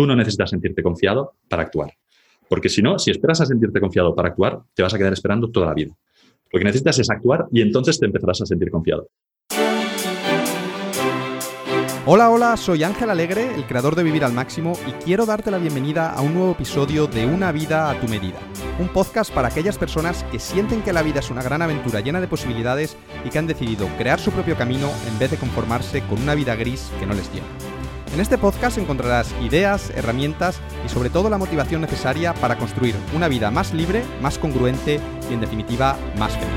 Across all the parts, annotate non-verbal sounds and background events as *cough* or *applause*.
Tú no necesitas sentirte confiado para actuar. Porque si no, si esperas a sentirte confiado para actuar, te vas a quedar esperando toda la vida. Lo que necesitas es actuar y entonces te empezarás a sentir confiado. Hola, hola, soy Ángel Alegre, el creador de Vivir al Máximo, y quiero darte la bienvenida a un nuevo episodio de Una vida a tu medida. Un podcast para aquellas personas que sienten que la vida es una gran aventura llena de posibilidades y que han decidido crear su propio camino en vez de conformarse con una vida gris que no les llena. En este podcast encontrarás ideas, herramientas y sobre todo la motivación necesaria para construir una vida más libre, más congruente y en definitiva más feliz.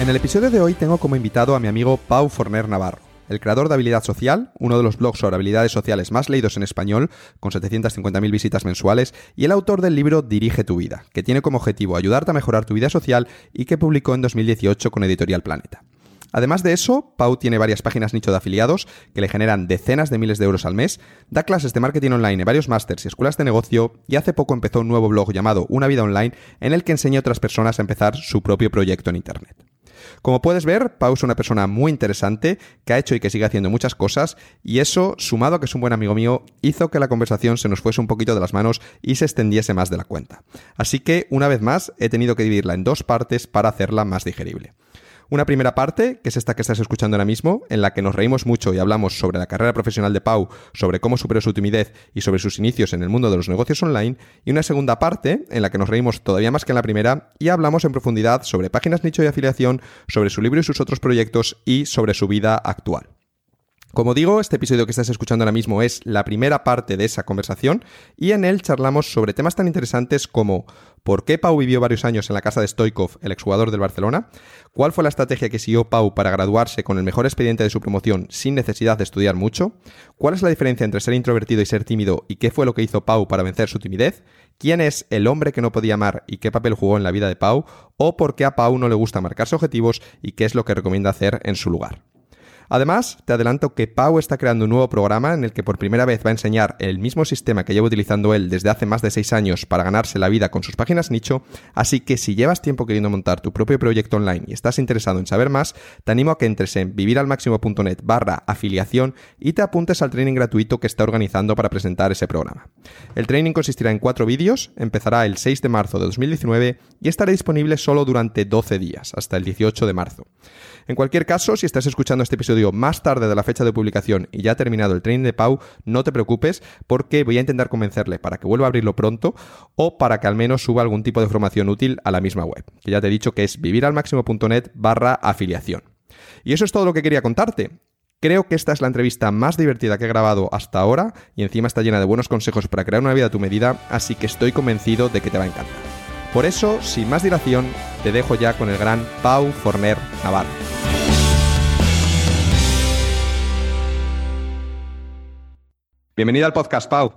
En el episodio de hoy tengo como invitado a mi amigo Pau Forner Navarro, el creador de Habilidad Social, uno de los blogs sobre habilidades sociales más leídos en español, con 750.000 visitas mensuales, y el autor del libro Dirige tu vida, que tiene como objetivo ayudarte a mejorar tu vida social y que publicó en 2018 con Editorial Planeta. Además de eso, Pau tiene varias páginas nicho de afiliados que le generan decenas de miles de euros al mes, da clases de marketing online en varios másters y escuelas de negocio y hace poco empezó un nuevo blog llamado Una vida online en el que enseña a otras personas a empezar su propio proyecto en Internet. Como puedes ver, Pau es una persona muy interesante que ha hecho y que sigue haciendo muchas cosas y eso, sumado a que es un buen amigo mío, hizo que la conversación se nos fuese un poquito de las manos y se extendiese más de la cuenta. Así que, una vez más, he tenido que dividirla en dos partes para hacerla más digerible. Una primera parte, que es esta que estás escuchando ahora mismo, en la que nos reímos mucho y hablamos sobre la carrera profesional de Pau, sobre cómo superó su timidez y sobre sus inicios en el mundo de los negocios online. Y una segunda parte, en la que nos reímos todavía más que en la primera y hablamos en profundidad sobre páginas nicho y afiliación, sobre su libro y sus otros proyectos y sobre su vida actual. Como digo, este episodio que estás escuchando ahora mismo es la primera parte de esa conversación y en él charlamos sobre temas tan interesantes como por qué Pau vivió varios años en la casa de Stoikov, el exjugador del Barcelona, cuál fue la estrategia que siguió Pau para graduarse con el mejor expediente de su promoción sin necesidad de estudiar mucho, cuál es la diferencia entre ser introvertido y ser tímido y qué fue lo que hizo Pau para vencer su timidez, quién es el hombre que no podía amar y qué papel jugó en la vida de Pau, o por qué a Pau no le gusta marcarse objetivos y qué es lo que recomienda hacer en su lugar. Además, te adelanto que Pau está creando un nuevo programa en el que por primera vez va a enseñar el mismo sistema que lleva utilizando él desde hace más de 6 años para ganarse la vida con sus páginas nicho, así que si llevas tiempo queriendo montar tu propio proyecto online y estás interesado en saber más, te animo a que entres en viviralmaximo.net barra afiliación y te apuntes al training gratuito que está organizando para presentar ese programa. El training consistirá en cuatro vídeos, empezará el 6 de marzo de 2019 y estará disponible solo durante 12 días, hasta el 18 de marzo. En cualquier caso, si estás escuchando este episodio más tarde de la fecha de publicación y ya ha terminado el training de Pau, no te preocupes porque voy a intentar convencerle para que vuelva a abrirlo pronto o para que al menos suba algún tipo de información útil a la misma web, que ya te he dicho que es viviralmaximo.net barra afiliación. Y eso es todo lo que quería contarte. Creo que esta es la entrevista más divertida que he grabado hasta ahora y encima está llena de buenos consejos para crear una vida a tu medida, así que estoy convencido de que te va a encantar. Por eso, sin más dilación, te dejo ya con el gran Pau Forner Navarro. Bienvenido al podcast, Pau.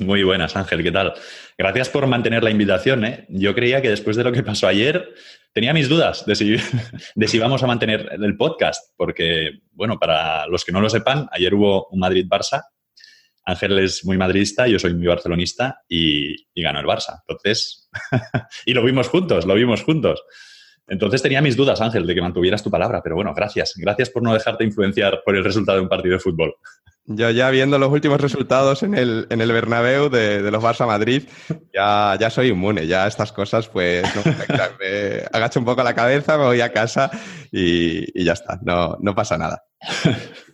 Muy buenas, Ángel, ¿qué tal? Gracias por mantener la invitación. ¿eh? Yo creía que después de lo que pasó ayer, tenía mis dudas de si, *laughs* de si vamos a mantener el podcast, porque, bueno, para los que no lo sepan, ayer hubo un Madrid-Barça. Ángel es muy madridista, yo soy muy barcelonista y, y ganó el Barça. Entonces, *laughs* y lo vimos juntos, lo vimos juntos. Entonces tenía mis dudas, Ángel, de que mantuvieras tu palabra, pero bueno, gracias. Gracias por no dejarte influenciar por el resultado de un partido de fútbol. Yo ya viendo los últimos resultados en el, en el Bernabéu de, los Barça Madrid, ya, ya soy inmune, ya estas cosas pues no me agacho un poco la cabeza, me voy a casa y, ya está, no, no pasa nada. *laughs*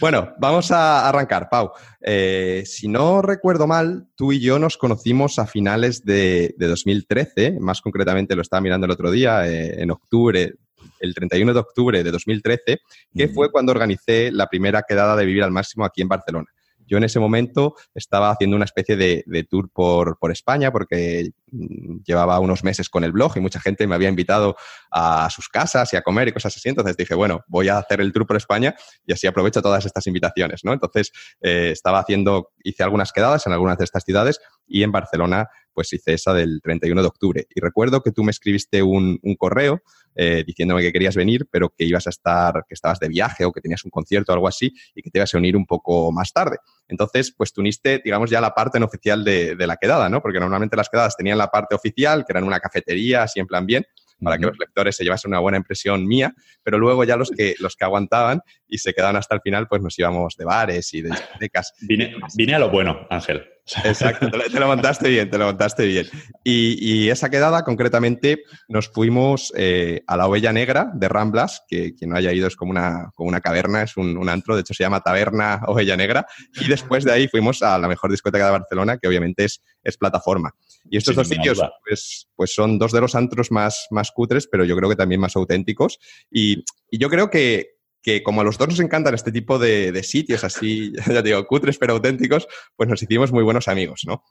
Bueno, vamos a arrancar, Pau. Eh, si no recuerdo mal, tú y yo nos conocimos a finales de, 2013, más concretamente lo estaba mirando el otro día, eh, en octubre el 31 de octubre de 2013, que fue cuando organicé la primera quedada de Vivir al Máximo aquí en Barcelona. Yo en ese momento estaba haciendo una especie de, tour por, España porque mm, llevaba unos meses con el blog y mucha gente me había invitado a sus casas y a comer y cosas así. Entonces dije, bueno, voy a hacer el tour por España y así aprovecho todas estas invitaciones, ¿no? Entonces eh, estaba haciendo, hice algunas quedadas en algunas de estas ciudades y en Barcelona pues hice esa del 31 de octubre. Y recuerdo que tú me escribiste un correo eh, diciéndome que querías venir, pero que ibas a estar, que estabas de viaje o que tenías un concierto o algo así y que te ibas a unir un poco más tarde. Entonces, pues tú uniste, digamos, ya la parte no oficial de, la quedada, ¿no? Porque normalmente las quedadas tenían la parte oficial, que eran una cafetería, así en plan bien, para que los lectores se llevasen una buena impresión mía, pero luego ya los que, los que aguantaban y se quedaban hasta el final, pues nos íbamos de bares y de discotecas. Vine, vine a lo bueno, Ángel. Exacto, te lo, montaste bien, te lo montaste bien. Y, esa quedada, concretamente, nos fuimos eh, a la Ovella Negra de Ramblas, que quien no haya ido es como una, como una caverna, es un, antro, de hecho se llama Taberna Ovella Negra. Y después de ahí fuimos a la mejor discoteca de Barcelona, que obviamente es, es plataforma. Y estos dos sitios, pues, pues son dos de los antros más, más cutres, pero yo creo que también más auténticos. y yo creo que, que como a los dos nos encantan este tipo de, sitios así, *laughs* ya digo, cutres pero auténticos, pues nos hicimos muy buenos amigos, ¿no?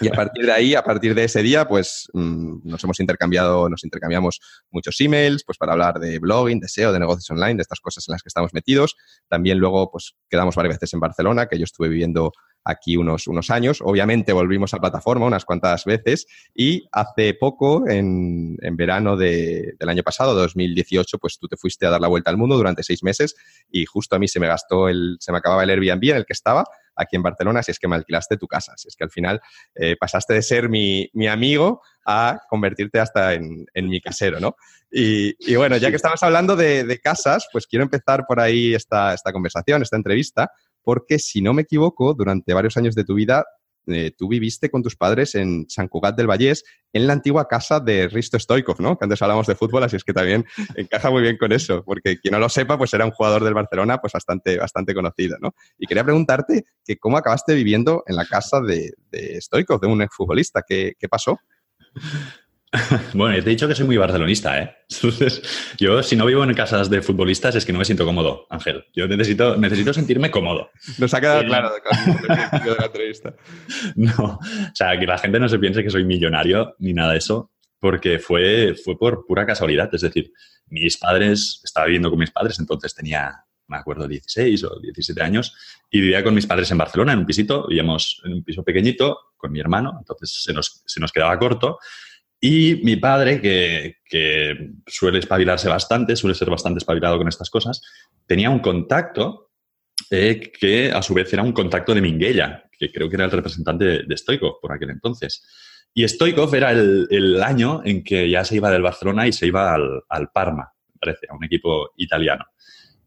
Y a partir de ahí, a partir de ese día, pues mm, nos hemos intercambiado, nos intercambiamos muchos emails, pues para hablar de blogging, de SEO, de negocios online, de estas cosas en las que estamos metidos. También luego, pues quedamos varias veces en Barcelona, que yo estuve viviendo aquí unos, unos años. Obviamente volvimos a plataforma unas cuantas veces y hace poco, en, en verano de, del año pasado, 2018, pues tú te fuiste a dar la vuelta al mundo durante seis meses y justo a mí se me gastó el, se me acababa el Airbnb en el que estaba aquí en Barcelona si es que me alquilaste tu casa, si es que al final eh, pasaste de ser mi, mi, amigo a convertirte hasta en, en mi casero, ¿no? Y, y, bueno, ya que estamos hablando de, de, casas, pues quiero empezar por ahí esta, esta conversación, esta entrevista, porque si no me equivoco, durante varios años de tu vida eh, tú viviste con tus padres en San Cugat del Vallés, en la antigua casa de Risto Stoikov, ¿no? Que antes hablamos de fútbol, así es que también *laughs* encaja muy bien con eso, porque quien no lo sepa, pues era un jugador del Barcelona, pues bastante, bastante conocido, ¿no? Y quería preguntarte que cómo acabaste viviendo en la casa de, de Stoikov, de un exfutbolista, ¿qué, qué pasó? *laughs* Bueno, te he dicho que soy muy barcelonista, ¿eh? *laughs* Entonces, yo si no vivo en casas de futbolistas es que no me siento cómodo, Ángel. Yo necesito, necesito sentirme cómodo. Nos ha quedado claro *laughs* de la entrevista. No, o sea, que la gente no se piense que soy millonario ni nada de eso, porque fue, fue por pura casualidad. Es decir, mis padres, estaba viviendo con mis padres, entonces tenía, me acuerdo, 16 o 17 años, y vivía con mis padres en Barcelona, en un pisito, vivíamos en un piso pequeñito con mi hermano, entonces se nos, se nos quedaba corto. Y mi padre, que, suele espabilarse bastante, suele ser bastante espabilado con estas cosas, tenía un contacto eh, que a su vez era un contacto de Minguella, que creo que era el representante de, de Stoikov por aquel entonces. Y Stoikov era el, año en que ya se iba del Barcelona y se iba al, Parma, parece, a un equipo italiano.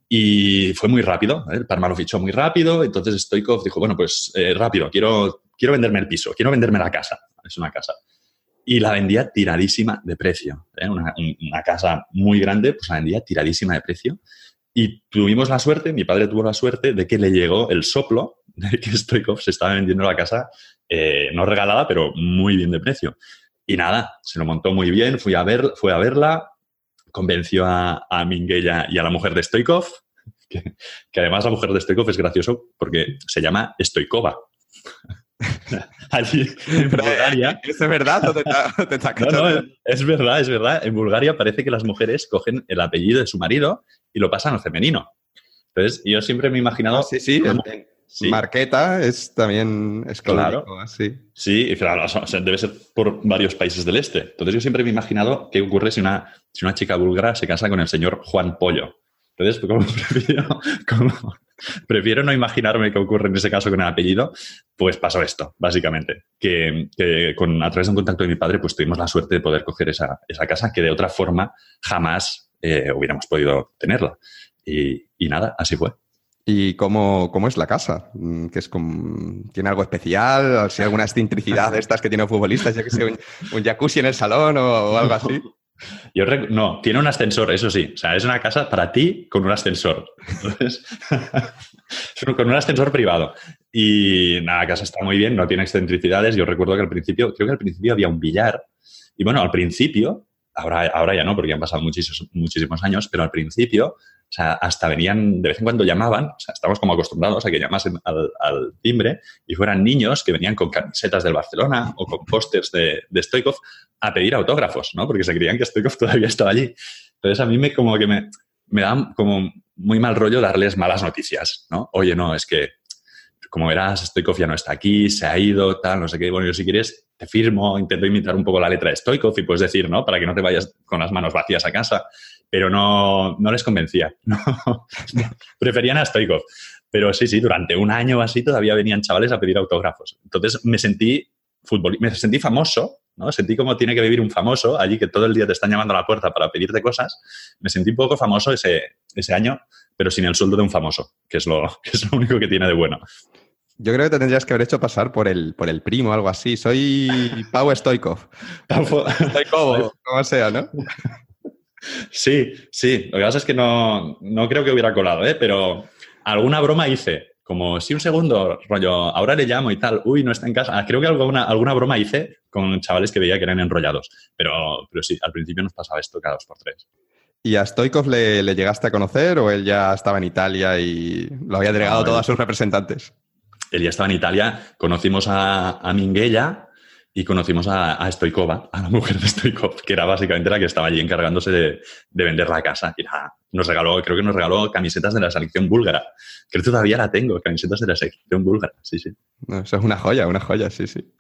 Y fue muy rápido, ¿eh? el Parma lo fichó muy rápido, entonces Stoikov dijo, bueno, pues eh, rápido, quiero, quiero venderme el piso, quiero venderme la casa, es una casa y la vendía tiradísima de precio. ¿eh? Una, una, casa muy grande, pues la vendía tiradísima de precio. Y tuvimos la suerte, mi padre tuvo la suerte de que le llegó el soplo *laughs* de que Stoikov se estaba vendiendo la casa, eh, no regalada, pero muy bien de precio. Y nada, se lo montó muy bien, fui a ver, fue a verla, convenció a, a y a la mujer de Stoikov, *laughs* que, que además la mujer de Stoikov es gracioso porque se llama Stoikova. *laughs* allí en Bulgaria. ¿Es verdad o te, te *laughs* no, no, es verdad, es verdad. En Bulgaria parece que las mujeres cogen el apellido de su marido y lo pasan al femenino. Entonces, yo siempre me he imaginado... Ah, sí, sí, como, en, sí, Marqueta es también es claro. Sí, sí claro, o sea, debe ser por varios países del este. Entonces, yo siempre me he imaginado qué ocurre si una, si una chica búlgara se casa con el señor Juan Pollo. Entonces, como *laughs* prefiero, como, prefiero no imaginarme qué ocurre en ese caso con el apellido, pues pasó esto, básicamente. Que, que, con, a través de un contacto de mi padre, pues tuvimos la suerte de poder coger esa, esa casa que de otra forma jamás eh, hubiéramos podido tenerla. Y, y, nada, así fue. ¿Y cómo, cómo es la casa? Mm, ¿Que es como, ¿Tiene algo especial? ¿Si alguna excentricidad de estas que tiene un futbolista? Ya que sea un, un jacuzzi en el salón o, o algo así. *laughs* Yo no, tiene un ascensor, eso sí. O sea, es una casa para ti con un ascensor. Entonces, *laughs* con un ascensor privado. Y la casa está muy bien, no tiene excentricidades. Yo recuerdo que al principio, creo que al principio había un billar. Y bueno, al principio, ahora, ahora ya no, porque han pasado muchísimos, muchísimos años, pero al principio o sea, hasta venían, de vez en cuando llamaban, o sea, estamos como acostumbrados a que llamasen al, timbre y fueran niños que venían con camisetas del Barcelona o con pósters de, de Stoikov a pedir autógrafos, ¿no? Porque se creían que Stoikov todavía estaba allí. Entonces a mí me como que me, me da como muy mal rollo darles malas noticias, ¿no? Oye, no, es que como verás, Stoikov ya no está aquí, se ha ido, tal, no sé qué. Bueno, yo si quieres te firmo, intento imitar un poco la letra de Stoikov y puedes decir, ¿no? Para que no te vayas con las manos vacías a casa pero no, no les convencía. *laughs* No, preferían a Stoikov. Pero sí, sí, durante un año así todavía venían chavales a pedir autógrafos. Entonces me sentí, fútbol, me sentí famoso ¿no? Sentí como tiene que vivir un famoso allí que todo el día te están llamando a la puerta para pedirte cosas. Me sentí un poco famoso ese, ese año, pero sin el sueldo de un famoso, que es lo, *laughs* que es lo único que tiene de bueno. Yo creo que te tendrías que haber hecho pasar por el, por el primo o algo así. Soy Pau Stoikov. *laughs* Stoikov, como sea, ¿no? Sí, sí. Lo que pasa es que no, no creo que hubiera colado, ¿eh? pero alguna broma hice. Como si un segundo, rollo, ahora le llamo y tal, uy, no está en casa. Ah, creo que alguna, alguna broma hice con chavales que veía que eran enrollados. Pero, pero sí, al principio nos pasaba esto cada dos por tres. ¿Y a Stoikov le, llegaste a conocer o él ya estaba en Italia y lo había delegado a todos sus representantes? Él ya estaba en Italia, conocimos a, a Minguella, y conocimos a, a, Stoikova, a la mujer de Stoikov, que era básicamente la que estaba allí encargándose de, vender la casa. Y nos regaló, creo que nos regaló camisetas de la selección búlgara. Creo que todavía la tengo, camisetas de la selección búlgara, sí, sí. eso es una joya, una joya, sí, sí.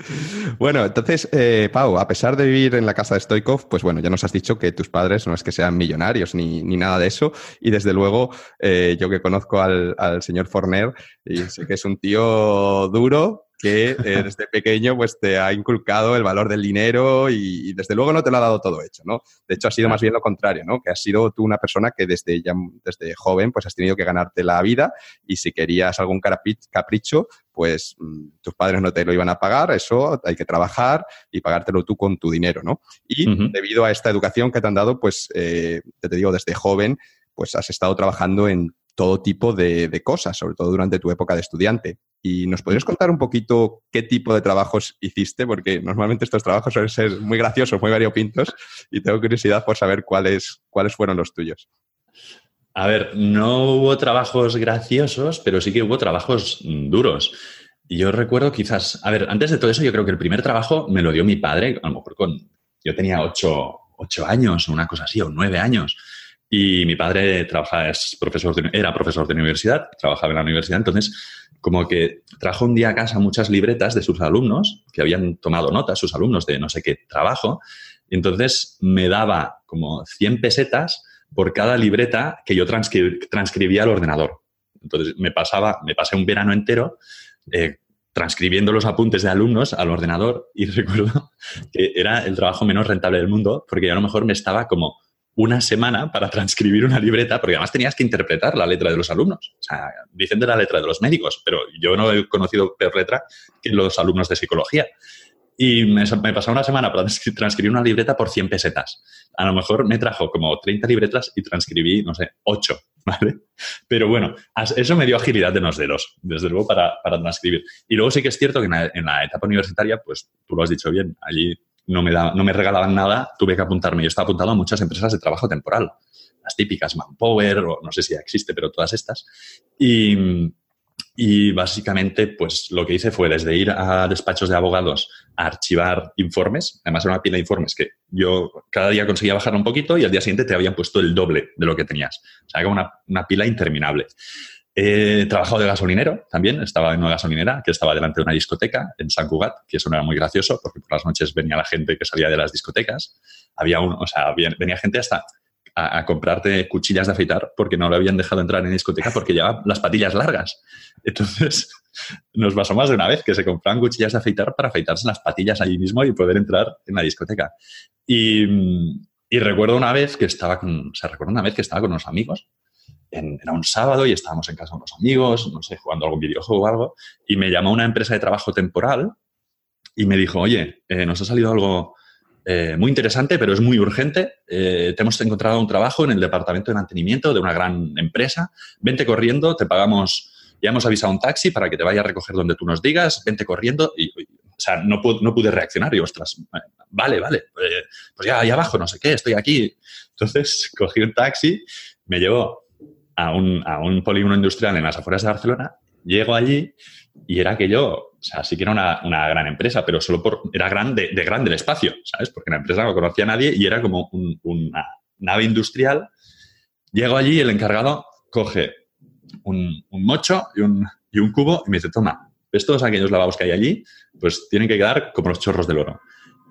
Bueno, entonces, eh, Pau, a pesar de vivir en la casa de Stoikov, pues bueno, ya nos has dicho que tus padres no es que sean millonarios ni, ni nada de eso. Y desde luego, eh, yo que conozco al, al señor Forner, y sé que es un tío duro, que desde pequeño pues te ha inculcado el valor del dinero y, desde luego no te lo ha dado todo hecho, ¿no? De hecho ha sido más bien lo contrario, ¿no? Que has sido tú una persona que desde, ya, desde joven pues has tenido que ganarte la vida y si querías algún capricho pues mm, tus padres no te lo iban a pagar, eso hay que trabajar y pagártelo tú con tu dinero, ¿no? Y debido a esta educación que te han dado, pues eh, te digo, desde joven, pues has estado trabajando en todo tipo de, de, cosas, sobre todo durante tu época de estudiante. ¿Y nos podrías contar un poquito qué tipo de trabajos hiciste? Porque normalmente estos trabajos suelen ser muy graciosos, muy variopintos, y tengo curiosidad por saber cuáles, cuáles fueron los tuyos. A ver, no hubo trabajos graciosos, pero sí que hubo trabajos duros. Y yo recuerdo quizás, a ver, antes de todo eso, yo creo que el primer trabajo me lo dio mi padre, a lo mejor con, yo tenía ocho, ocho años, una cosa así, o nueve años. Y mi padre trabaja, es profesor era profesor de universidad, trabajaba en la universidad, entonces como que trajo un día a casa muchas libretas de sus alumnos que habían tomado notas, sus alumnos de no sé qué trabajo, entonces me daba como 100 pesetas por cada libreta que yo transcribía al ordenador. Entonces me pasaba, me pasé un verano entero eh, transcribiendo los apuntes de alumnos al ordenador y *laughs* recuerdo que era el trabajo menos rentable del mundo porque yo a lo mejor me estaba como una semana para transcribir una libreta, porque además tenías que interpretar la letra de los alumnos. O sea, dicen de la letra de los médicos, pero yo no he conocido peor letra que los alumnos de psicología. Y me, me pasaba una semana para transcribir una libreta por 100 pesetas. A lo mejor me trajo como 30 libretas y transcribí, no sé, 8, *laughs* ¿vale? Pero bueno, eso me dio agilidad de los dedos, desde luego, para, para transcribir. Y luego sí que es cierto que en la, en la etapa universitaria, pues tú lo has dicho bien, allí no me, no me regalaban nada, tuve que apuntarme. Yo estaba apuntado a muchas empresas de trabajo temporal, las típicas Manpower, o no sé si ya existe, pero todas estas. Y, y básicamente, pues lo que hice fue desde ir a despachos de abogados a archivar informes, además era una pila de informes que yo cada día conseguía bajar un poquito y al día siguiente te habían puesto el doble de lo que tenías. O sea, era una, una pila interminable. He trabajado de gasolinero también, estaba en una gasolinera que estaba delante de una discoteca en San Cugat, que eso no era muy gracioso porque por las noches venía la gente que salía de las discotecas. Había un, o sea, venía gente hasta a, comprarte cuchillas de afeitar porque no lo habían dejado entrar en discoteca porque llevaba las patillas largas. Entonces, *laughs* nos pasó más de una vez que se compraban cuchillas de afeitar para afeitarse las patillas allí mismo y poder entrar en la discoteca. Y, recuerdo una vez que estaba con, o recuerdo una vez que estaba con unos amigos era un sábado y estábamos en casa con unos amigos, no sé, jugando algún videojuego o algo, y me llamó una empresa de trabajo temporal y me dijo, oye, eh, nos ha salido algo eh, muy interesante, pero es muy urgente. Eh, te hemos encontrado un trabajo en el departamento de mantenimiento de una gran empresa. Vente corriendo, te pagamos, ya hemos avisado un taxi para que te vaya a recoger donde tú nos digas, vente corriendo. Y, o sea, no, no pude reaccionar. Y, ostras, vale, vale, pues ya, ahí abajo, no sé qué, estoy aquí. Entonces *laughs* cogí un taxi, me llevó a un, a un polígono industrial en las afueras de Barcelona, llego allí y era que yo, o sea, sí que era una, una gran empresa, pero solo por, era grande, de grande el espacio, ¿sabes? Porque la empresa no conocía a nadie y era como una nave industrial. Llego allí y el encargado coge un, un mocho y un, y un, cubo y me dice, toma, ¿ves todos aquellos lavabos que hay allí? Pues tienen que quedar como los chorros del oro.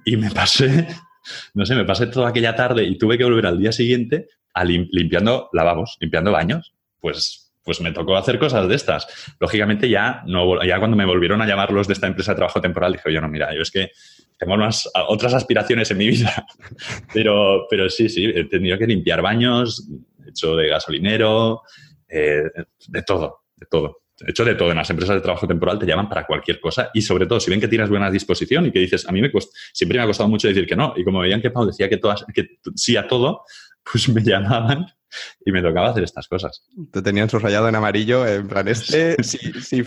Y me pasé, *laughs* no sé, me pasé toda aquella tarde y tuve que volver al día siguiente limpiando lavabos, limpiando baños, pues, pues me tocó hacer cosas de estas. Lógicamente ya, no, ya cuando me volvieron a llamar los de esta empresa de trabajo temporal, dije, yo no, mira, yo es que tengo unas, otras aspiraciones en mi vida. *laughs* pero, pero sí, sí, he tenido que limpiar baños, he hecho de gasolinero, eh, de todo, de todo. He hecho de todo. En las empresas de trabajo temporal te llaman para cualquier cosa y sobre todo si ven que tienes buena disposición y que dices, a mí me siempre me ha costado mucho decir que no. Y como veían que Pau decía que, todas, que sí a todo, pues me *laughs* llamaban y me tocaba hacer estas cosas. Te tenían subrayado en amarillo, en plan, este, si, si,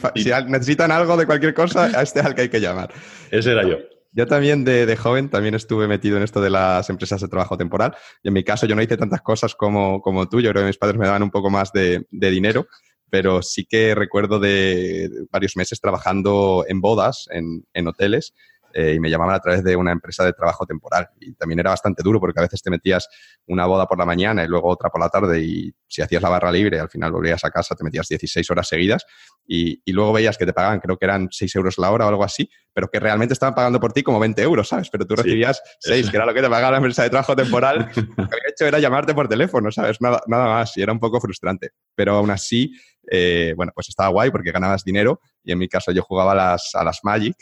necesitan algo de cualquier cosa, a este es al que hay que llamar. Ese era yo. Yo también de, joven también estuve metido en esto de las empresas de trabajo temporal. Y en mi caso yo no hice tantas cosas como, como tú. Yo creo que mis padres me daban un poco más de, de dinero, pero sí que recuerdo de varios meses trabajando en bodas, en, en hoteles, eh, y me llamaban a través de una empresa de trabajo temporal. Y también era bastante duro porque a veces te metías una boda por la mañana y luego otra por la tarde y si hacías la barra libre al final volvías a casa, te metías 16 horas seguidas y, y luego veías que te pagaban, creo que eran 6 euros la hora o algo así, pero que realmente estaban pagando por ti como 20 euros, ¿sabes? Pero tú recibías 6, que era lo que te pagaba la empresa de trabajo temporal. *laughs* lo que había hecho era llamarte por teléfono, ¿sabes? Nada, nada más y era un poco frustrante. Pero aún así, eh, bueno, pues estaba guay porque ganabas dinero y en mi caso yo jugaba a las, a las Magic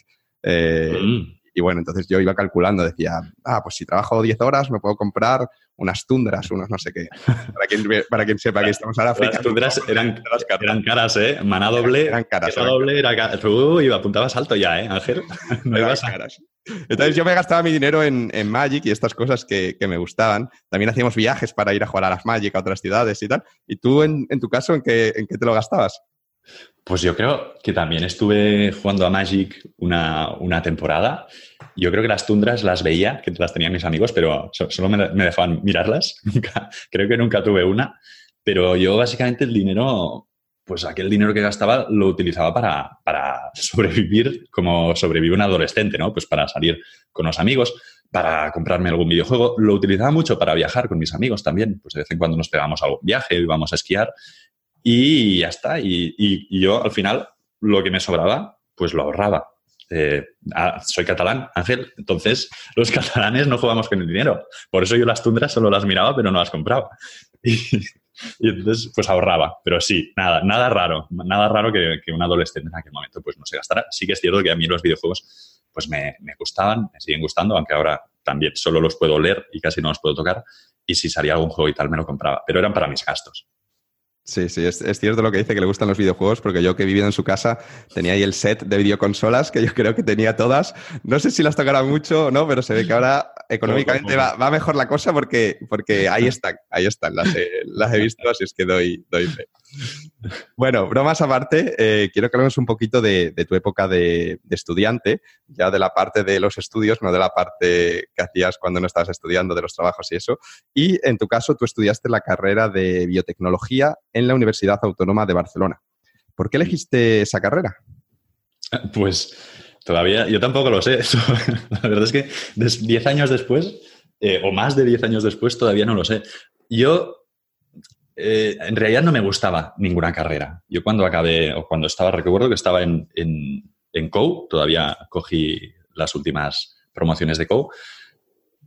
eh, mm. Y bueno, entonces yo iba calculando, decía, ah, pues si trabajo 10 horas me puedo comprar unas tundras, unos no sé qué. Para quien, para quien sepa que estamos ahora Las tundras eran, eran caras, ¿eh? Maná doble. Eran caras. Maná doble era caras. Uy, apuntabas alto ya, ¿eh, Ángel? *laughs* No ibas a... caras. Entonces yo me gastaba mi dinero en, en Magic y estas cosas que, que, me gustaban. También hacíamos viajes para ir a jugar a las Magic a otras ciudades y tal. ¿Y tú, en, en tu caso, en qué, en qué te lo gastabas? Pues yo creo que también estuve jugando a Magic una, una, temporada. Yo creo que las tundras las veía, que las tenían mis amigos, pero solo me, dejaban mirarlas. *laughs* creo que nunca tuve una. Pero yo básicamente el dinero, pues aquel dinero que gastaba lo utilizaba para, para sobrevivir como sobrevive un adolescente, ¿no? Pues para salir con los amigos, para comprarme algún videojuego. Lo utilizaba mucho para viajar con mis amigos también. Pues de vez en cuando nos pegamos algún viaje, íbamos a esquiar y ya está. Y, yo al final lo que me sobraba, pues lo ahorraba. Eh, ah, soy catalán, Ángel, entonces *laughs* los catalanes no jugamos con el dinero. Por eso yo las tundras solo las miraba, pero no las compraba. *laughs* Y, entonces, pues ahorraba. Pero sí, nada, nada raro, nada raro que, que, un adolescente en aquel momento pues no se gastara. Sí que es cierto que a mí los videojuegos pues me, me gustaban, me siguen gustando, aunque ahora también solo los puedo leer y casi no los puedo tocar. Y si salía algún juego y tal, me lo compraba. Pero eran para mis gastos. Sí, sí, es, cierto lo que dice que le gustan los videojuegos, porque yo que he vivido en su casa tenía ahí el set de videoconsolas, que yo creo que tenía todas. No sé si las tocará mucho o no, pero se ve que ahora económicamente va, mejor la cosa porque, porque ahí están, ahí están, las he, las he visto, así es que doy, doy fe. Bueno, bromas aparte, eh, quiero que hablemos un poquito de, tu época de, estudiante, ya de la parte de los estudios, no de la parte que hacías cuando no estabas estudiando, de los trabajos y eso. Y en tu caso, tú estudiaste la carrera de biotecnología en la Universidad Autónoma de Barcelona. ¿Por qué elegiste esa carrera? *laughs* Pues todavía, yo tampoco lo sé. *laughs* la verdad es que 10 años después, eh, o más de 10 años después, todavía no lo sé. Yo eh, en realidad no me gustaba ninguna carrera. Yo cuando acabé, o cuando estaba, recuerdo que estaba en, en, en COU, todavía cogí las últimas promociones de COU,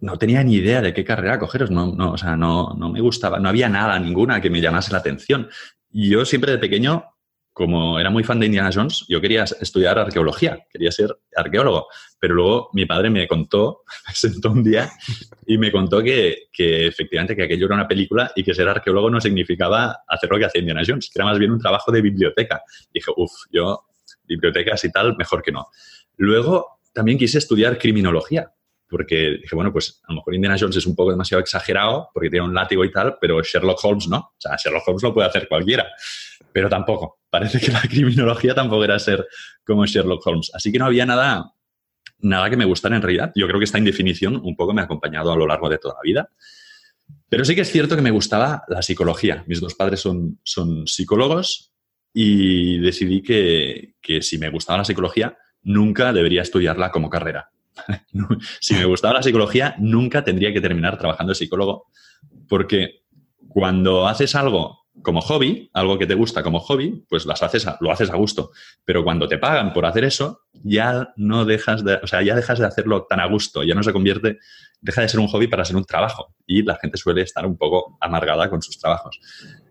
no tenía ni idea de qué carrera cogeros, no, no, o sea, no, no me gustaba, no había nada, ninguna que me llamase la atención. Y yo siempre de pequeño como era muy fan de Indiana Jones, yo quería estudiar arqueología, quería ser arqueólogo. Pero luego mi padre me contó, *laughs* me sentó un día y me contó que, que, efectivamente que aquello era una película y que ser arqueólogo no significaba hacer lo que hacía Indiana Jones, que era más bien un trabajo de biblioteca. dije, uff, yo bibliotecas y tal, mejor que no. Luego también quise estudiar criminología, porque dije, bueno, pues a lo mejor Indiana Jones es un poco demasiado exagerado porque tiene un látigo y tal, pero Sherlock Holmes no. O sea, Sherlock Holmes lo puede hacer cualquiera, pero tampoco parece que la criminología tampoco era ser como Sherlock Holmes. Así que no había nada, nada que me gustara en realidad. Yo creo que esta indefinición un poco me ha acompañado a lo largo de toda la vida. Pero sí que es cierto que me gustaba la psicología. Mis dos padres son, son psicólogos y decidí que, que si me gustaba la psicología, nunca debería estudiarla como carrera. *laughs* si me gustaba la psicología, nunca tendría que terminar trabajando de psicólogo, porque cuando haces algo como hobby, algo que te gusta como hobby, pues las haces lo haces a gusto. Pero cuando te pagan por hacer eso, ya no dejas de, o sea, ya dejas de hacerlo tan a gusto, ya no se convierte, deja de ser un hobby para ser un trabajo. Y la gente suele estar un poco amargada con sus trabajos.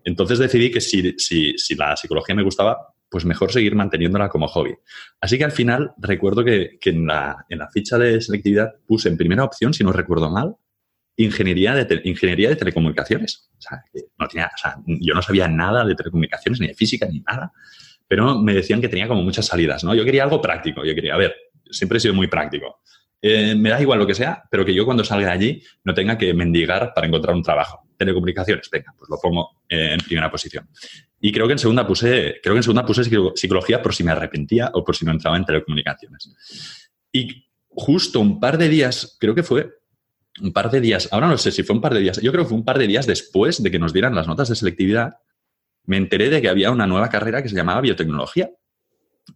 Entonces decidí que si, si, si la psicología me gustaba, pues mejor seguir manteniéndola como hobby. Así que al final recuerdo que, que en, la, en la ficha de selectividad puse en primera opción, si no recuerdo mal, ingeniería de, ingeniería de telecomunicaciones. O sea, yo no sabía nada de telecomunicaciones, ni de física, ni nada, pero me decían que tenía como muchas salidas, ¿no? Yo quería algo práctico, yo quería, a ver, siempre he sido muy práctico. Eh, me da igual lo que sea, pero que yo cuando salga de allí no tenga que mendigar para encontrar un trabajo. Telecomunicaciones, venga, pues lo pongo en primera posición. Y creo que en segunda puse, creo que en segunda puse psicología por si me arrepentía o por si no entraba en telecomunicaciones. Y justo un par de días, creo que fue un par de días, ahora no sé si fue un par de días, yo creo que fue un par de días después de que nos dieran las notas de selectividad, me enteré de que había una nueva carrera que se llamaba biotecnología.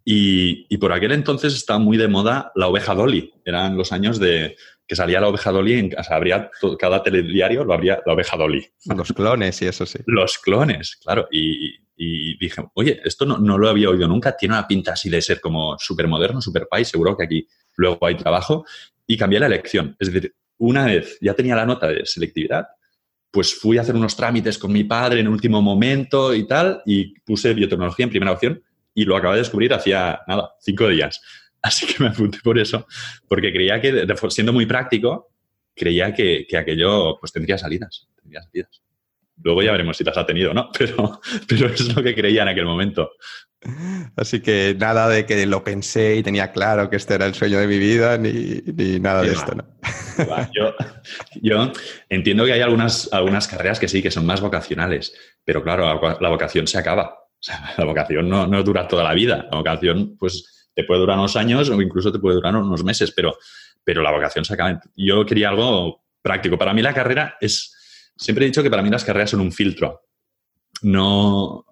Y, por aquel entonces estaba muy de moda la oveja Dolly. Eran los años de que salía la oveja Dolly, en, o habría cada telediario lo habría la oveja Dolly. Los clones y eso sí. Los clones, claro. Y, dije, oye, esto no, no, lo había oído nunca, tiene una pinta así de ser como súper moderno, súper país, seguro que aquí luego hay trabajo. Y cambié la elección. Es decir, una vez ya tenía la nota de selectividad, pues fui a hacer unos trámites con mi padre en último momento y tal, y puse biotecnología en primera opción y lo acabé de descubrir hacía, nada, cinco días. *laughs* Así que me apunté por eso, porque creía que, siendo muy práctico, creía que, aquello pues tendría salidas, tendría salidas. Luego ya veremos si las ha tenido o no, *laughs* pero, pero es lo que creía en aquel momento. Así que nada de que lo pensé y tenía claro que este era el sueño de mi vida, ni, nada de esto, ¿no? Yo, entiendo que hay algunas, algunas carreras que sí, que son más vocacionales, pero claro, la, vocación se acaba. *laughs* la vocación no, no, dura toda la vida. La vocación, pues, te puede durar unos años o incluso te puede durar unos meses, pero, pero la vocación se acaba. Yo quería algo práctico. Para mí la carrera es... Siempre he dicho que para mí las carreras son un filtro. No...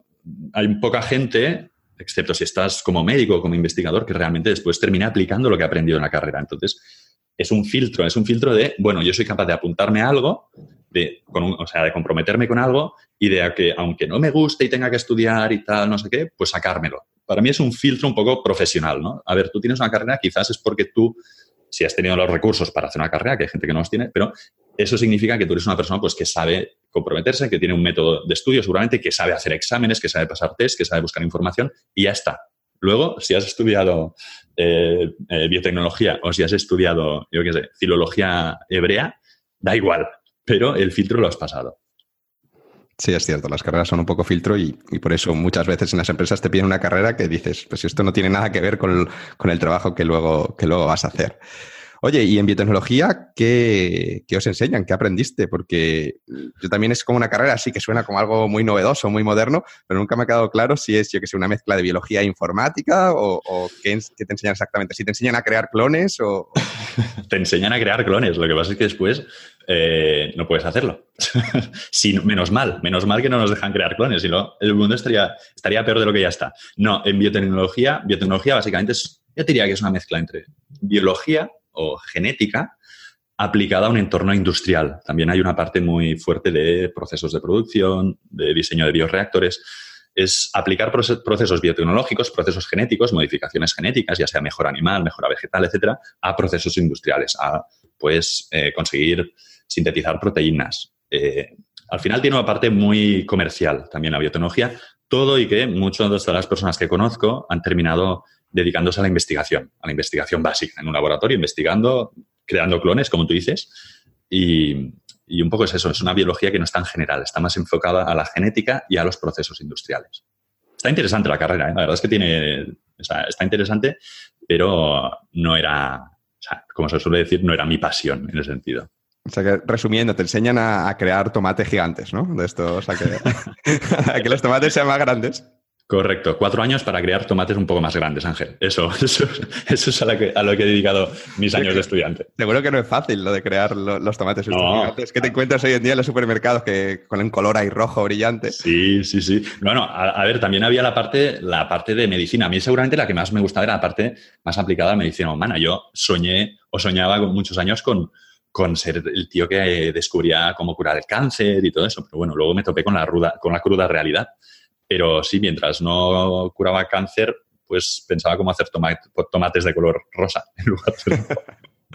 Hay poca gente excepto si estás como médico o como investigador, que realmente después termina aplicando lo que ha aprendido en la carrera. Entonces, es un filtro, es un filtro de, bueno, yo soy capaz de apuntarme a algo, de, o sea, de comprometerme con algo y de que, aunque no me guste y tenga que estudiar y tal, no sé qué, pues sacármelo. Para mí es un filtro un poco profesional, ¿no? A ver, tú tienes una carrera, quizás es porque tú, si has tenido los recursos para hacer una carrera, que hay gente que no los tiene, pero eso significa que tú eres una persona pues, que sabe comprometerse, que tiene un método de estudio seguramente, que sabe hacer exámenes, que sabe pasar test, que sabe buscar información y ya está. Luego, si has estudiado eh, eh, biotecnología o si has estudiado, yo qué sé, filología hebrea, da igual, pero el filtro lo has pasado. Sí, es cierto, las carreras son un poco filtro y, por eso muchas veces en las empresas te piden una carrera que dices, pues esto no tiene nada que ver con, con el trabajo que luego, que luego vas a hacer. Oye, y en biotecnología, ¿qué, os enseñan? ¿Qué aprendiste? Porque yo también es como una carrera así que suena como algo muy novedoso, muy moderno, pero nunca me ha quedado claro si es, yo que sé, una mezcla de biología e informática o, qué, te enseñan exactamente. Si te enseñan a crear clones o... *laughs* te enseñan a crear clones. Lo que pasa es que después eh, no puedes hacerlo. *laughs* menos mal, menos mal que no nos dejan crear clones, si no, el mundo estaría, estaría peor de lo que ya está. No, en biotecnología, biotecnología básicamente es, yo diría que es una mezcla entre biología o genética aplicada a un entorno industrial. También hay una parte muy fuerte de procesos de producción, de diseño de bioreactores. Es aplicar procesos biotecnológicos, procesos genéticos, modificaciones genéticas, ya sea mejora animal, mejora vegetal, etcétera, a procesos industriales, a pues eh, conseguir sintetizar proteínas. Eh, al final tiene una parte muy comercial también la biotecnología, todo y que muchas de las personas que conozco han terminado dedicándose a la investigación, a la investigación básica, en un laboratorio, investigando, creando clones, como tú dices, y, un poco es eso, es una biología que no es tan general, está más enfocada a la genética y a los procesos industriales. Está interesante la carrera, ¿eh? la verdad es que tiene, está, interesante, pero no era, como se suele decir, no era mi pasión en ese sentido. O sea que, resumiendo, te enseñan a, crear tomates gigantes, ¿no? De esto, o sea que, *laughs* a que los tomates sean más grandes. Correcto, cuatro años para crear tomates un poco más grandes, Ángel. Eso, *laughs* eso, es a lo, que, he dedicado mis años de estudiante. Seguro que no es fácil lo de crear los tomates. No. Es que te encuentras hoy en día en los supermercados que con un color ahí rojo brillante. Sí, sí, sí. Bueno, a, a, ver, también había la parte, la parte de medicina. A mí seguramente la que más me gustaba era la parte más aplicada a medicina humana. Yo soñé o soñaba con muchos años con, con ser el tío que descubría cómo curar el cáncer y todo eso. Pero bueno, luego me topé con la, ruda, con la cruda realidad. Pero sí, mientras no curaba cáncer, pues pensaba cómo hacer tomates de color rosa *laughs* en lugar de...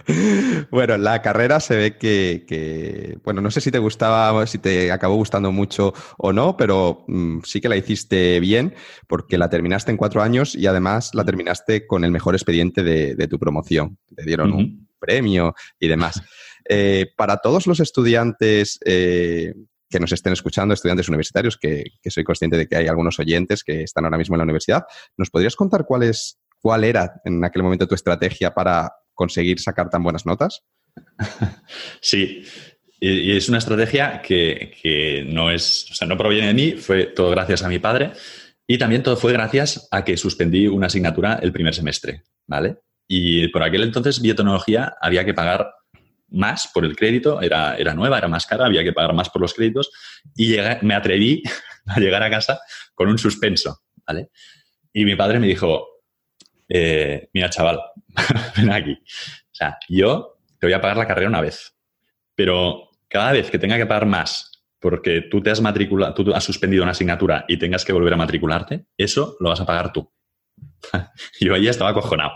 *laughs* Bueno, la carrera se ve que, bueno, no sé si te gustaba, si te acabó gustando mucho o no, pero mm, sí que la hiciste bien porque la terminaste en cuatro años y además la terminaste con el mejor expediente de, tu promoción. Te dieron un premio y demás. Eh, para todos los estudiantes eh, que nos estén escuchando, estudiantes universitarios, que, soy consciente de que hay algunos oyentes que están ahora mismo en la universidad, ¿nos podrías contar cuál, es, cuál era en aquel momento tu estrategia para conseguir sacar tan buenas notas? *laughs* Sí, y, es una estrategia que, no es, o sea, no proviene de mí, fue todo gracias a mi padre y también todo fue gracias a que suspendí una asignatura el primer semestre, ¿vale? Y por aquel entonces biotecnología había que pagar más por el crédito, era, era nueva, era más cara, había que pagar más por los créditos y me atreví *laughs* a llegar a casa con un suspenso, ¿vale? Y mi padre me dijo, eh, mira chaval, *laughs* ven aquí. O sea, yo te voy a pagar la carrera una vez, pero cada vez que tenga que pagar más porque tú te has matriculado, tú has suspendido una asignatura y tengas que volver a matricularte, eso lo vas a pagar tú. *laughs* yo ahí estaba acojonado.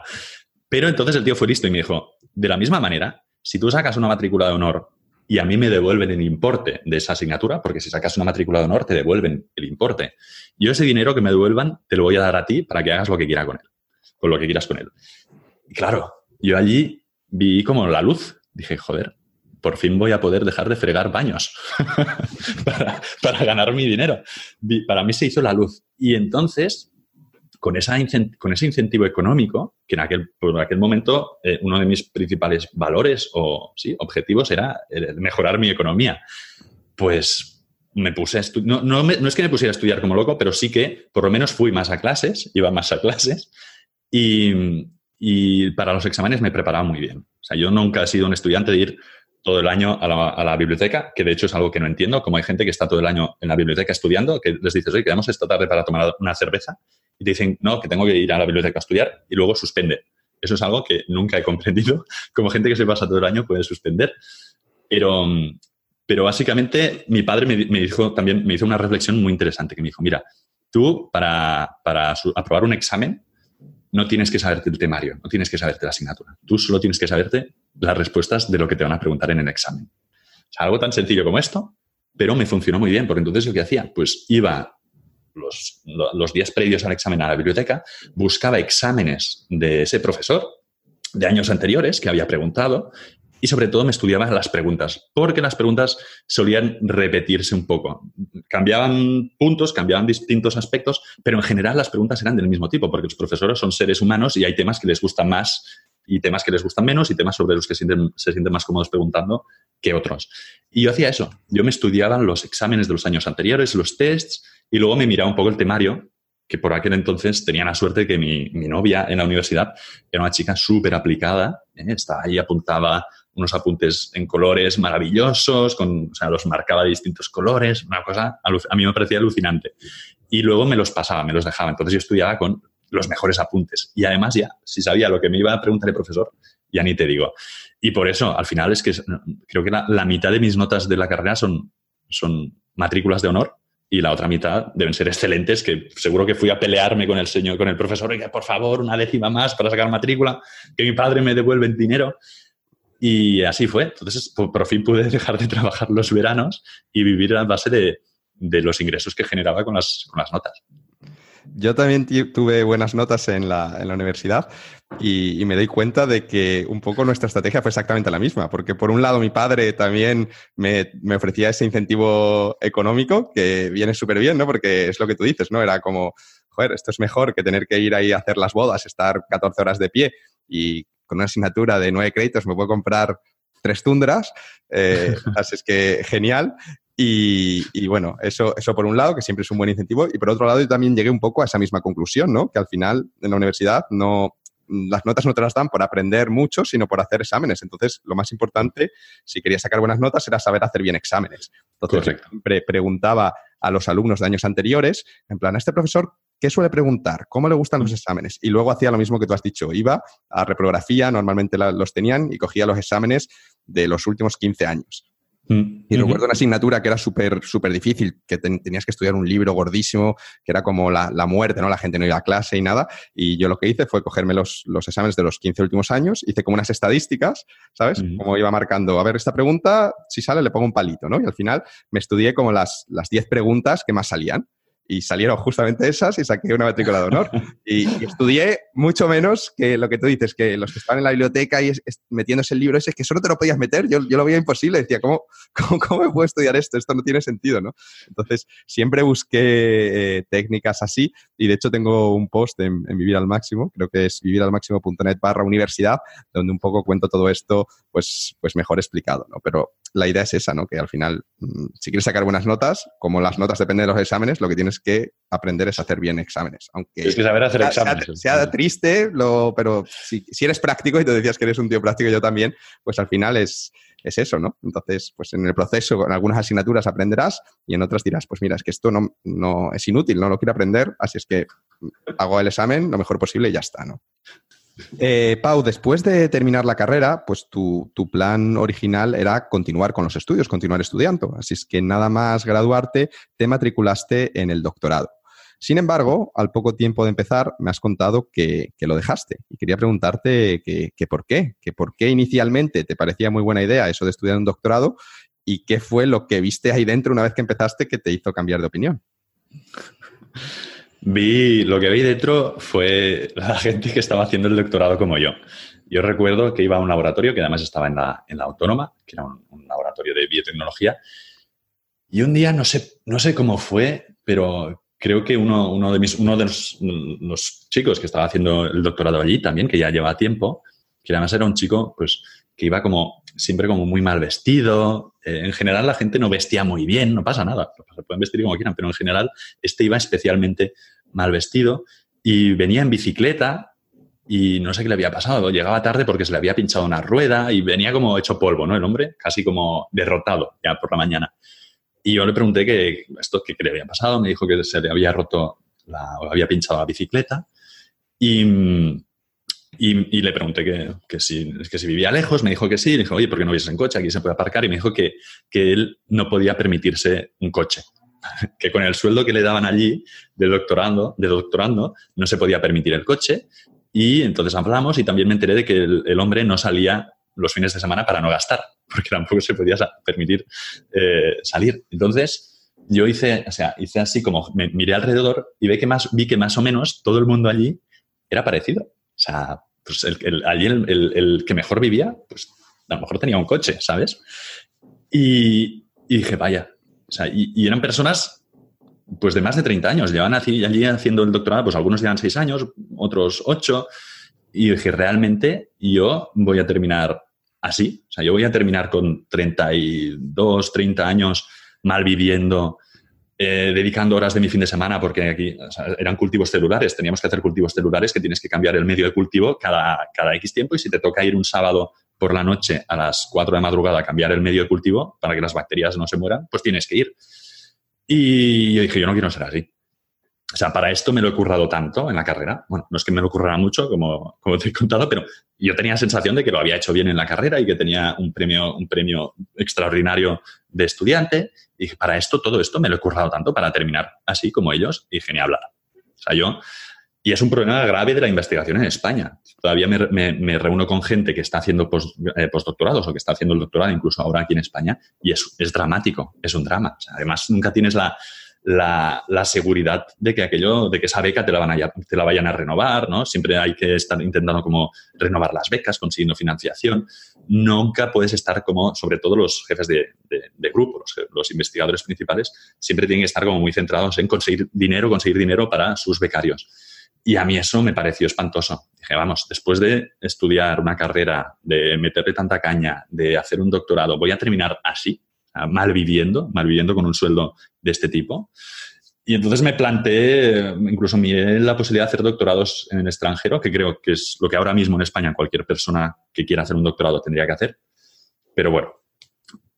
Pero entonces el tío fue listo y me dijo, de la misma manera, si tú sacas una matrícula de honor y a mí me devuelven el importe de esa asignatura, porque si sacas una matrícula de honor te devuelven el importe, yo ese dinero que me devuelvan te lo voy a dar a ti para que hagas lo que quieras con él, con lo que quieras con él. Y claro, yo allí vi como la luz. Dije, joder, por fin voy a poder dejar de fregar baños *laughs* para, ganar mi dinero. Para mí se hizo la luz. Y entonces, con, esa con ese incentivo económico, que en aquel, por aquel momento eh, uno de mis principales valores o sí, objetivos era mejorar mi economía, pues me puse a no, no, no es que me pusiera a estudiar como loco, pero sí que por lo menos fui más a clases, iba más a clases y, y para los exámenes me preparaba muy bien. O sea, yo nunca he sido un estudiante de ir todo el año a la, biblioteca, que de hecho es algo que no entiendo, como hay gente que está todo el año en la biblioteca estudiando, que les dices, oye, quedamos esta tarde para tomar una cerveza, y te dicen, no, que tengo que ir a la biblioteca a estudiar, y luego suspende. Eso es algo que nunca he comprendido, *laughs* como gente que se pasa todo el año puede suspender. Pero, pero básicamente mi padre me, dijo también, me hizo una reflexión muy interesante, que me dijo, mira, tú para, para aprobar un examen no tienes que saberte el temario, no tienes que saberte la asignatura. Tú solo tienes que saberte las respuestas de lo que te van a preguntar en el examen. O algo tan sencillo como esto, pero me funcionó muy bien, porque entonces lo que hacía, pues iba los, los días previos al examen a la biblioteca, buscaba exámenes de ese profesor de años anteriores que había preguntado y sobre todo me estudiaba las preguntas, porque las preguntas solían repetirse un poco. Cambiaban puntos, cambiaban distintos aspectos, pero en general las preguntas eran del mismo tipo, porque los profesores son seres humanos y hay temas que les gustan más y temas que les gustan menos y temas sobre los que se sienten más cómodos preguntando que otros. Y yo hacía eso, yo me estudiaba los exámenes de los años anteriores, los tests, y luego me miraba un poco el temario que por aquel entonces tenía la suerte que mi, novia en la universidad era una chica súper aplicada, ¿eh? estaba ahí, apuntaba unos apuntes en colores maravillosos, con, o sea, los marcaba de distintos colores, una cosa a mí me parecía alucinante. Y luego me los pasaba, me los dejaba. Entonces yo estudiaba con los mejores apuntes. Y además ya, si sabía lo que me iba a preguntar el profesor, ya ni te digo. Y por eso, al final es que creo que la, mitad de mis notas de la carrera son, son matrículas de honor y la otra mitad deben ser excelentes, que seguro que fui a pelearme con el señor, con el profesor, que por favor, una décima más para sacar matrícula, que mi padre me devuelve el dinero. Y así fue. Entonces, por, fin pude *laughs* dejar de trabajar los veranos y vivir a base de, los ingresos que generaba con las, con las notas. Yo también tuve buenas notas en la, en la universidad y, me doy cuenta de que un poco nuestra estrategia fue exactamente la misma, porque por un lado mi padre también me, me ofrecía ese incentivo económico que viene súper bien, ¿no? Porque es lo que tú dices, ¿no? Era como, joder, esto es mejor que tener que ir ahí a hacer las bodas, estar 14 horas de pie y con una asignatura de nueve créditos me puedo comprar tres tundras, eh, *laughs* así es que genial. Y, bueno, eso, eso por un lado, que siempre es un buen incentivo, y por otro lado yo también llegué un poco a esa misma conclusión, ¿no? Que al final en la universidad no, las notas no te las dan por aprender mucho, sino por hacer exámenes. Entonces, lo más importante, si querías sacar buenas notas, era saber hacer bien exámenes. Entonces, siempre preguntaba a los alumnos de años anteriores, en plan, a este profesor, ¿qué suele preguntar? ¿Cómo le gustan los mm. exámenes? Y luego hacía lo mismo que tú has dicho, iba a reprografía, normalmente los tenían, y cogía los exámenes de los últimos 15 años. Mm. Y recuerdo una asignatura que era súper súper difícil, que tenías que estudiar un libro gordísimo, que era como la, muerte, ¿no? La gente no iba a clase y nada. Y yo lo que hice fue cogerme los, los exámenes de los 15 últimos años, hice como unas estadísticas, ¿sabes? Como iba marcando, a ver, esta pregunta, si sale, le pongo un palito, ¿no? Y al final me estudié como las, las 10 preguntas que más salían y salieron justamente esas y saqué una matrícula de honor. Y, estudié mucho menos que lo que tú dices, que los que están en la biblioteca y metiéndose el libro ese, que solo te lo podías meter, yo, yo lo veía imposible, decía, ¿cómo, cómo, cómo me puedo estudiar esto? Esto no tiene sentido, ¿no? Entonces, siempre busqué eh, técnicas así y de hecho tengo un post en, en Vivir al Máximo, creo que es viviralmáximo.net barra universidad, donde un poco cuento todo esto, pues, pues mejor explicado, ¿no? Pero la idea es esa, ¿no? Que al final, mm, si quieres sacar buenas notas, como las notas dependen de los exámenes, lo que tienes que aprender es hacer bien exámenes. Aunque que saber hacer exámenes. Sea, triste, lo, pero si, eres práctico y te decías que eres un tío práctico, yo también, pues al final es, es eso, ¿no? Entonces, pues en el proceso, en algunas asignaturas aprenderás y en otras dirás, pues mira, es que esto no, no es inútil, no lo quiero aprender, así es que hago el examen lo mejor posible y ya está, ¿no? Eh, Pau, después de terminar la carrera, pues tu, plan original era continuar con los estudios, continuar estudiando. Así es que nada más graduarte, te matriculaste en el doctorado. Sin embargo, al poco tiempo de empezar, me has contado que, lo dejaste. Y quería preguntarte que, por qué, que por qué inicialmente te parecía muy buena idea eso de estudiar un doctorado y qué fue lo que viste ahí dentro una vez que empezaste que te hizo cambiar de opinión. *laughs* Vi, lo que vi dentro fue la *laughs* gente que estaba haciendo el doctorado como yo. Yo recuerdo que iba a un laboratorio que además estaba en la, en la Autónoma, que era un, laboratorio de biotecnología, y un día, no sé, no sé cómo fue, pero creo que uno, uno de, mis, uno de los, chicos que estaba haciendo el doctorado allí también, que ya lleva tiempo, que además era un chico pues, que iba como siempre como muy mal vestido. Eh, en general la gente no vestía muy bien, no pasa nada, se pueden vestir como quieran, pero en general este iba especialmente mal vestido y venía en bicicleta y no sé qué le había pasado. Llegaba tarde porque se le había pinchado una rueda y venía como hecho polvo, ¿no? El hombre, casi como derrotado ya por la mañana. Y yo le pregunté que esto qué le había pasado. Me dijo que se le había roto, la, había pinchado la bicicleta. Y, y, le pregunté que, que, si, que si vivía lejos. Me dijo que sí. Le dijo, oye, ¿por qué no vienes en coche? Aquí se puede aparcar. Y me dijo que, que él no podía permitirse un coche. *laughs* que con el sueldo que le daban allí de doctorando, de doctorando no se podía permitir el coche. Y entonces hablamos y también me enteré de que el, hombre no salía los fines de semana para no gastar, *laughs* porque tampoco se podía permitir eh, salir. Entonces, yo hice, o sea, hice así como me miré alrededor y vi que más, vi que más o menos todo el mundo allí era parecido. O sea, pues allí el, que mejor vivía, pues a lo mejor tenía un coche, ¿sabes? Y dije, vaya, y, eran personas pues de más de 30 años. Llevan allí haciendo el doctorado, pues algunos llevan 6 años, otros 8. Y dije, realmente yo voy a terminar así. O sea, yo voy a terminar con 32, 30 años mal viviendo, eh, dedicando horas de mi fin de semana, porque aquí eran cultivos celulares, teníamos que hacer cultivos celulares que tienes que cambiar el medio de cultivo cada, cada X tiempo y si te toca ir un sábado por la noche a las 4 de madrugada a cambiar el medio de cultivo para que las bacterias no se mueran, pues tienes que ir. Y yo dije, yo no quiero ser así. O sea, para esto me lo he currado tanto en la carrera. Bueno, no es que me lo currara mucho, como, como te he contado, pero yo tenía sensación de que lo había hecho bien en la carrera y que tenía un premio, un premio extraordinario de estudiante. Y dije, para esto, todo esto me lo he currado tanto para terminar así como ellos y genial hablar. O sea, yo y es un problema grave de la investigación en España. Todavía me, reúno con gente que está haciendo eh, postdoctorados o que está haciendo el doctorado, incluso ahora aquí en España, y es, dramático, es un drama. además, nunca tienes la, la, seguridad de que aquello, de que esa beca te la, van a, te la vayan a renovar, ¿no? Siempre hay que estar intentando como renovar las becas, consiguiendo financiación. Nunca puedes estar como, sobre todo los jefes de, de, grupo, los, los, investigadores principales, siempre tienen que estar como muy centrados en conseguir dinero, conseguir dinero para sus becarios. Y a mí eso me pareció espantoso. Dije, vamos, después de estudiar una carrera, de meterle tanta caña, de hacer un doctorado, voy a terminar así, mal viviendo, mal viviendo con un sueldo de este tipo. Y entonces me planteé, incluso miré la posibilidad de hacer doctorados en el extranjero, que creo que es lo que ahora mismo en España cualquier persona que quiera hacer un doctorado tendría que hacer. Pero bueno,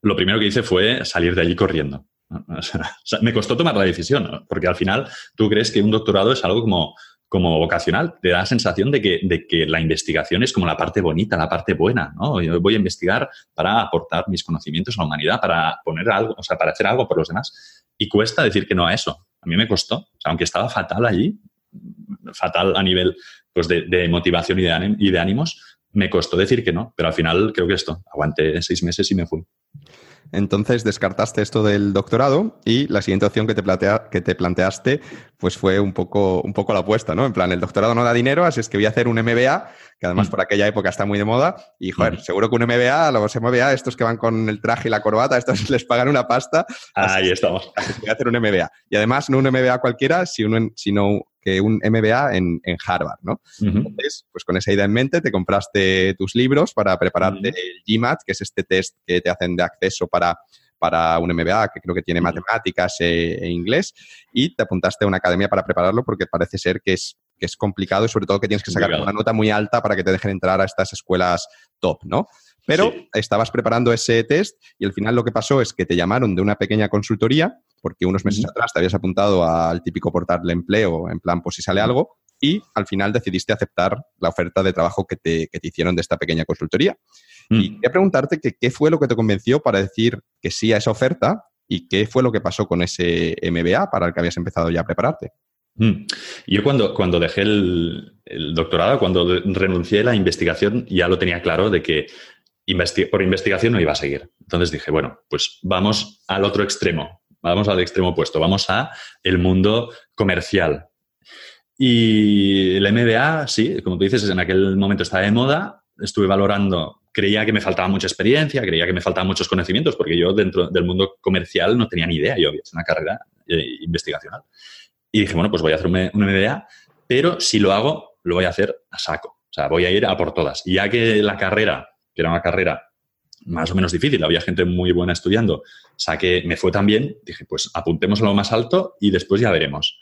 lo primero que hice fue salir de allí corriendo. *laughs* me costó tomar la decisión, porque al final tú crees que un doctorado es algo como como vocacional. Te da la sensación de que, de que la investigación es como la parte bonita, la parte buena, ¿no? Yo voy a investigar para aportar mis conocimientos a la humanidad, para poner algo, o sea, para hacer algo por los demás. Y cuesta decir que no a eso. A mí me costó. aunque estaba fatal allí, fatal a nivel pues, de, motivación y de, y de ánimos, me costó decir que no, pero al final creo que esto, aguanté seis meses y me fui. Entonces descartaste esto del doctorado y la siguiente opción que te, planteaste pues fue un poco, un poco la apuesta, ¿no? En plan, el doctorado no da dinero, así es que voy a hacer un MBA, que además mm. por aquella época está muy de moda, y joder, seguro que un MBA, los MBA, estos que van con el traje y la corbata, estos *laughs* les pagan una pasta. Ahí estamos. voy a hacer un MBA. Y además no un MBA cualquiera, sino, sino que un MBA en, Harvard, ¿no? Entonces, pues con esa idea en mente te compraste tus libros para prepararte el GMAT, que es este test que te hacen de acceso para para un MBA que creo que tiene matemáticas e, e, inglés y te apuntaste a una academia para prepararlo porque parece ser que es, que es complicado y sobre todo que tienes que sacar una nota muy alta para que te dejen entrar a estas escuelas top, ¿no? Pero estabas preparando ese test y al final lo que pasó es que te llamaron de una pequeña consultoría, porque unos meses atrás te habías apuntado al típico portal de empleo, en plan, pues si sale algo, y al final decidiste aceptar la oferta de trabajo que te, que te hicieron de esta pequeña consultoría. Y quería preguntarte que, qué fue lo que te convenció para decir que sí a esa oferta y qué fue lo que pasó con ese MBA para el que habías empezado ya a prepararte. Mm. Yo cuando, cuando dejé el, doctorado, cuando renuncié a la investigación, ya lo tenía claro de que por investigación no iba a seguir. Entonces dije, bueno, pues vamos al otro extremo, vamos al extremo opuesto, vamos a el mundo comercial. Y el MBA, sí, como tú dices, en aquel momento estaba de moda, estuve valorando, creía que me faltaba mucha experiencia, creía que me faltaban muchos conocimientos, porque yo dentro del mundo comercial no tenía ni idea, yo había hecho una carrera eh, investigacional. Y dije, bueno, pues voy a hacer un, MBA, pero si lo hago, lo voy a hacer a saco. O sea, voy a ir a por todas. Y ya que la carrera que era una carrera más o menos difícil, había gente muy buena estudiando, saqué, me fue tan bien, dije, pues apuntemos a lo más alto y después ya veremos.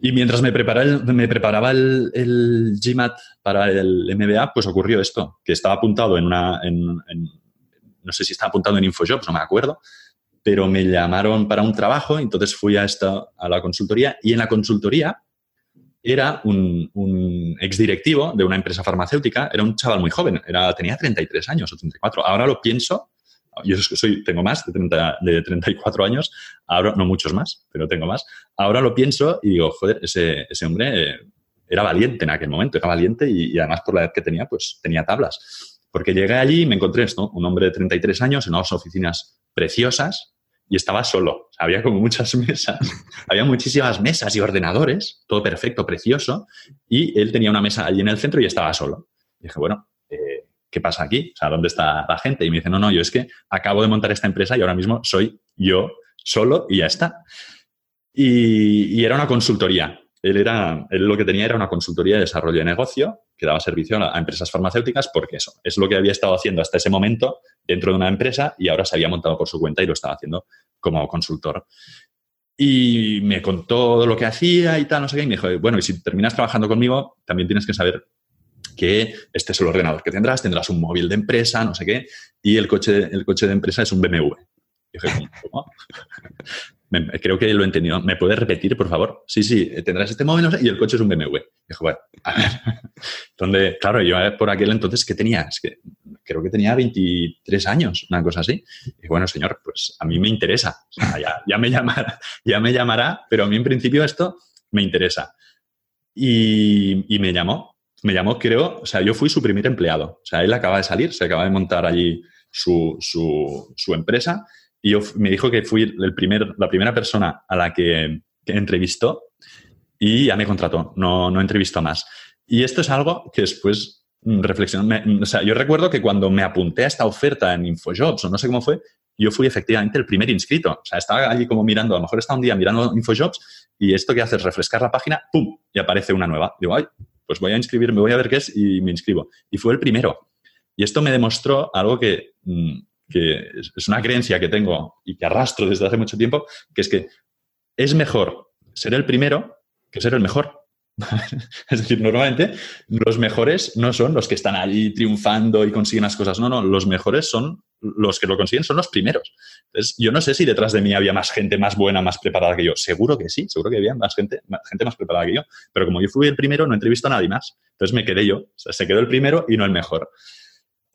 Y mientras me, me preparaba el, el, GMAT para el MBA, pues ocurrió esto, que estaba apuntado en una, no sé si estaba apuntado en InfoJobs, no me acuerdo, pero me llamaron para un trabajo, entonces fui a, esta, a la consultoría y en la consultoría era un, un exdirectivo de una empresa farmacéutica, era un chaval muy joven, era, tenía 33 años o 34. Ahora lo pienso, yo soy, tengo más de, 30, de 34 años, ahora no muchos más, pero tengo más. Ahora lo pienso y digo, joder, ese, ese hombre eh, era valiente en aquel momento, era valiente y, además por la edad que tenía, pues tenía tablas. Porque llegué allí y me encontré esto, un hombre de 33 años en unas oficinas preciosas, y estaba solo. había como muchas *laughs* mesas, había muchísimas mesas y ordenadores, todo perfecto, precioso, y él tenía una mesa allí en el centro y estaba solo. Y dije, bueno, eh, ¿qué pasa aquí? O sea, ¿dónde está la gente? Y me dice, no, no, yo es que acabo de montar esta empresa y ahora mismo soy yo solo y ya está. Y, era una consultoría. Él, era, él lo que tenía era una consultoría de desarrollo de negocio que daba servicio a, empresas farmacéuticas porque eso es lo que había estado haciendo hasta ese momento dentro de una empresa y ahora se había montado por su cuenta y lo estaba haciendo como consultor. Y me contó lo que hacía y tal, no sé qué, y me dijo, bueno, y si terminas trabajando conmigo, también tienes que saber que este es el ordenador que tendrás, tendrás un móvil de empresa, no sé qué, y el coche, el coche de empresa es un BMW. Y dije, ¿cómo? Creo que lo he entendido. ¿Me puedes repetir, por favor? Sí, sí, tendrás este móvil y el coche es un BMW. Dijo, bueno, a ver. *laughs* Donde, claro, yo por aquel entonces, ¿qué tenía? Es que creo que tenía 23 años, una cosa así. Y bueno, señor, pues a mí me interesa. ya, me llamará, *laughs* ya me llamará, pero a mí en principio esto me interesa. Y, y me llamó. Me llamó, creo, o sea, yo fui su primer empleado. O sea, él acaba de salir, se acaba de montar allí su, su, su empresa y me dijo que fui el primer, la primera persona a la que, entrevistó y ya me contrató, no, no entrevistó más. Y esto es algo que después mm, reflexioné. O sea, yo recuerdo que cuando me apunté a esta oferta en InfoJobs, o no sé cómo fue, yo fui efectivamente el primer inscrito. O sea, estaba allí como mirando, a lo mejor estaba un día mirando InfoJobs y esto que hace es refrescar la página, ¡pum! Y aparece una nueva. Digo, ay, pues voy a inscribirme, voy a ver qué es y me inscribo. Y fue el primero. Y esto me demostró algo que mm, que es una creencia que tengo y que arrastro desde hace mucho tiempo, que es que es mejor ser el primero que ser el mejor. *laughs* es decir, normalmente los mejores no son los que están allí triunfando y consiguen las cosas. No, no, los mejores son los que lo consiguen, son los primeros. Entonces, yo no sé si detrás de mí había más gente más buena, más preparada que yo. Seguro que sí, seguro que había más gente, más gente más preparada que yo. Pero como yo fui el primero, no entrevisto a nadie más. Entonces me quedé yo. O se quedó el primero y no el mejor.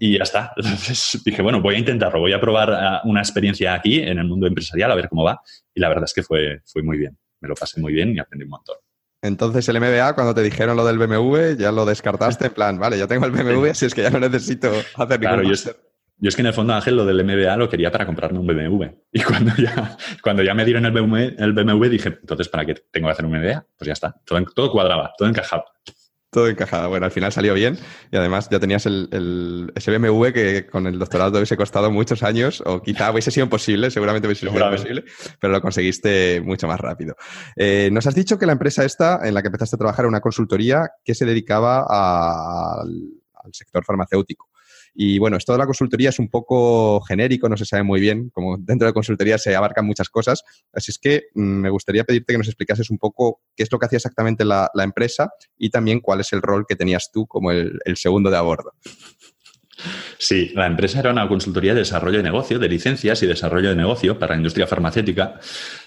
Y ya está. *laughs* Entonces dije, bueno, voy a intentarlo, voy a probar ah, una experiencia aquí en el mundo empresarial, a ver cómo va. Y la verdad es que fue, fue muy bien. Me lo pasé muy bien y aprendí un montón. Entonces el MBA, cuando te dijeron lo del BMW, ya lo descartaste en plan, vale, ya tengo el *laughs* BMW, así es que ya no necesito hacer claro, ningún yo, yo es que en el fondo, Ángel, lo del MBA lo quería para comprarme un BMW. Y cuando ya, cuando ya me dieron el BMW, el BMW, dije, entonces, ¿para qué tengo que hacer un MBA? Pues ya está, todo, todo cuadraba, todo encajaba. Todo encajaba. Bueno, al final salió bien y además ya tenías el, el, ese BMW que con el doctorado hubiese costado muchos años o quizá hubiese sido imposible, seguramente hubiese sido imposible, pero lo conseguiste mucho más rápido. Eh, nos has dicho que la empresa esta en la que empezaste a trabajar era una consultoría que se dedicaba al, al sector farmacéutico. Y bueno, esto de la consultoría es un poco genérico, no se sabe muy bien, como dentro de consultoría se abarcan muchas cosas. Así es que mm, me gustaría pedirte que nos explicases un poco qué es lo que hacía exactamente la, empresa y también cuál es el rol que tenías tú como el, segundo de a bordo. Sí, la empresa era una consultoría de desarrollo de negocio, de licencias y desarrollo de negocio para la industria farmacéutica.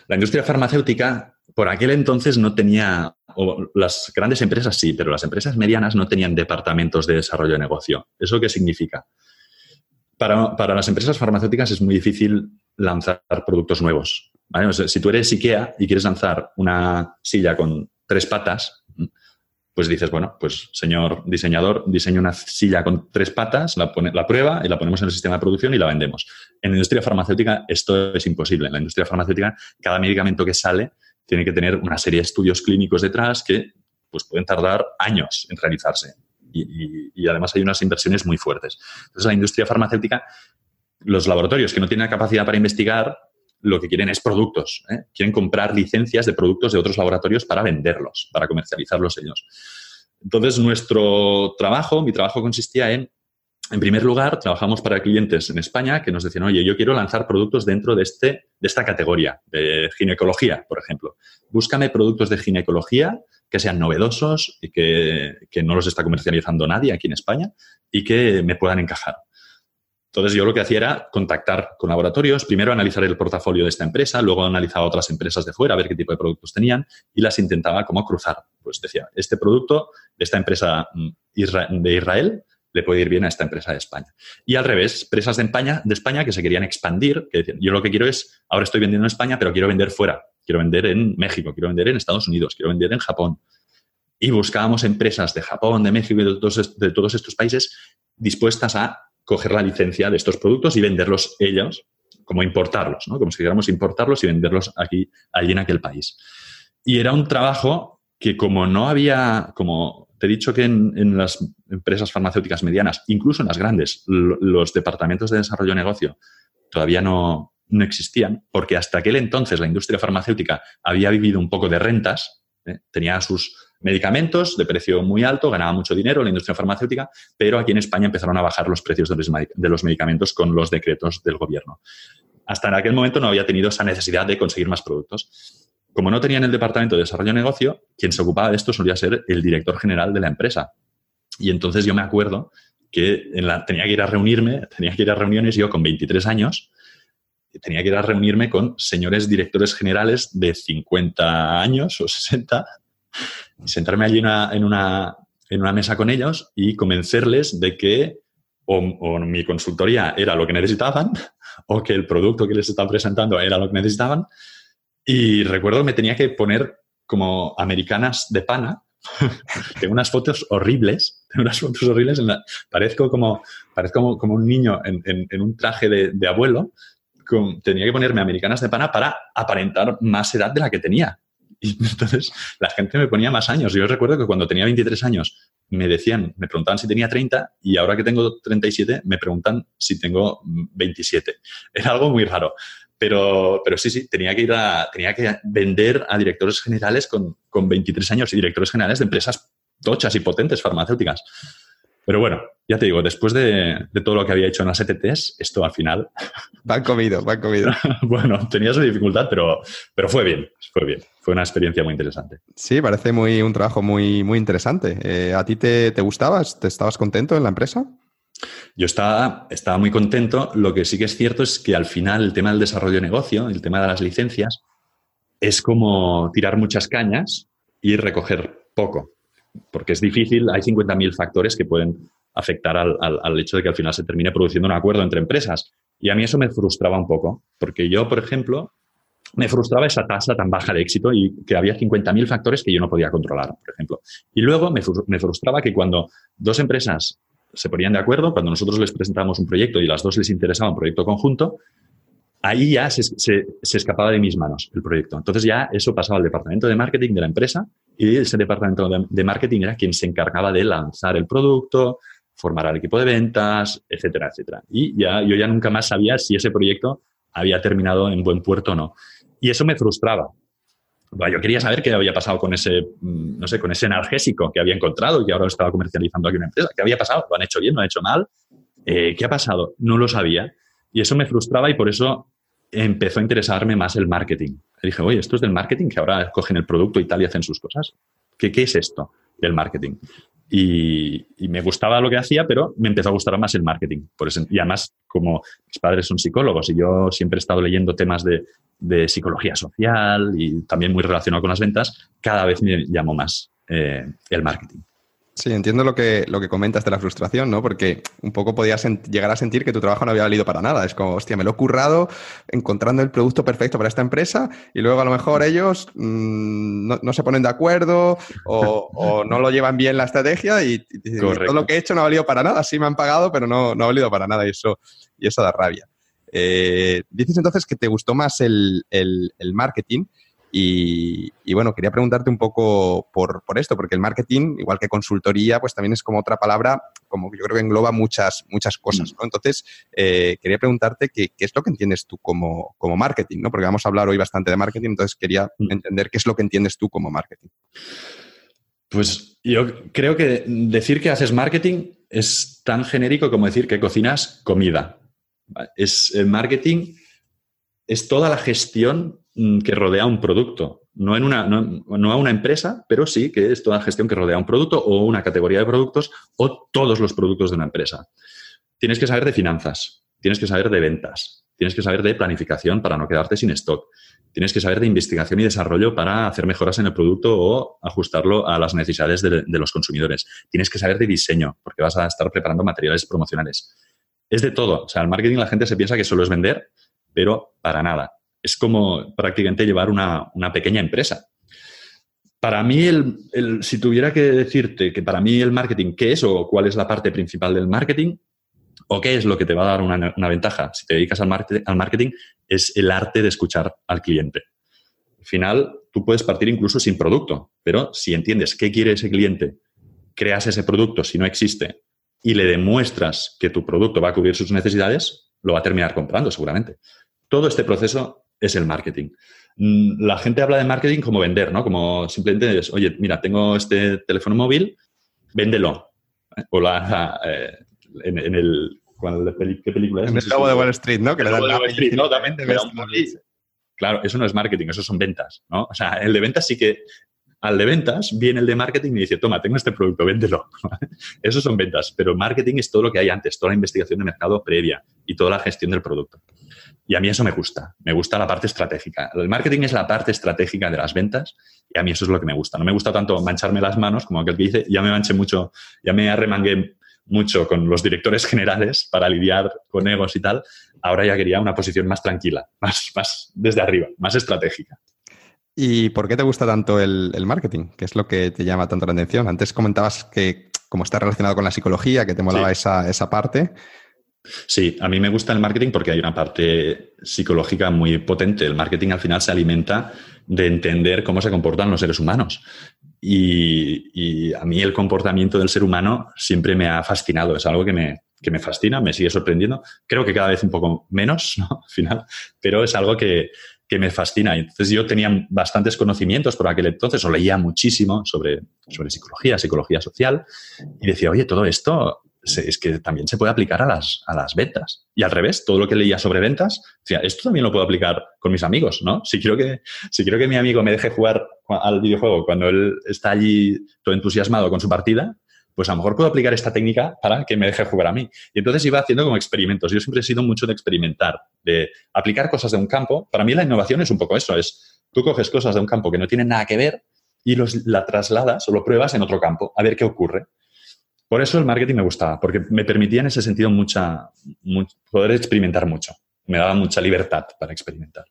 La industria farmacéutica por aquel entonces no tenía, o las grandes empresas sí, pero las empresas medianas no tenían departamentos de desarrollo de negocio. ¿Eso qué significa? Para, las empresas farmacéuticas es muy difícil lanzar productos nuevos. si tú eres IKEA y quieres lanzar una silla con tres patas, pues dices, bueno, pues señor diseñador, diseño una silla con tres patas, la, pone, la prueba y la ponemos en el sistema de producción y la vendemos. En la industria farmacéutica esto es imposible. En la industria farmacéutica, cada medicamento que sale tiene que tener una serie de estudios clínicos detrás que pues, pueden tardar años en realizarse. Y, además hay unas inversiones muy fuertes. Entonces, la industria farmacéutica, los laboratorios que no tienen la capacidad para investigar, lo que quieren es productos. ¿eh? Quieren comprar licencias de productos de otros laboratorios para venderlos, para comercializarlos ellos. Entonces, nuestro trabajo, mi trabajo consistía en en primer lugar, trabajamos para clientes en España que nos decían, oye, yo quiero lanzar productos dentro de, este, de esta categoría, de ginecología, por ejemplo. Búscame productos de ginecología que sean novedosos y que, que, no los está comercializando nadie aquí en España y que me puedan encajar. Entonces yo lo que hacía era contactar con laboratorios, primero analizar el portafolio de esta empresa, luego analizaba otras empresas de fuera, a ver qué tipo de productos tenían y las intentaba como cruzar. Pues decía, este producto de esta empresa mm, de Israel le puede ir bien a esta empresa de España. Y al revés, empresas de España, de España que se querían expandir, que decían, yo lo que quiero es, ahora estoy vendiendo en España, pero quiero vender fuera, quiero vender en México, quiero vender en Estados Unidos, quiero vender en Japón. Y buscábamos empresas de Japón, de México y de todos, de todos estos países dispuestas a coger la licencia de estos productos y venderlos ellos, como importarlos, ¿no? como si quisiéramos importarlos y venderlos aquí, allí en aquel país. Y era un trabajo que como no había, como te he dicho que en, las empresas farmacéuticas medianas, incluso en las grandes, los departamentos de desarrollo de negocio todavía no, existían, porque hasta aquel entonces la industria farmacéutica había vivido un poco de rentas, ¿eh? tenía sus medicamentos de precio muy alto, ganaba mucho dinero la industria farmacéutica, pero aquí en España empezaron a bajar los precios de los medicamentos con los decretos del gobierno. Hasta en aquel momento no había tenido esa necesidad de conseguir más productos. Como no tenían el departamento de desarrollo de negocio, quien se ocupaba de esto solía ser el director general de la empresa. Y entonces yo me acuerdo que tenía que ir a reunirme, tenía que ir a reuniones yo con 23 años, tenía que ir a reunirme con señores directores generales de 50 años o 60 y sentarme allí en una, en mesa con ellos y convencerles de que o, mi consultoría era lo que necesitaban *laughs* o que el producto que les estaba presentando era lo que necesitaban y recuerdo que me tenía que poner como americanas de pana. *laughs* tengo unas fotos horribles, tengo unas fotos horribles. En la, parezco como, parezco como, un niño en, un traje de, abuelo. Tenía que ponerme americanas de pana para aparentar más edad de la que tenía. Y *laughs* entonces la gente me ponía más años. Yo recuerdo que cuando tenía 23 años me decían, me preguntaban si tenía 30 y ahora que tengo 37 me preguntan si tengo 27. Era algo muy raro. Pero, pero sí, sí, tenía que ir a, tenía que vender a directores generales con, con 23 años y directores generales de empresas tochas y potentes farmacéuticas. Pero bueno, ya te digo, después de, todo lo que había hecho en las ETTs, esto al final... Van comido, van comido. *laughs* bueno, tenía su dificultad, pero, pero fue bien, fue bien. Fue una experiencia muy interesante. Sí, parece muy, un trabajo muy, muy interesante. Eh, ¿A ti te, te gustabas? ¿Te estabas contento en la empresa? Yo estaba, estaba muy contento. Lo que sí que es cierto es que al final el tema del desarrollo de negocio, el tema de las licencias, es como tirar muchas cañas y recoger poco. Porque es difícil, hay 50.000 factores que pueden afectar al, al, hecho de que al final se termine produciendo un acuerdo entre empresas. Y a mí eso me frustraba un poco, porque yo, por ejemplo, me frustraba esa tasa tan baja de éxito y que había 50.000 factores que yo no podía controlar, por ejemplo. Y luego me, me frustraba que cuando dos empresas se ponían de acuerdo, cuando nosotros les presentábamos un proyecto y las dos les interesaba un proyecto conjunto, ahí ya se, se, escapaba de mis manos el proyecto. Entonces ya eso pasaba al departamento de marketing de la empresa y ese departamento de, marketing era quien se encargaba de lanzar el producto, formar al equipo de ventas, etcétera, etcétera. Y ya yo ya nunca más sabía si ese proyecto había terminado en buen puerto o no. Y eso me frustraba. Yo quería saber qué había pasado con ese, mm, no sé, con ese analgésico que había encontrado y que ahora estaba comercializando aquí una empresa. ¿Qué había pasado? ¿Lo han hecho bien? ¿Lo han hecho mal? Eh, ¿Qué ha pasado? No lo sabía. Y eso me frustraba y por eso empezó a interesarme más el marketing. dije, oye, esto es del marketing, que ahora cogen el producto y tal y hacen sus cosas. ¿Qué, qué es esto del marketing? Y, me gustaba lo que hacía, pero me empezó a gustar más el marketing. Por eso, y además, como mis padres son psicólogos y yo siempre he estado leyendo temas de, de psicología social y también muy relacionado con las ventas, cada vez me llamó más eh, el marketing. Sí, entiendo lo que, lo que comentas de la frustración, ¿no? Porque un poco podías llegar a sentir que tu trabajo no había valido para nada. Es como, hostia, me lo he currado encontrando el producto perfecto para esta empresa y luego a lo mejor ellos mm, no, se ponen de acuerdo o, no lo llevan bien la estrategia y, todo lo que he hecho no ha valido para nada. Sí me han pagado, pero no, no ha valido para nada y eso, y eso da rabia. Eh, dices entonces que te gustó más el, el, el marketing. Y, bueno, quería preguntarte un poco por, esto, porque el marketing, igual que consultoría, pues también es como otra palabra, como yo creo que engloba muchas, muchas cosas, ¿no? Entonces, eh, quería preguntarte qué, es lo que entiendes tú como, como marketing, ¿no? Porque vamos a hablar hoy bastante de marketing, entonces quería mm. entender qué es lo que entiendes tú como marketing. Pues yo creo que decir que haces marketing es tan genérico como decir que cocinas comida. Es el marketing es toda la gestión que rodea un producto. No, en una, no, a una empresa, pero sí que es toda gestión que rodea un producto o una categoría de productos o todos los productos de una empresa. Tienes que saber de finanzas, tienes que saber de ventas, tienes que saber de planificación para no quedarte sin stock, tienes que saber de investigación y desarrollo para hacer mejoras en el producto o ajustarlo a las necesidades de, de los consumidores. Tienes que saber de diseño, porque vas a estar preparando materiales promocionales. Es de todo. O sea, el marketing la gente se piensa que solo es vender, pero para nada es como prácticamente llevar una, pequeña empresa. Para mí, el, si tuviera que decirte que para mí el marketing, ¿qué es o cuál es la parte principal del marketing? ¿O qué es lo que te va a dar una, ventaja? Si te dedicas al, al marketing, es el arte de escuchar al cliente. Al final, tú puedes partir incluso sin producto, pero si entiendes qué quiere ese cliente, creas ese producto si no existe y le demuestras que tu producto va a cubrir sus necesidades, lo va a terminar comprando seguramente. Todo este proceso es el marketing. Mm, la gente habla de marketing como vender, ¿no? Como simplemente es, oye, mira, tengo este teléfono móvil, véndelo. ¿eh? O la, *laughs* eh, en, el... ¿Qué película es? En el lobo de Wall Street, ¿no? Que le dan de Wall Street, ¿no? También Claro, eso no es marketing, eso son ventas, ¿no? O sea, el de ventas sí que de ventas viene el de marketing y dice, toma, tengo este producto, véndelo. *laughs* Eso son ventas, pero marketing es todo lo que hay antes, toda la investigación de mercado previa y toda la gestión del producto. Y a mí eso me gusta, me gusta la parte estratégica. El marketing es la parte estratégica de las ventas y a mí eso es lo que me gusta. No me gusta tanto mancharme las manos, como aquel que dice, ya me manché mucho, ya me arremangué mucho con los directores generales para lidiar con egos y tal. Ahora ya quería una posición más tranquila, *laughs* más, más desde arriba, más estratégica. ¿Y por qué te gusta tanto el, marketing? ¿Qué es lo que te llama tanto la atención? Antes comentabas que como está relacionado con la psicología, que te molaba esa, esa parte. Sí, a mí me gusta el marketing porque hay una parte psicológica muy potente. El marketing al final se alimenta de entender cómo se comportan los seres humanos. Y, a mí el comportamiento del ser humano siempre me ha fascinado. Es algo que me, que me fascina, me sigue sorprendiendo. Creo que cada vez un poco menos, ¿no? *laughs* Al final, pero es algo que, que me fascina. Entonces yo tenía bastantes conocimientos por aquel entonces, o leía muchísimo sobre, sobre psicología, psicología social, y decía, oye, todo esto es que también se puede aplicar a las, a las ventas. Y al revés, todo lo que leía sobre ventas, decía, esto también lo puedo aplicar con mis amigos, ¿no? Si quiero que, si quiero que mi amigo me deje jugar al videojuego cuando él está allí todo entusiasmado con su partida, pues a lo mejor puedo aplicar esta técnica para que me deje jugar a mí. Y entonces iba haciendo como experimentos. Yo siempre he sido mucho de experimentar, de aplicar cosas de un campo. Para mí la innovación es un poco eso, es tú coges cosas de un campo que no tienen nada que ver y los, la trasladas o lo pruebas en otro campo, a ver qué ocurre. Por eso el marketing me gustaba, porque me permitía en ese sentido mucha, poder experimentar mucho. Me daba mucha libertad para experimentar.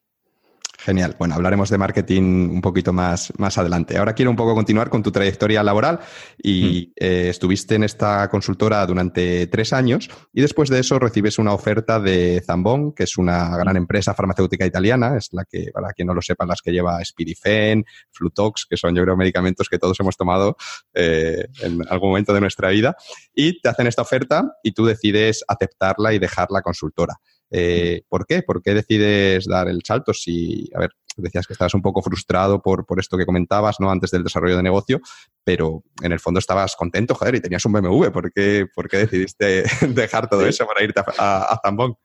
Genial. Bueno, hablaremos de marketing un poquito más, más adelante. Ahora quiero un poco continuar con tu trayectoria laboral y mm. eh, estuviste en esta consultora durante tres años y después de eso recibes una oferta de Zambon, que es una gran empresa farmacéutica italiana, es la que, para quien no lo sepa, las que lleva Spirifen, Flutox, que son yo creo medicamentos que todos hemos tomado eh, en algún momento de nuestra vida, y te hacen esta oferta y tú decides aceptarla y dejar la consultora. Eh, ¿Por qué? ¿Por qué decides dar el salto? Si, a ver, decías que estabas un poco frustrado por, por esto que comentabas, ¿no? Antes del desarrollo de negocio, pero en el fondo estabas contento, joder, y tenías un BMW. ¿Por qué, por qué decidiste *laughs* dejar todo eso para irte a, a Zambón?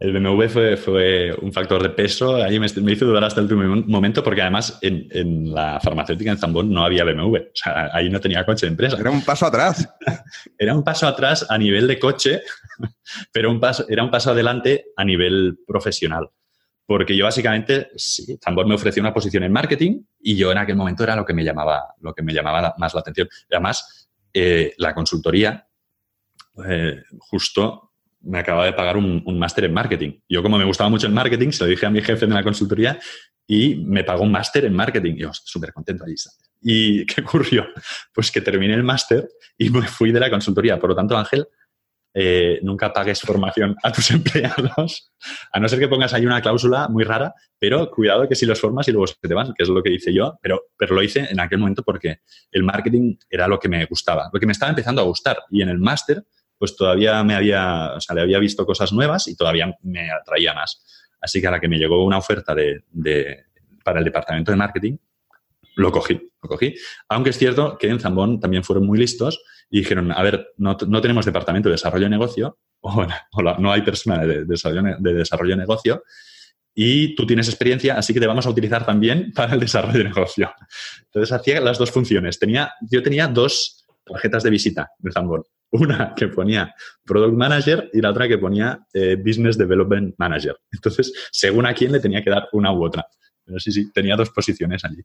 El BMW fue, fue, un factor de peso. Ahí me, hizo dudar hasta el último momento porque además en, en, la farmacéutica en Zambón no había BMW. O sea, ahí no tenía coche de empresa. Era un paso atrás. *laughs* era un paso atrás a nivel de coche, *laughs* pero un paso, era un paso adelante a nivel profesional. Porque yo básicamente, sí, Zambón me ofreció una posición en marketing y yo en aquel momento era lo que me llamaba, lo que me llamaba más la atención. Además, eh, la consultoría, eh, justo me acaba de pagar un, máster en marketing. Yo, como me gustaba mucho el marketing, se lo dije a mi jefe de la consultoría y me pagó un máster en marketing. Yo, súper contento allí. ¿Y *laughs* qué ocurrió? Pues que terminé el máster y me fui de la consultoría. Por lo tanto, Ángel, eh, nunca pagues formación a tus *laughs* empleados, a no ser que pongas ahí una cláusula muy rara, pero cuidado que si los formas y luego se te van, que es lo que hice yo, pero, pero lo hice en aquel momento porque el marketing era lo que me gustaba, lo que me estaba empezando a gustar. Y en el máster pues todavía me había, o sea, le había visto cosas nuevas y todavía me atraía más. Así que a la que me llegó una oferta de, para el departamento de marketing, lo cogí, lo cogí. Aunque es cierto que en Zambón también fueron muy listos y dijeron, a ver, no, tenemos departamento de desarrollo de negocio, *laughs* o, no hay persona de, desarrollo, de desarrollo de negocio, y tú tienes experiencia, así que te vamos a utilizar también *laughs* para el desarrollo de negocio. Entonces hacía las dos funciones. Tenía, yo tenía dos tarjetas de visita de Zambón una que ponía Product Manager y la otra que ponía eh, Business Development Manager. Entonces, según a quién le tenía que dar una u otra. Pero sí, sí, tenía dos posiciones allí.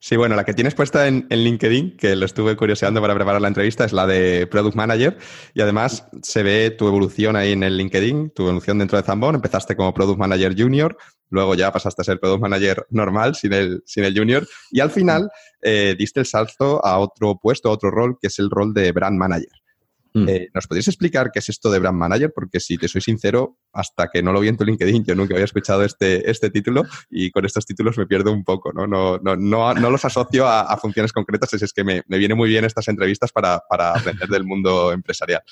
Sí, bueno, la que tienes puesta en, LinkedIn, que lo estuve curioseando para preparar la entrevista, es la de Product Manager. Y además se ve tu evolución ahí en el LinkedIn, tu evolución dentro de Zambon. Empezaste como Product Manager Junior, luego ya pasaste a ser Product Manager normal, sin el, sin el Junior. Y al final eh, diste el salto a otro puesto, a otro rol, que es el rol de Brand Manager. Mm. Eh, ¿Nos podrías explicar qué es esto de Brand Manager? Porque si te soy sincero, hasta que no lo vi en tu LinkedIn, yo nunca había escuchado este, este título y con estos títulos me pierdo un poco, ¿no? No, no, no, no los asocio a, funciones concretas, es, es que me, me, viene muy bien estas entrevistas para, para aprender del mundo empresarial.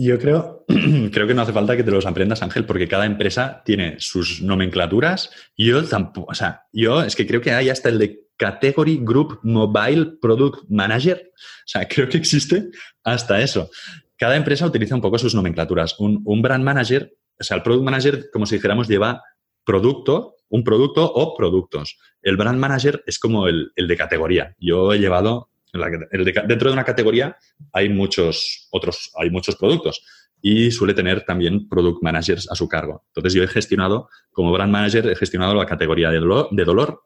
Yo creo, *clears throat* creo que no hace falta que te los aprendas, Ángel, porque cada empresa tiene sus nomenclaturas. Yo tampoco, o sea, yo es que creo que hay hasta el de Category Group Mobile Product Manager. O sea, *laughs* creo que existe hasta eso. Cada empresa utiliza un poco sus nomenclaturas. Un, brand manager, o sea, el product manager, como si dijéramos, lleva producto, un producto o productos. El brand manager es como el, de categoría. Yo he llevado, dentro de una categoría hay muchos otros, hay muchos productos y suele tener también product managers a su cargo. Entonces yo he gestionado, como brand manager, he gestionado la categoría de dolor,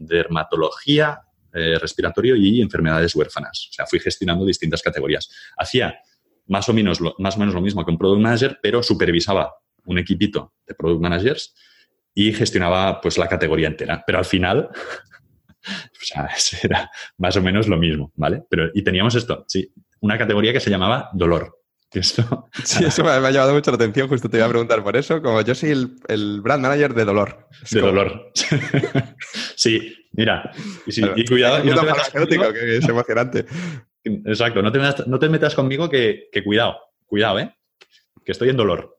dermatología, eh, respiratorio y enfermedades huérfanas. O sea, fui gestionando distintas categorías. Hacía más o, menos lo, más o menos lo mismo que un product manager, pero supervisaba un equipito de product managers y gestionaba pues la categoría entera. Pero al final, *laughs* o sea, *laughs* era más o menos lo mismo, ¿vale? Pero, y teníamos esto, sí, una categoría que se llamaba dolor. Esto, *laughs* sí, eso me, ha llamado mucho la atención, justo te iba a preguntar por eso, como yo soy el, brand manager de dolor. de dolor. *laughs* sí, mira, y, cuidado. no que es emocionante. Exacto, no te, metas, no te metas conmigo que, cuidado, cuidado, ¿eh? Que estoy en dolor.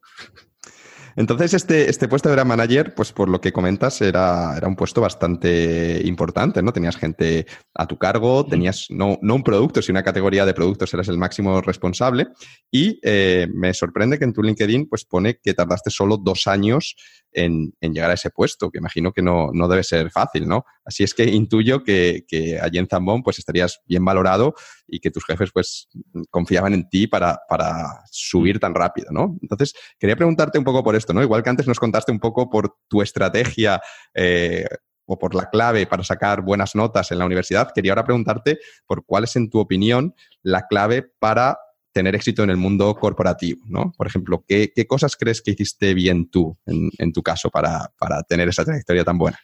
Entonces, este, este puesto de gran manager, pues por lo que comentas, era, era un puesto bastante importante, ¿no? Tenías gente a tu cargo, tenías no, no un producto, sino una categoría de productos, eras el máximo responsable. Y eh, me sorprende que en tu LinkedIn, pues pone que tardaste solo dos años en, llegar a ese puesto, que imagino que no, no, debe ser fácil, ¿no? Así es que intuyo que, que allí en Zambón, pues estarías bien valorado y que tus jefes, pues, confiaban en ti para, para subir tan rápido, ¿no? Entonces, quería preguntarte un poco por esto, ¿no? Igual que antes nos contaste un poco por tu estrategia eh, o por la clave para sacar buenas notas en la universidad, quería ahora preguntarte por cuál es, en tu opinión, la clave para tener éxito en el mundo corporativo, ¿no? Por ejemplo, ¿qué, cosas crees que hiciste bien tú, en, tu caso, para, para tener esa trayectoria tan buena?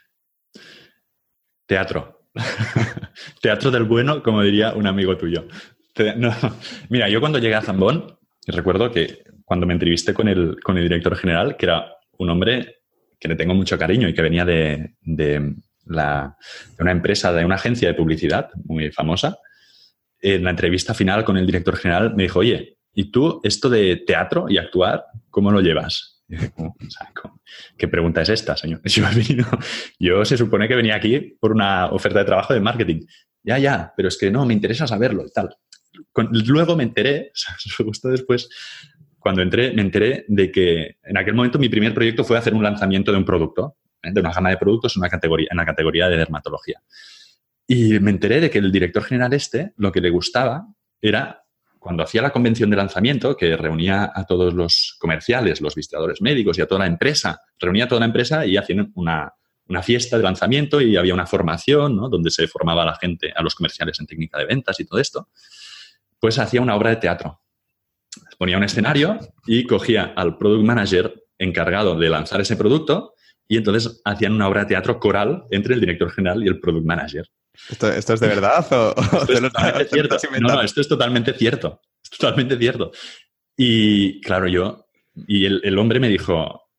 Teatro. *laughs* Teatro del bueno, como diría un amigo tuyo. Mira, yo cuando llegué a Zambón, recuerdo que cuando me entrevisté con el, con el director general, que era un hombre que le tengo mucho cariño y que venía de, de, la, de una empresa, de una agencia de publicidad muy famosa, en la entrevista final con el director general me dijo, oye, ¿y tú esto de teatro y actuar, cómo lo llevas? ¿Qué pregunta es esta, señor? *laughs* Yo, yo se supone que venía aquí por una oferta de trabajo de marketing. Ya, ya, pero es que no, me interesa saberlo y tal. luego me enteré, *laughs* justo después, cuando entré, me enteré de que en aquel momento mi primer proyecto fue hacer un lanzamiento de un producto, ¿eh? de una gama de productos en una categoría, en la categoría de dermatología. Y me enteré de que el director general este, lo que le gustaba era cuando hacía la convención de lanzamiento, que reunía a todos los comerciales, los visitadores médicos y a toda la empresa, reunía a toda la empresa y hacían una, una fiesta de lanzamiento y había una formación ¿no? donde se formaba a la gente, a los comerciales en técnica de ventas y todo esto, pues hacía una obra de teatro ponía un escenario y cogía al product manager encargado de lanzar ese producto y entonces hacían una obra de teatro coral entre el director general y el product manager. ¿Esto, es de verdad o, cierto? No, no, esto es totalmente cierto. Es totalmente cierto. Y claro, yo, y el, el hombre me dijo,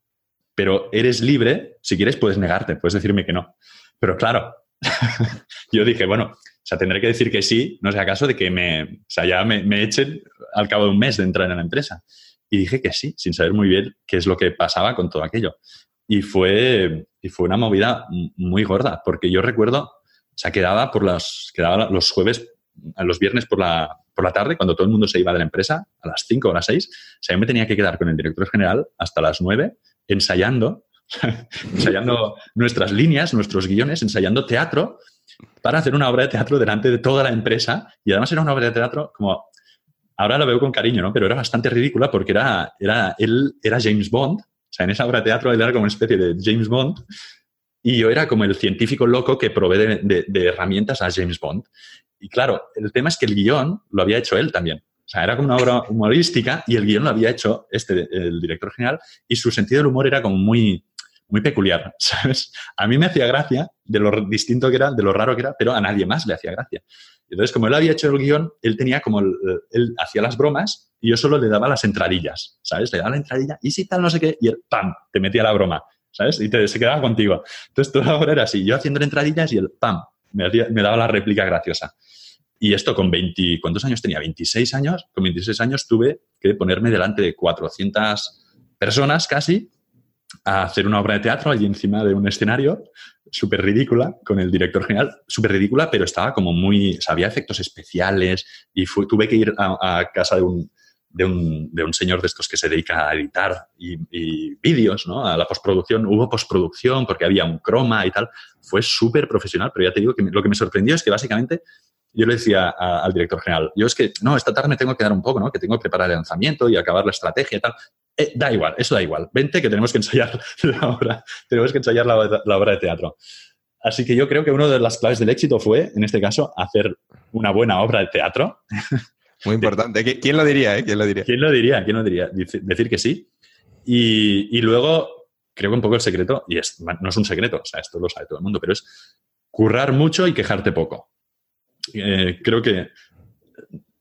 pero eres libre, si quieres puedes negarte, puedes decirme que no. Pero claro, *laughs* yo dije, bueno, o sea, tendré que decir que sí, no sea caso de que me, o sea, ya me, me, echen al cabo de un mes de entrar en la empresa. Y dije que sí, sin saber muy bien qué es lo que pasaba con todo aquello. Y fue, y fue una movida muy gorda, porque yo recuerdo, sea, quedaba, por las, quedaba los jueves, los viernes por la, por la tarde, cuando todo el mundo se iba de la empresa, a las 5 o a las 6, o sea, yo me tenía que quedar con el director general hasta las 9 ensayando, *laughs* ensayando nuestras líneas, nuestros guiones, ensayando teatro para hacer una obra de teatro delante de toda la empresa. Y además era una obra de teatro como, ahora lo veo con cariño, ¿no? Pero era bastante ridícula porque era, era, él era James Bond. O sea, en esa obra de teatro él era como una especie de James Bond. Y yo era como el científico loco que provee de, herramientas a James Bond. Y claro, el tema es que el guion lo había hecho él también. O sea, era como una obra humorística y el guion lo había hecho este, el director general y su sentido del humor era como muy, muy peculiar, *laughs* ¿sabes? A mí me hacía gracia de lo distinto que era, de lo raro que era, pero a nadie más le hacía gracia. Entonces, como él había hecho el guion, él tenía como, él hacía las bromas y yo solo le daba las entradillas, ¿sabes? Le daba la entradilla y si tal, no sé qué, y él, ¡pam!, te metía la broma, ¿sabes? Y te, se quedaba contigo. Entonces, toda la hora era así, yo haciendo entradillas y él, ¡pam!, me, me daba la réplica graciosa. Y esto con 20, ¿cuántos años tenía? 26 años. Con 26 años tuve que ponerme delante de 400 personas casi a hacer una obra de teatro allí encima de un escenario, súper ridícula, con el director general, súper ridícula, pero estaba como muy, o sea, había efectos especiales y tuve que ir a, casa de un, de un, de un, señor de estos que se dedica a editar y, vídeos, ¿no? A la postproducción. Hubo postproducción porque había un croma y tal. Fue súper profesional, pero ya te digo que lo que me sorprendió es que básicamente yo le decía al director general, yo es que, no, esta tarde me tengo que dar un poco, ¿no? Que tengo que preparar el lanzamiento y acabar la estrategia y tal. Eh, da igual, eso da igual. Vente que tenemos que ensayar *laughs* la obra, tenemos que ensayar la, la, obra de teatro. Así que yo creo que una de las claves del éxito fue, en este caso, hacer una buena obra de teatro. *laughs* Muy importante. ¿Quién lo diría? Eh? ¿Quién lo diría? ¿Quién lo diría? ¿Quién lo diría? Decir que sí. Y, y luego, creo que un poco el secreto, y es, no es un secreto, o sea, esto lo sabe todo el mundo, pero es currar mucho y quejarte poco. Eh, creo que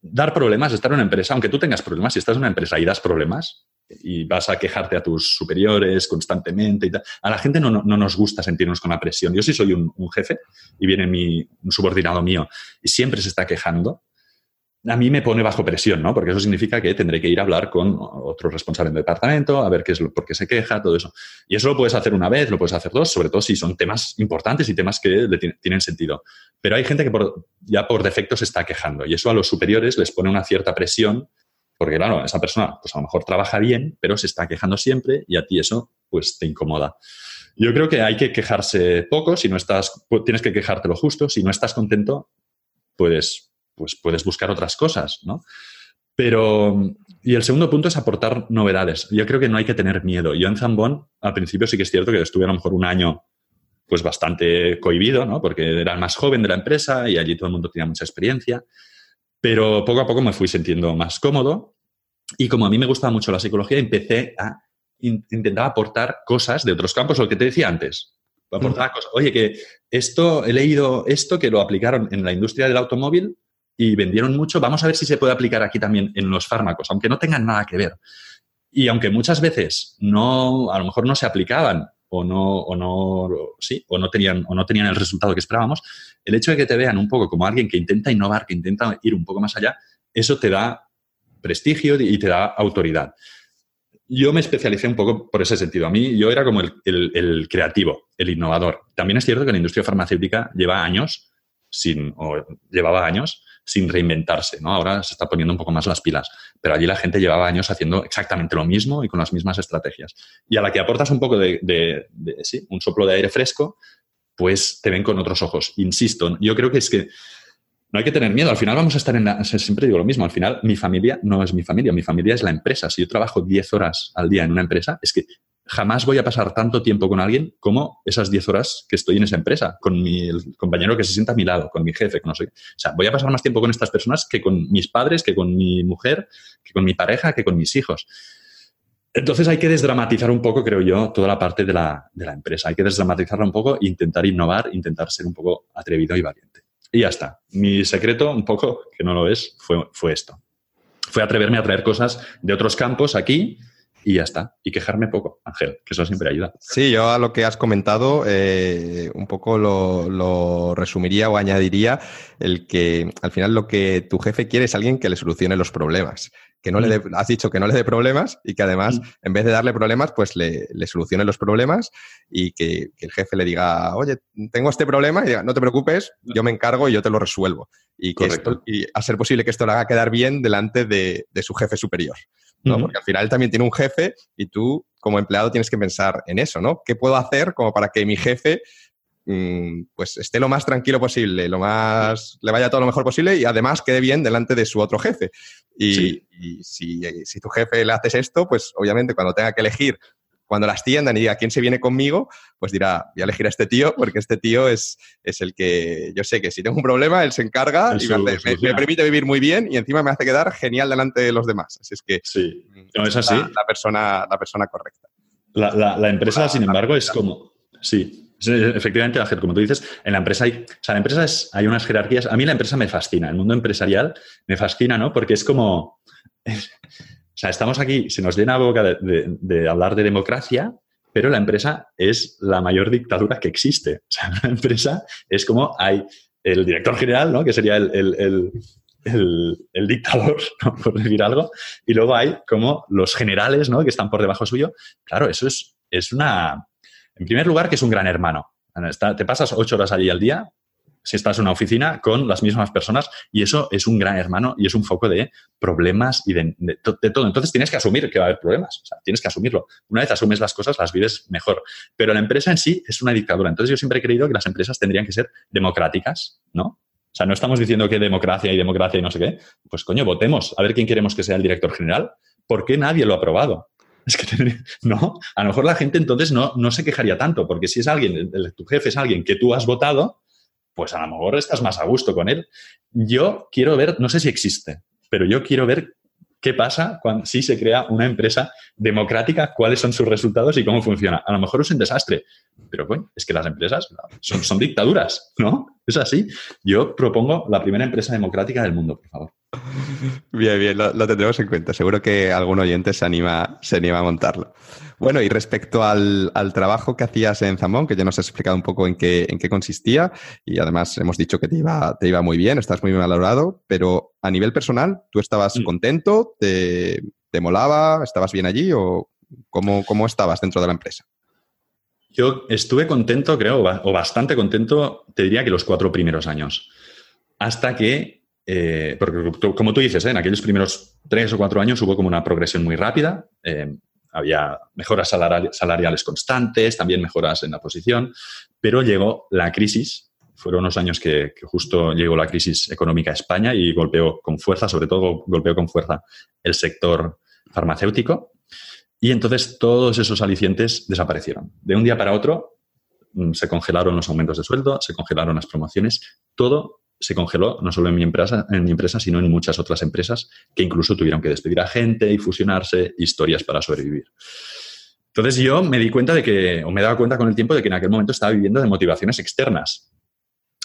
dar problemas, estar en una empresa, aunque tú tengas problemas, si estás en una empresa y das problemas, y vas a quejarte a tus superiores constantemente y tal. A la gente no, no, nos gusta sentirnos con la presión. Yo sí soy un, jefe y viene mi, un subordinado mío y siempre se está quejando. A mí me pone bajo presión, ¿no? Porque eso significa que tendré que ir a hablar con otro responsable del departamento, a ver qué es lo, por qué se queja, todo eso. Y eso lo puedes hacer una vez, lo puedes hacer dos, sobre todo si son temas importantes y temas que tienen sentido. Pero hay gente que ya por defecto se está quejando y eso a los superiores les pone una cierta presión porque, claro, esa persona pues a lo mejor trabaja bien, pero se está quejando siempre y a ti eso pues te incomoda. Yo creo que hay que quejarse poco, si no estás, tienes que quejarte lo justo, si no estás contento, puedes pues puedes buscar otras cosas, ¿no? Pero, y el segundo punto es aportar novedades. Yo creo que no hay que tener miedo. Yo en Zambón, al principio sí que es cierto que estuve a lo mejor un año pues bastante cohibido, ¿no? Porque era el más joven de la empresa y allí todo el mundo tenía mucha experiencia. Pero poco a poco me fui sintiendo más cómodo y como a mí me gustaba mucho la psicología, empecé a intentar aportar cosas de otros campos, lo que te decía antes. Aportar cosas. Oye, que esto, he leído esto que lo aplicaron en la industria del automóvil y vendieron mucho. Vamos a ver si se puede aplicar aquí también en los fármacos, aunque no tengan nada que ver. Y aunque muchas veces no, a lo mejor no se aplicaban o no, o no, sí, o no tenían, o no tenían el resultado que esperábamos, el hecho de que te vean un poco como alguien que intenta innovar, que intenta ir un poco más allá, eso te da prestigio y te da autoridad. Yo me especialicé un poco por ese sentido. A mí yo era como el, creativo, el innovador. También es cierto que la industria farmacéutica lleva años, sin, o llevaba años, sin reinventarse, ¿no? Ahora se está poniendo un poco más las pilas, pero allí la gente llevaba años haciendo exactamente lo mismo y con las mismas estrategias. Y a la que aportas un poco de, sí, un soplo de aire fresco, pues te ven con otros ojos. Insisto, yo creo que es que no hay que tener miedo. Al final vamos a estar en la... Siempre digo lo mismo. Al final mi familia no es mi familia. Mi familia es la empresa. Si yo trabajo 10 horas al día en una empresa, es que jamás voy a pasar tanto tiempo con alguien como esas 10 horas que estoy en esa empresa, con mi compañero que se sienta a mi lado, con mi jefe, con no sé. O sea, voy a pasar más tiempo con estas personas que con mis padres, que con mi mujer, que con mi pareja, que con mis hijos. Entonces hay que desdramatizar un poco, creo yo, toda la parte de la, de la empresa. Hay que desdramatizarla un poco, intentar innovar, intentar ser un poco atrevido y valiente. Y ya está. Mi secreto, un poco, que no lo es, fue, fue esto. Fue atreverme a traer cosas de otros campos aquí y ya está. Y quejarme poco, Ángel, que eso siempre ayuda. Sí, yo a lo que has comentado eh, un poco lo, resumiría o añadiría el que al final lo que tu jefe quiere es alguien que le solucione los problemas. Que no le mm. has dicho que no le dé problemas y que además, mm. en vez de darle problemas, pues le, solucione los problemas y que, el jefe le diga, oye, tengo este problema y diga, no te preocupes, yo me encargo y yo te lo resuelvo. Y, que y a ser posible que esto lo haga quedar bien delante de su jefe superior. ¿No? Porque al final también tiene un jefe y tú como empleado tienes que pensar en eso, ¿no? ¿Qué puedo hacer como para que mi jefe mm, pues esté lo más tranquilo posible, lo más le vaya todo lo mejor posible y además quede bien delante de su otro jefe. Y, y si, si, tu jefe le haces esto, pues obviamente cuando tenga que elegir cuando las tiendan y diga quién se viene conmigo, pues dirá, voy a elegir a este tío porque este tío es, es el que yo sé que si tengo un problema, él se encarga y me, permite vivir muy bien y encima me hace quedar genial delante de los demás. Así es que sí. no, es así. La, persona, la persona correcta. La, empresa, sin embargo, es como... Sí, Efectivamente, como tú dices, en la empresa hay, o sea, la empresa es, hay unas jerarquías. A mí la empresa me fascina, el mundo empresarial me fascina, ¿no? Porque es como, sea, estamos aquí, se nos llena la boca de, hablar de democracia, pero la empresa es la mayor dictadura que existe. O sea, *laughs* la empresa es como hay el director general, ¿no? que sería el, dictador, *laughs* por decir algo, y luego hay como los generales ¿no? que están por debajo suyo. Claro, eso es, es una... En primer lugar, que es un gran hermano. te pasas ocho horas allí al día, si estás en una oficina con las mismas personas y eso es un gran hermano y es un foco de problemas y de, todo. Entonces tienes que asumir que va a haber problemas, o sea, tienes que asumirlo. Una vez asumes las cosas, las vives mejor. Pero la empresa en sí es una dictadura. Entonces yo siempre he creído que las empresas tendrían que ser democráticas, ¿no? O sea, no estamos diciendo que democracia y democracia y no sé qué. Pues coño, votemos a ver quién queremos que sea el director general. ¿Por qué nadie lo ha aprobado? Es que *laughs* no, a lo mejor la gente entonces no, no se quejaría tanto, porque si es alguien, tu jefe es alguien que tú has votado, pues a lo mejor estás más a gusto con él. Yo quiero ver, no sé si existe, pero yo quiero ver qué pasa cuando si se crea una empresa democrática, cuáles son sus resultados y cómo funciona. A lo mejor es un desastre, pero bueno, es que las empresas son, son dictaduras, ¿no? Es así. Yo propongo la primera empresa democrática del mundo, por favor. Bien, bien, lo, tendremos en cuenta. Seguro que algún oyente se anima, se anima a montarlo. Bueno, y respecto al, trabajo que hacías en Zambón, que ya nos has explicado un poco en qué, en qué consistía, y además hemos dicho que te iba, te iba muy bien, estás muy bien valorado, pero a nivel personal, ¿tú estabas mm. contento? Te, molaba? ¿Estabas bien allí? ¿O cómo, cómo estabas dentro de la empresa? Yo estuve contento, creo, o bastante contento, te diría que los cuatro primeros años. Hasta que eh, porque como tú dices, ¿eh? en aquellos primeros tres o cuatro años hubo como una progresión muy rápida, eh, había mejoras salariales constantes, también mejoras en la posición, pero llegó la crisis, fueron unos años que, justo llegó la crisis económica a España y golpeó con fuerza, sobre todo golpeó con fuerza el sector farmacéutico, y entonces todos esos alicientes desaparecieron. De un día para otro mm, se congelaron los aumentos de sueldo, se congelaron las promociones, todo se congeló no solo en mi empresa, en mi empresa, sino en muchas otras empresas que incluso tuvieron que despedir a gente y fusionarse, historias para sobrevivir. Entonces yo me di cuenta de que, o me daba cuenta con el tiempo de que en aquel momento estaba viviendo de motivaciones externas.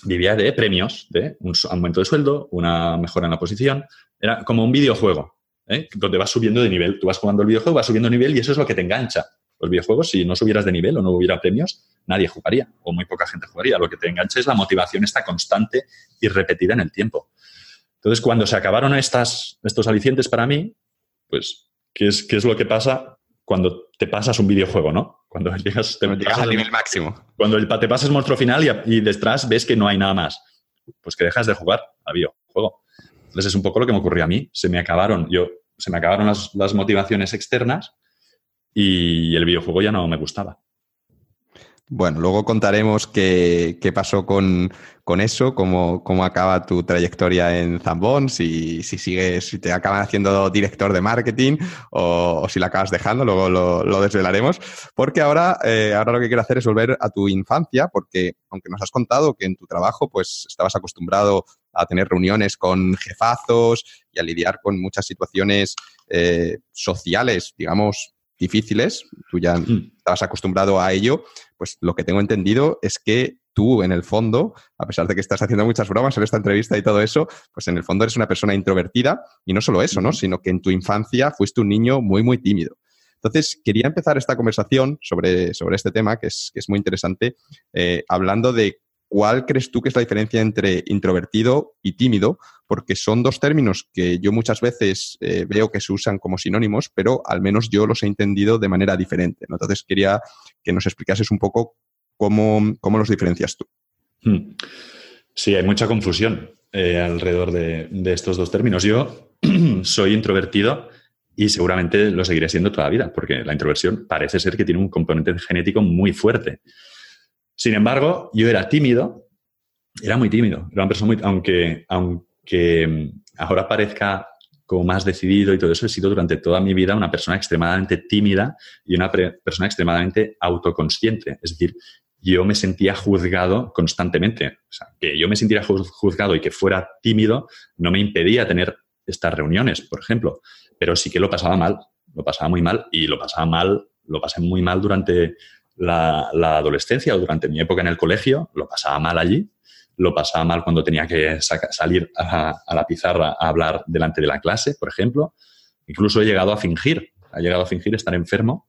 Vivía de premios, de un aumento de sueldo, una mejora en la posición. Era como un videojuego, ¿eh? donde vas subiendo de nivel. Tú vas jugando el videojuego, vas subiendo de nivel y eso es lo que te engancha. Los videojuegos, si no subieras de nivel o no hubiera premios, nadie jugaría o muy poca gente jugaría. Lo que te engancha es la motivación esta constante y repetida en el tiempo. Entonces, cuando se acabaron estas, estos alicientes para mí, pues, ¿qué es, ¿qué es lo que pasa cuando te pasas un videojuego, no? Cuando *laughs* llegas, al nivel máximo. Cuando te pasas monstruo final y, y, detrás ves que no hay nada más. Pues que dejas de jugar al videojuego. Entonces es un poco lo que me ocurrió a mí. Se me acabaron, yo, se me acabaron las, las motivaciones externas y el videojuego ya no me gustaba. Bueno, luego contaremos qué, pasó con, eso, cómo, cómo, acaba tu trayectoria en Zambón, si, si sigues, si te acaban haciendo director de marketing o, si la acabas dejando, luego lo, desvelaremos. Porque ahora, eh, ahora lo que quiero hacer es volver a tu infancia, porque aunque nos has contado que en tu trabajo pues estabas acostumbrado a tener reuniones con jefazos y a lidiar con muchas situaciones eh, sociales, digamos, difíciles, tú ya mm. estabas acostumbrado a ello, pues lo que tengo entendido es que tú en el fondo, a pesar de que estás haciendo muchas bromas en esta entrevista y todo eso, pues en el fondo eres una persona introvertida y no solo eso, ¿no? Sino que en tu infancia fuiste un niño muy, muy tímido. Entonces, quería empezar esta conversación sobre, sobre este tema, que es, que es muy interesante, eh, hablando de ¿Cuál crees tú que es la diferencia entre introvertido y tímido? Porque son dos términos que yo muchas veces eh, veo que se usan como sinónimos, pero al menos yo los he entendido de manera diferente. Entonces quería que nos explicases un poco cómo, los diferencias tú. Hmm. Sí, hay mucha confusión eh, alrededor de, de estos dos términos. Yo *clears throat* soy introvertido y seguramente lo seguiré siendo toda la vida, porque la introversión parece ser que tiene un componente genético muy fuerte. Sin embargo, yo era tímido, era muy tímido, era una persona muy, aunque, aunque mm, ahora parezca como más decidido y todo eso, he sido durante toda mi vida una persona extremadamente tímida y una persona extremadamente autoconsciente. Es decir, yo me sentía juzgado constantemente. O sea, que yo me sintiera juzgado y que fuera tímido no me impedía tener estas reuniones, por ejemplo, pero sí que lo pasaba mal, lo pasaba muy mal y lo pasaba mal, lo pasé muy mal durante la, adolescencia o durante mi época en el colegio, lo pasaba mal allí, lo pasaba mal cuando tenía que salir a, la pizarra a hablar delante de la clase, por ejemplo. Incluso he llegado a fingir, he llegado a fingir estar enfermo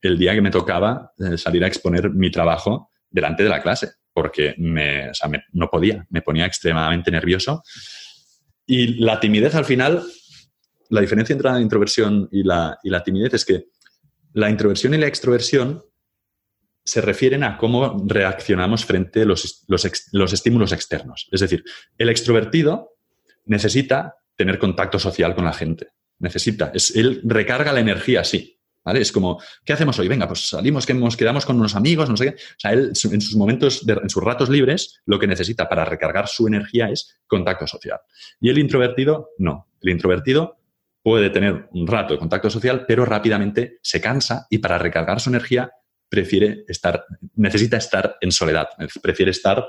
el día que me tocaba eh, salir a exponer mi trabajo delante de la clase, porque me, no podía, me ponía extremadamente nervioso. Y la timidez al final, la diferencia entre la introversión y la, y la timidez es que la introversión y la extroversión se refieren a cómo reaccionamos frente a los, los, estímulos externos. Es decir, el extrovertido necesita tener contacto social con la gente. Necesita. Es, él recarga la energía así. ¿Vale? Es como, ¿qué hacemos hoy? Venga, pues salimos, que nos quedamos con unos amigos, no sé qué. O sea, él en sus momentos, en sus ratos libres, lo que necesita para recargar su energía es contacto social. Y el introvertido, no. El introvertido puede tener un rato de contacto social, pero rápidamente se cansa y para recargar su energía prefiere estar, necesita estar en soledad, prefiere estar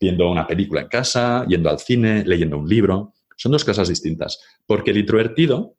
viendo una película en casa, yendo al cine, leyendo un libro. Son dos cosas distintas, porque el introvertido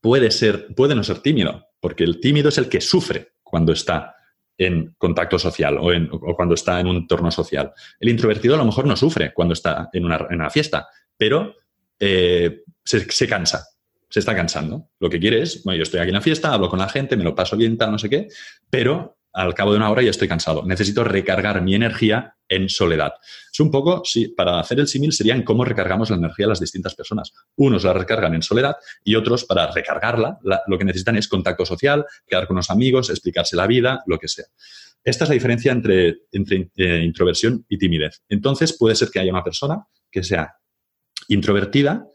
puede ser, puede no ser tímido, porque el tímido es el que sufre cuando está en contacto social o, cuando está en un entorno social. El introvertido a lo mejor no sufre cuando está en una, en una fiesta, pero eh, se, cansa, se está cansando. Lo que quiere es, bueno, yo estoy aquí en la fiesta, hablo con la gente, me lo paso bien, tal, no sé qué, pero al cabo de una hora ya estoy cansado. Necesito recargar mi energía en soledad. Es un poco, sí, para hacer el símil serían cómo recargamos la energía a las distintas personas. Unos la recargan en soledad y otros, para recargarla, lo que necesitan es contacto social, quedar con los amigos, explicarse la vida, lo que sea. Esta es la diferencia entre, entre eh, introversión y timidez. Entonces, puede ser que haya una persona que sea introvertida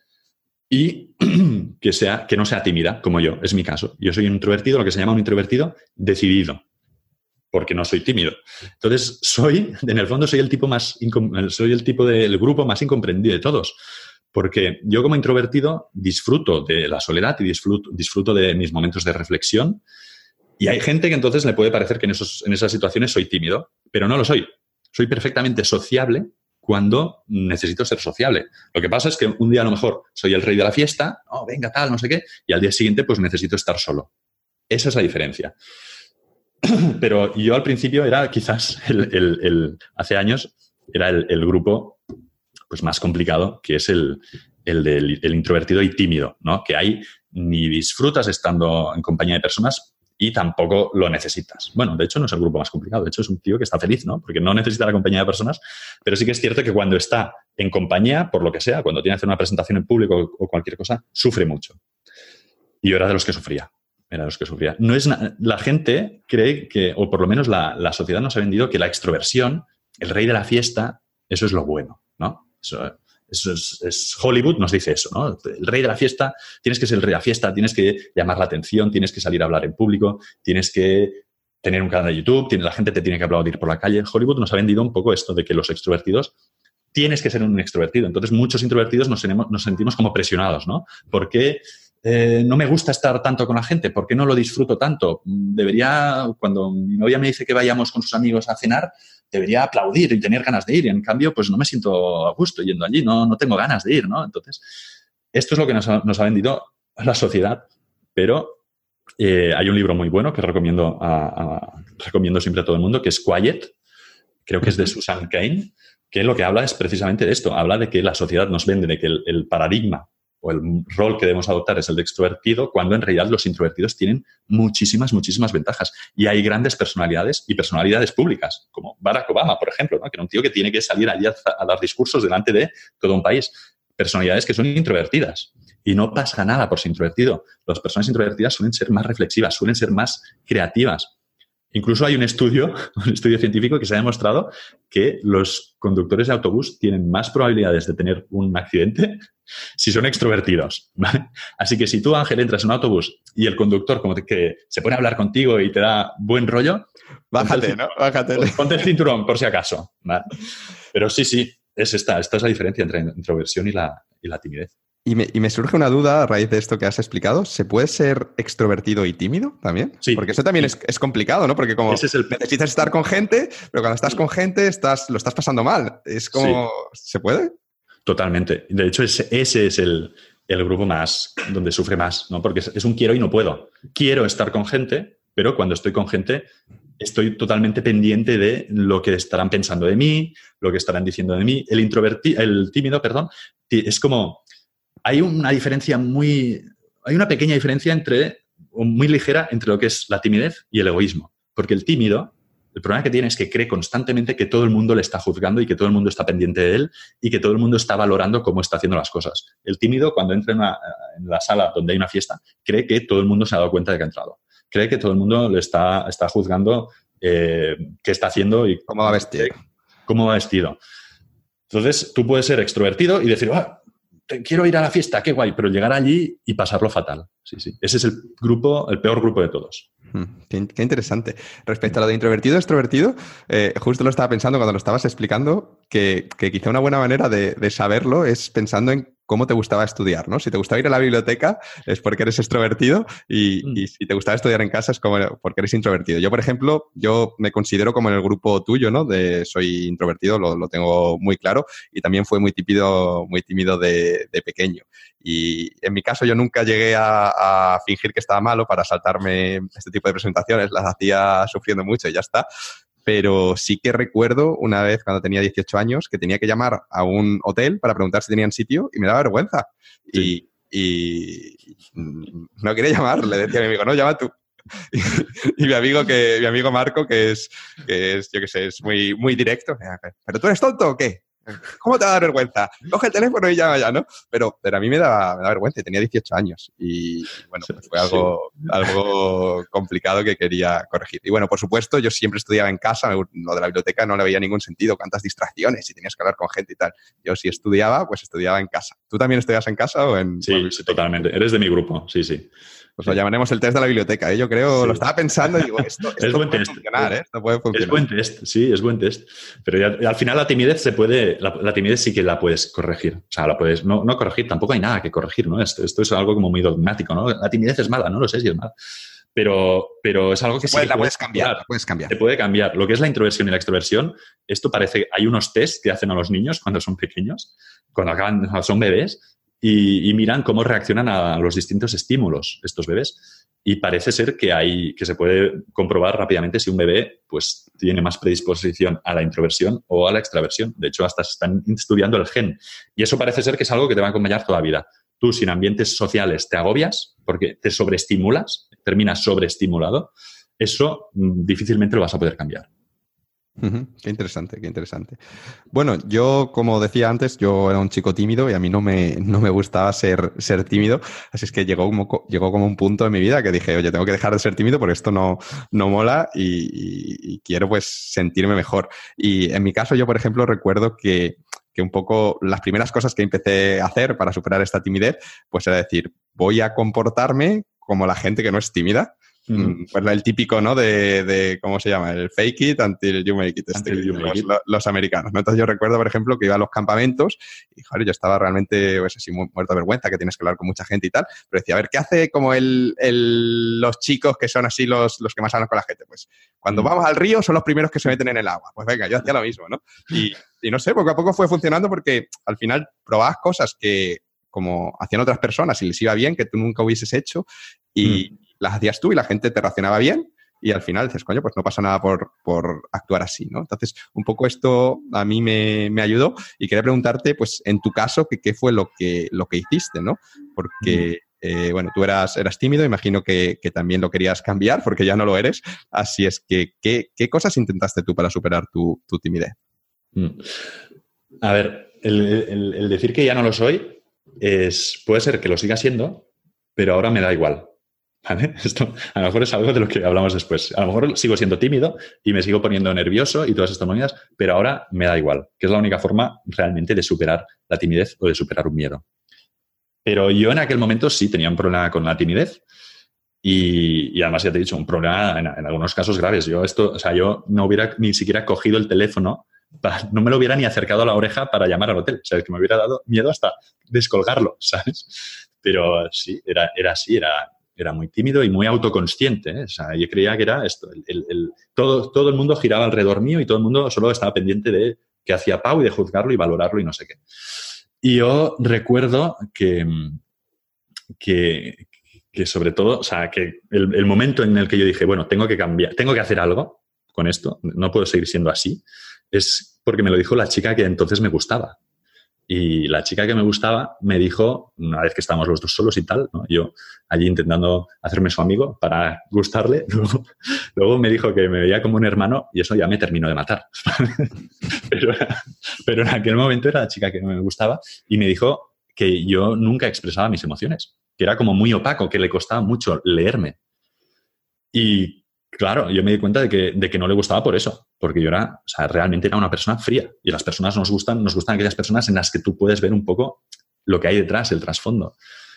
y *clears throat* que, sea, que no sea tímida, como yo, es mi caso. Yo soy un introvertido, lo que se llama un introvertido decidido porque no soy tímido. Entonces, soy, *laughs* en el fondo, soy el tipo más, soy el tipo del grupo más incomprendido de todos. Porque yo como introvertido disfruto de la soledad y disfruto, disfruto de mis momentos de reflexión. Y hay gente que entonces le puede parecer que en, esos, en esas situaciones soy tímido, pero no lo soy. Soy perfectamente sociable cuando necesito ser sociable. Lo que pasa es que un día a lo mejor soy el rey de la fiesta, oh, venga, tal, no sé qué, y al día siguiente pues necesito estar solo. Esa es la diferencia. *clears throat* Pero yo al principio era quizás el, hace años era el, grupo pues más complicado, que es el, del introvertido y tímido, ¿no? Que ahí ni disfrutas estando en compañía de personas y tampoco lo necesitas. Bueno, de hecho no es el grupo más complicado, de hecho es un tío que está feliz, ¿no? Porque no necesita la compañía de personas, pero sí que es cierto que cuando está en compañía, por lo que sea, cuando tiene que hacer una presentación en público o cualquier cosa, sufre mucho. Y yo era de los que sufría era los que sufría. No es la gente cree que, o por lo menos la, sociedad nos ha vendido que la extroversión, el rey de la fiesta, eso es lo bueno, ¿no? Eso, es, Hollywood nos dice eso, ¿no? El rey de la fiesta, tienes que ser el rey de la fiesta, tienes que llamar la atención, tienes que salir a hablar en público, tienes que tener un canal de YouTube, tiene, la gente te tiene que aplaudir por la calle. Hollywood nos ha vendido un poco esto de que los extrovertidos tienes que ser un extrovertido. Entonces, muchos introvertidos nos, nos sentimos como presionados, ¿no? Porque eh, no me gusta estar tanto con la gente, ¿por qué no lo disfruto tanto? Debería, cuando mi novia me dice que vayamos con sus amigos a cenar, debería aplaudir y tener ganas de ir. Y en cambio, pues no me siento a gusto yendo allí, no, no tengo ganas de ir, ¿no? Entonces, esto es lo que nos ha, vendido la sociedad, pero eh, hay un libro muy bueno que recomiendo, recomiendo siempre a todo el mundo, que es Quiet, creo que es de Susan Cain, que lo que habla es precisamente de esto, habla de que la sociedad nos vende, de que el paradigma el rol que debemos adoptar es el de extrovertido, cuando en realidad los introvertidos tienen muchísimas, muchísimas ventajas. Y hay grandes personalidades y personalidades públicas, como Barack Obama, por ejemplo, que era un tío que tiene que salir allí a, dar discursos delante de todo un país. Personalidades que son introvertidas. Y no pasa nada por ser introvertido. Las personas introvertidas suelen ser más reflexivas, suelen ser más creativas, Incluso hay un estudio, *laughs* un estudio científico que se ha demostrado que los conductores de autobús tienen más probabilidades de tener un accidente *laughs* si son extrovertidos. *laughs* Así que si tú, Ángel, entras en un autobús y el conductor como que se pone a hablar contigo y te da buen rollo, bájate, ¿no? Bájate. Ponte el cinturón por si acaso. Pero sí, sí, es esta, esta es la diferencia entre introversión y la, y la timidez. Y me, surge una duda a raíz de esto que has explicado. ¿Se puede ser extrovertido y tímido también? Sí. Porque eso también es, complicado, ¿no? Porque como *laughs* necesitas estar con gente, pero cuando estás con gente estás, lo estás pasando mal. Es como... ¿Se puede? Totalmente. De hecho, ese, ese es el, grupo más donde sufre más, ¿no? Porque es, un quiero y no puedo. Quiero estar con gente, pero cuando estoy con gente estoy totalmente pendiente de lo que estarán pensando de mí, lo que estarán diciendo de mí. El introvertido, el tímido, perdón, es como hay una diferencia muy, hay una pequeña diferencia entre, o muy ligera entre lo que es la timidez y el egoísmo. Porque el tímido, el problema que tiene es que cree constantemente que todo el mundo le está juzgando y que todo el mundo está pendiente de él y que todo el mundo está valorando cómo está haciendo las cosas. El tímido, cuando entra en, la sala donde hay una fiesta, cree que todo el mundo se ha dado cuenta de que ha entrado. Cree que todo el mundo le está, está juzgando eh, qué está haciendo y cómo va vestido. Cómo va vestido. Entonces, tú puedes ser extrovertido y decir, ah, quiero ir a la fiesta, qué guay, pero llegar allí y pasarlo fatal. Sí, sí. Ese es el grupo, el peor grupo de todos. Hmm, qué, interesante. Respecto a lo de introvertido, extrovertido, eh, justo lo estaba pensando cuando lo estabas explicando, que, quizá una buena manera de, saberlo es pensando en cómo te gustaba estudiar, ¿no? Si te gustaba ir a la biblioteca es porque eres extrovertido y, mm. si te gustaba estudiar en casa es como porque eres introvertido. Yo, por ejemplo, yo me considero como en el grupo tuyo, ¿no? De soy introvertido, lo, tengo muy claro y también fue muy tímido, muy tímido de, pequeño. Y en mi caso yo nunca llegué a, a, fingir que estaba malo para saltarme este tipo de presentaciones, las hacía sufriendo mucho y ya está pero sí que recuerdo una vez cuando tenía 18 años que tenía que llamar a un hotel para preguntar si tenían sitio y me daba vergüenza. Y, y no quería llamar, le decía a mi amigo, no, llama tú. *laughs* y mi amigo que mi amigo Marco que es que es yo que sé es muy muy directo pero tú eres tonto o qué *laughs* ¿Cómo te va a dar vergüenza? Coge el teléfono y llama ya, ¿no? Pero, pero a mí me da, me vergüenza, tenía 18 años y bueno, pues fue algo, algo complicado que quería corregir. Y bueno, por supuesto, yo siempre estudiaba en casa, lo de la biblioteca no le veía ningún sentido, cuántas distracciones y tenías que hablar con gente y tal. Yo si estudiaba, pues estudiaba en casa. ¿Tú también estudias en casa o en...? Sí, sí totalmente. Eres de mi grupo, sí, sí. Pues lo llamaremos el test de la biblioteca. ¿eh? Yo creo, lo estaba pensando y digo, *laughs* esto, es buen puede test. funcionar, ¿eh? Esto puede funcionar. Es buen test, sí, es buen test. Pero al final la timidez se puede, la, timidez sí que la puedes corregir. O sea, la puedes, no, no corregir, tampoco hay nada que corregir, ¿no? Esto, esto, es algo como muy dogmático, ¿no? La timidez es mala, no lo sé si es mala. Pero, pero es algo que sí la puedes cambiar, puedes cambiar. Se puede cambiar. Lo que es la introversión y la extroversión, esto parece, hay unos test que hacen a los niños cuando son pequeños, cuando acaban, son bebés, y, miran cómo reaccionan a los distintos estímulos estos bebés y parece ser que, hay, que se puede comprobar rápidamente si un bebé pues, tiene más predisposición a la introversión o a la extraversión. De hecho, hasta se están estudiando el gen. Y eso parece ser que es algo que te va a acompañar toda la vida. Tú, sin ambientes sociales, te agobias porque te sobreestimulas, terminas sobreestimulado. Eso mm, difícilmente lo vas a poder cambiar. Qué interesante, qué interesante. Bueno, yo, como decía antes, yo era un chico tímido y a mí no me, no me gustaba ser, ser tímido. Así es que llegó como, llegó como un punto en mi vida que dije, oye, tengo que dejar de ser tímido porque esto no, no mola y, quiero pues sentirme mejor. Y en mi caso, yo, por ejemplo, recuerdo que, que un poco las primeras cosas que empecé a hacer para superar esta timidez, pues era decir, voy a comportarme como la gente que no es tímida. Mm, pues el típico, ¿no? De, ¿cómo se llama? El fake it until you make it. Este, los, americanos, ¿no? Entonces yo recuerdo, por ejemplo, que iba a los campamentos y, joder, yo estaba realmente, pues así, muerto de vergüenza, que tienes que hablar con mucha gente y tal, pero decía, a ver, ¿qué hace como el, los chicos que son así los, los que más hablan con la gente? Pues cuando vamos al río son los primeros que se meten en el agua. Pues venga, yo hacía lo mismo, ¿no? Y, y no sé, poco a poco fue funcionando porque al final probabas cosas que como hacían otras personas y les iba bien, que tú nunca hubieses hecho y, mm las hacías tú y la gente te reaccionaba bien y al final dices, coño, pues no pasa nada por, actuar así, ¿no? Entonces, un poco esto a mí me, ayudó y quería preguntarte, pues, en tu caso, ¿qué, fue lo que, lo que hiciste, ¿no? Porque, eh, bueno, tú eras, eras tímido, imagino que, también lo querías cambiar porque ya no lo eres, así es que, ¿qué, cosas intentaste tú para superar tu, timidez? Mm. A ver, el, el decir que ya no lo soy es, puede ser que lo siga siendo, pero ahora me da igual. *laughs* Esto a lo mejor es algo de lo que hablamos después. A lo mejor sigo siendo tímido y me sigo poniendo nervioso y todas estas movidas, pero ahora me da igual, que es la única forma realmente de superar la timidez o de superar un miedo. Pero yo en aquel momento sí tenía un problema con la timidez y, además ya te he dicho, un problema en, algunos casos graves. Yo esto, o sea, yo no hubiera ni siquiera cogido el teléfono, no me lo hubiera ni acercado a la oreja para llamar al hotel. O sea, es que me hubiera dado miedo hasta descolgarlo, *laughs* ¿sabes? Pero sí, era, era así, era, era muy tímido y muy autoconsciente. ¿eh? O sea, yo creía que era esto. El, todo, todo el mundo giraba alrededor mío y todo el mundo solo estaba pendiente de qué hacía Pau y de juzgarlo y valorarlo y no sé qué. Y yo recuerdo que, que, que sobre todo, o sea, que el, el, momento en el que yo dije, bueno, tengo que cambiar, tengo que hacer algo con esto, no puedo seguir siendo así, es porque me lo dijo la chica que entonces me gustaba. Y la chica que me gustaba me dijo, una vez que estábamos los dos solos y tal, yo allí intentando hacerme su amigo para gustarle, *laughs* luego, me dijo que me veía como un hermano y eso ya me terminó de matar. *laughs* pero, pero en aquel momento era la chica que me gustaba y me dijo que yo nunca expresaba mis emociones, que era como muy opaco, que le costaba mucho leerme. Y Claro, yo me di cuenta de que, de que no le gustaba por eso, porque yo era, o sea, realmente era una persona fría y las personas nos gustan, nos gustan aquellas personas en las que tú puedes ver un poco lo que hay detrás, el trasfondo.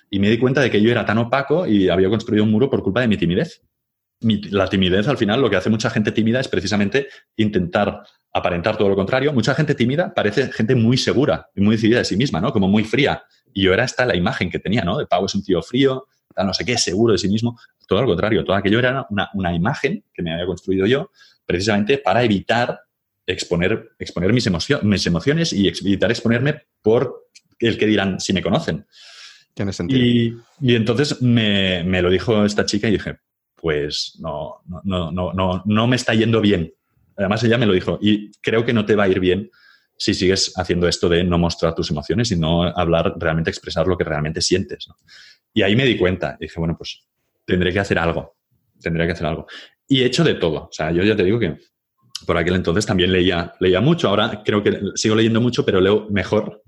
Y me di cuenta de que yo era tan opaco y había construido un muro por culpa de mi timidez. la timidez, al final, lo que hace mucha gente tímida es precisamente intentar aparentar todo lo contrario. Mucha gente tímida parece gente muy segura y muy decidida de sí misma, ¿no? Como muy fría. Y yo era esta la imagen que tenía, ¿no? De Pau es un tío frío, no sé qué, seguro de sí mismo. Todo lo contrario, todo aquello era una, imagen que me había construido yo precisamente para evitar exponer, exponer mis, mis emociones y evitar exponerme por el que dirán si me conocen. Tiene sentido. Y, y entonces me, me, lo dijo esta chica y dije, pues no, no, no, no, no me está yendo bien además ella me lo dijo, y creo que no te va a ir bien si sigues haciendo esto de no mostrar tus emociones y no hablar, realmente expresar lo que realmente sientes. Y ahí me di cuenta, y dije, bueno, pues tendré que hacer algo, tendré que hacer algo. Y he hecho de todo, o sea, yo ya te digo que por aquel entonces también leía, leía mucho, ahora creo que sigo leyendo mucho, pero leo mejor,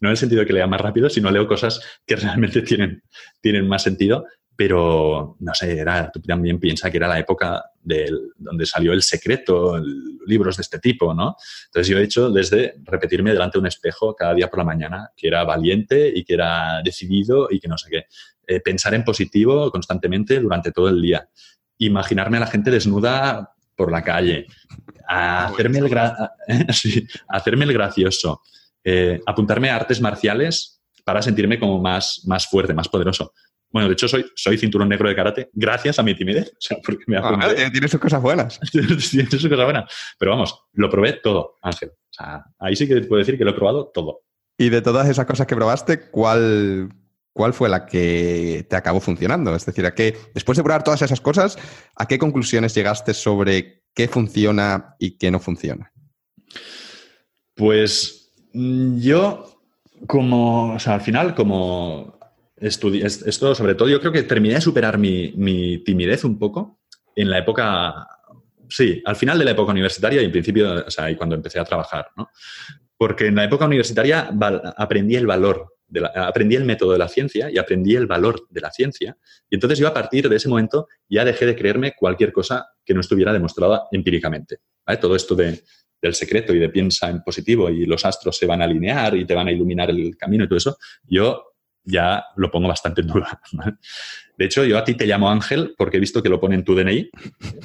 no en el sentido de que lea más rápido, sino leo cosas que realmente tienen, tienen más sentido pero no sé, era, tú también piensas que era la época del, donde salió El Secreto, libros de este tipo, ¿no? Entonces yo he hecho desde repetirme delante de un espejo cada día por la mañana que era valiente y que era decidido y que no sé qué. Eh, pensar en positivo constantemente durante todo el día. Imaginarme a la gente desnuda por la calle. hacerme, el *laughs* hacerme el gracioso. Eh, apuntarme a artes marciales para sentirme como más, más fuerte, más poderoso. Bueno, de hecho, soy, soy cinturón negro de karate gracias a mi timidez. O sea, porque me ah, tiene sus cosas buenas. *laughs* tiene sus cosas buenas. Pero vamos, lo probé todo, Ángel. O sea, ahí sí que puedo decir que lo he probado todo. Y de todas esas cosas que probaste, ¿cuál, cuál fue la que te acabó funcionando? Es decir, ¿a qué, después de probar todas esas cosas, ¿a qué conclusiones llegaste sobre qué funciona y qué no funciona? Pues mm, yo, como, o sea, al final, como esto sobre todo, yo creo que terminé de superar mi, timidez un poco en la época, sí, al final de la época universitaria y en principio, o sea, y cuando empecé a trabajar, ¿no? Porque en la época universitaria aprendí el valor, de aprendí el método de la ciencia y aprendí el valor de la ciencia. Y entonces yo a partir de ese momento ya dejé de creerme cualquier cosa que no estuviera demostrada empíricamente. Todo esto de, del secreto y de piensa en positivo y los astros se van a alinear y te van a iluminar el camino y todo eso, yo ya lo pongo bastante en duda. *laughs* De hecho, yo a ti te llamo Ángel porque he visto que lo pone en tu DNI,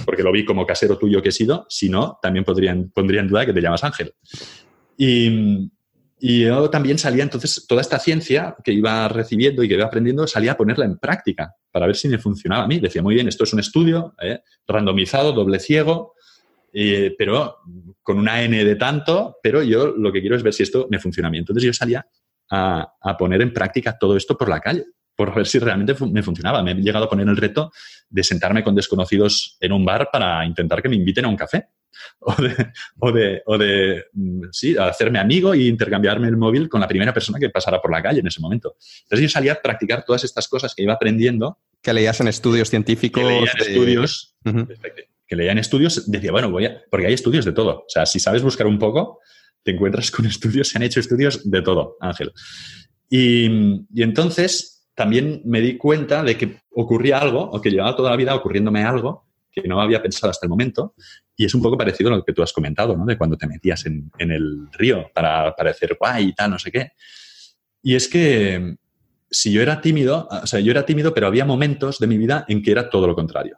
porque lo vi como casero tuyo que he sido. Si no, también podrían, pondría en duda que te llamas Ángel. Y, y, yo también salía entonces, toda esta ciencia que iba recibiendo y que iba aprendiendo, salía a ponerla en práctica para ver si me funcionaba a mí. Decía, muy bien, esto es un estudio ¿eh? randomizado, doble ciego, pero con una N de tanto, pero yo lo que quiero es ver si esto me funciona a mí. Entonces yo salía a, poner en práctica todo esto por la calle, por ver si realmente me funcionaba. Me he llegado a poner el reto de sentarme con desconocidos en un bar para intentar que me inviten a un café. *laughs* O de, o de, o de mm, sí, hacerme amigo e intercambiarme el móvil con la primera persona que pasara por la calle en ese momento. Entonces yo salía a practicar todas estas cosas que iba aprendiendo. Que leías en estudios científicos. Que leía en estudios. Que leía en estudios, decía, bueno, voy a, porque hay estudios de todo. O sea, si sabes buscar un poco, te encuentras con estudios, se han hecho estudios de todo, Ángel. Y, entonces también me di cuenta de que ocurría algo, o que llevaba toda la vida ocurriéndome algo que no había pensado hasta el momento, y es un poco parecido a lo que tú has comentado, ¿no? De cuando te metías en, el río para parecer guay y tal, no sé qué. Y es que si yo era tímido, o sea, yo era tímido, pero había momentos de mi vida en que era todo lo contrario.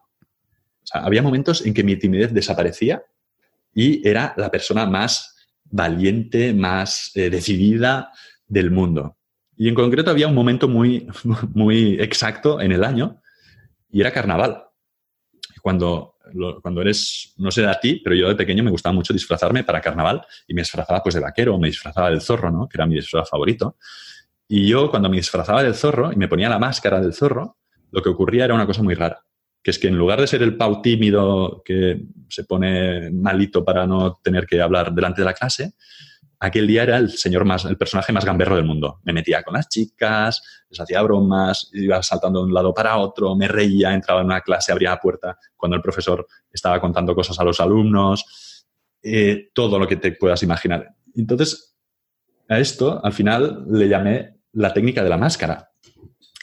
O sea, había momentos en que mi timidez desaparecía y era la persona más valiente, más eh, decidida del mundo. Y en concreto había un momento muy, *laughs* muy exacto en el año y era carnaval. Cuando, cuando eres, no sé a ti, pero yo de pequeño me gustaba mucho disfrazarme para carnaval y me disfrazaba pues de vaquero, me disfrazaba del zorro, ¿no? que era mi disfraz favorito. Y yo cuando me disfrazaba del zorro y me ponía la máscara del zorro, lo que ocurría era una cosa muy rara que es que en lugar de ser el pau tímido que se pone malito para no tener que hablar delante de la clase, aquel día era el señor más, el personaje más gamberro del mundo. Me metía con las chicas, les hacía bromas, iba saltando de un lado para otro, me reía, entraba en una clase, abría la puerta cuando el profesor estaba contando cosas a los alumnos, eh, todo lo que te puedas imaginar. Entonces, a esto, al final, le llamé la técnica de la máscara,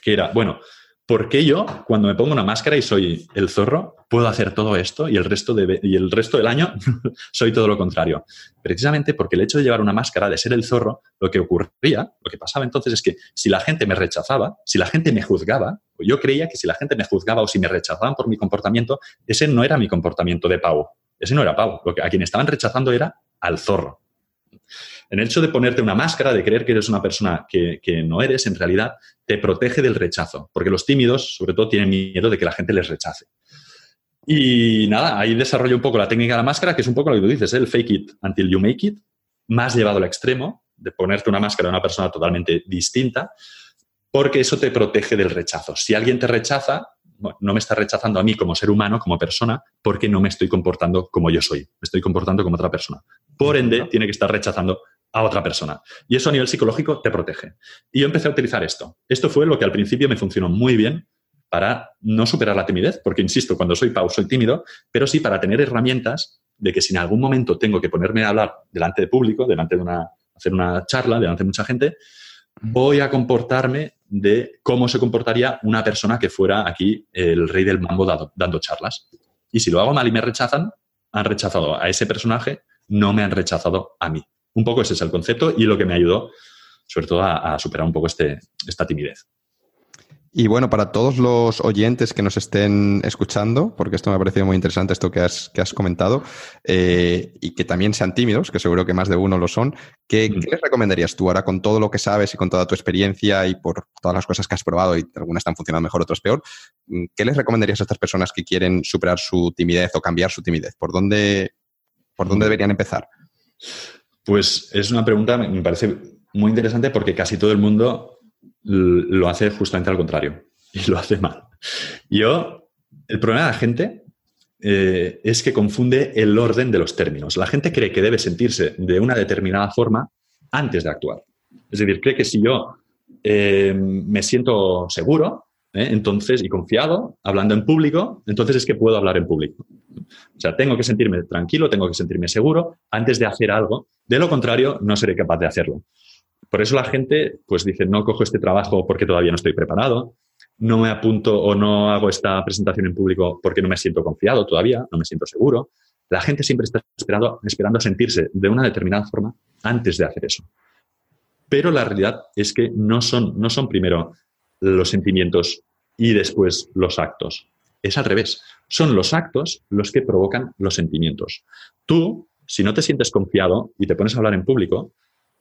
que era, bueno, ¿por qué yo, cuando me pongo una máscara y soy el zorro, puedo hacer todo esto y el resto, de, y el resto del año *laughs* soy todo lo contrario? Precisamente porque el hecho de llevar una máscara, de ser el zorro, lo que ocurría, lo que pasaba entonces es que si la gente me rechazaba, si la gente me juzgaba, yo creía que si la gente me juzgaba o si me rechazaban por mi comportamiento, ese no era mi comportamiento de pavo. Ese no era pavo. Lo que, a quien estaban rechazando era al zorro. En el hecho de ponerte una máscara, de creer que eres una persona que, no eres, en realidad te protege del rechazo, porque los tímidos, sobre todo, tienen miedo de que la gente les rechace. Y nada, ahí desarrollo un poco la técnica de la máscara, que es un poco lo que tú dices, ¿eh? el fake it until you make it, más llevado al extremo, de ponerte una máscara de una persona totalmente distinta, porque eso te protege del rechazo. Si alguien te rechaza, no me está rechazando a mí como ser humano, como persona, porque no me estoy comportando como yo soy, me estoy comportando como otra persona. Por ende, tiene que estar rechazando a otra persona. Y eso a nivel psicológico te protege. Y yo empecé a utilizar esto. Esto fue lo que al principio me funcionó muy bien para no superar la timidez, porque insisto, cuando soy Pau soy tímido, pero sí para tener herramientas de que si en algún momento tengo que ponerme a hablar delante de público, delante de una, hacer una charla, delante de mucha gente, voy a comportarme de cómo se comportaría una persona que fuera aquí el rey del mambo dando charlas. Y si lo hago mal y me rechazan, han rechazado a ese personaje, no me han rechazado a mí. Un poco ese es el concepto y lo que me ayudó, sobre todo, a, a superar un poco este, esta timidez. Y bueno, para todos los oyentes que nos estén escuchando, porque esto me ha parecido muy interesante, esto que has, que has comentado, eh, y que también sean tímidos, que seguro que más de uno lo son, ¿qué, mm. ¿qué, les recomendarías tú ahora con todo lo que sabes y con toda tu experiencia y por todas las cosas que has probado y algunas están funcionando mejor, otras peor? Mm, ¿Qué les recomendarías a estas personas que quieren superar su timidez o cambiar su timidez? ¿Por dónde, por dónde deberían empezar? Pues es una pregunta, me parece muy interesante porque casi todo el mundo lo hace justamente al contrario *laughs* y lo hace mal. Yo, el problema de la gente eh, es que confunde el orden de los términos. La gente cree que debe sentirse de una determinada forma antes de actuar. Es decir, cree que si yo eh, me siento seguro, eh, entonces, y confiado, hablando en público, entonces es que puedo hablar en público. O sea, tengo que sentirme tranquilo, tengo que sentirme seguro antes de hacer algo. De lo contrario, no seré capaz de hacerlo. Por eso la gente pues dice, no cojo este trabajo porque todavía no estoy preparado, no me apunto o no hago esta presentación en público porque no me siento confiado todavía, no me siento seguro. La gente siempre está esperando, esperando sentirse de una determinada forma antes de hacer eso. Pero la realidad es que no son, no son primero los sentimientos y después los actos. Es al revés. Son los actos los que provocan los sentimientos. Tú, si no te sientes confiado y te pones a hablar en público,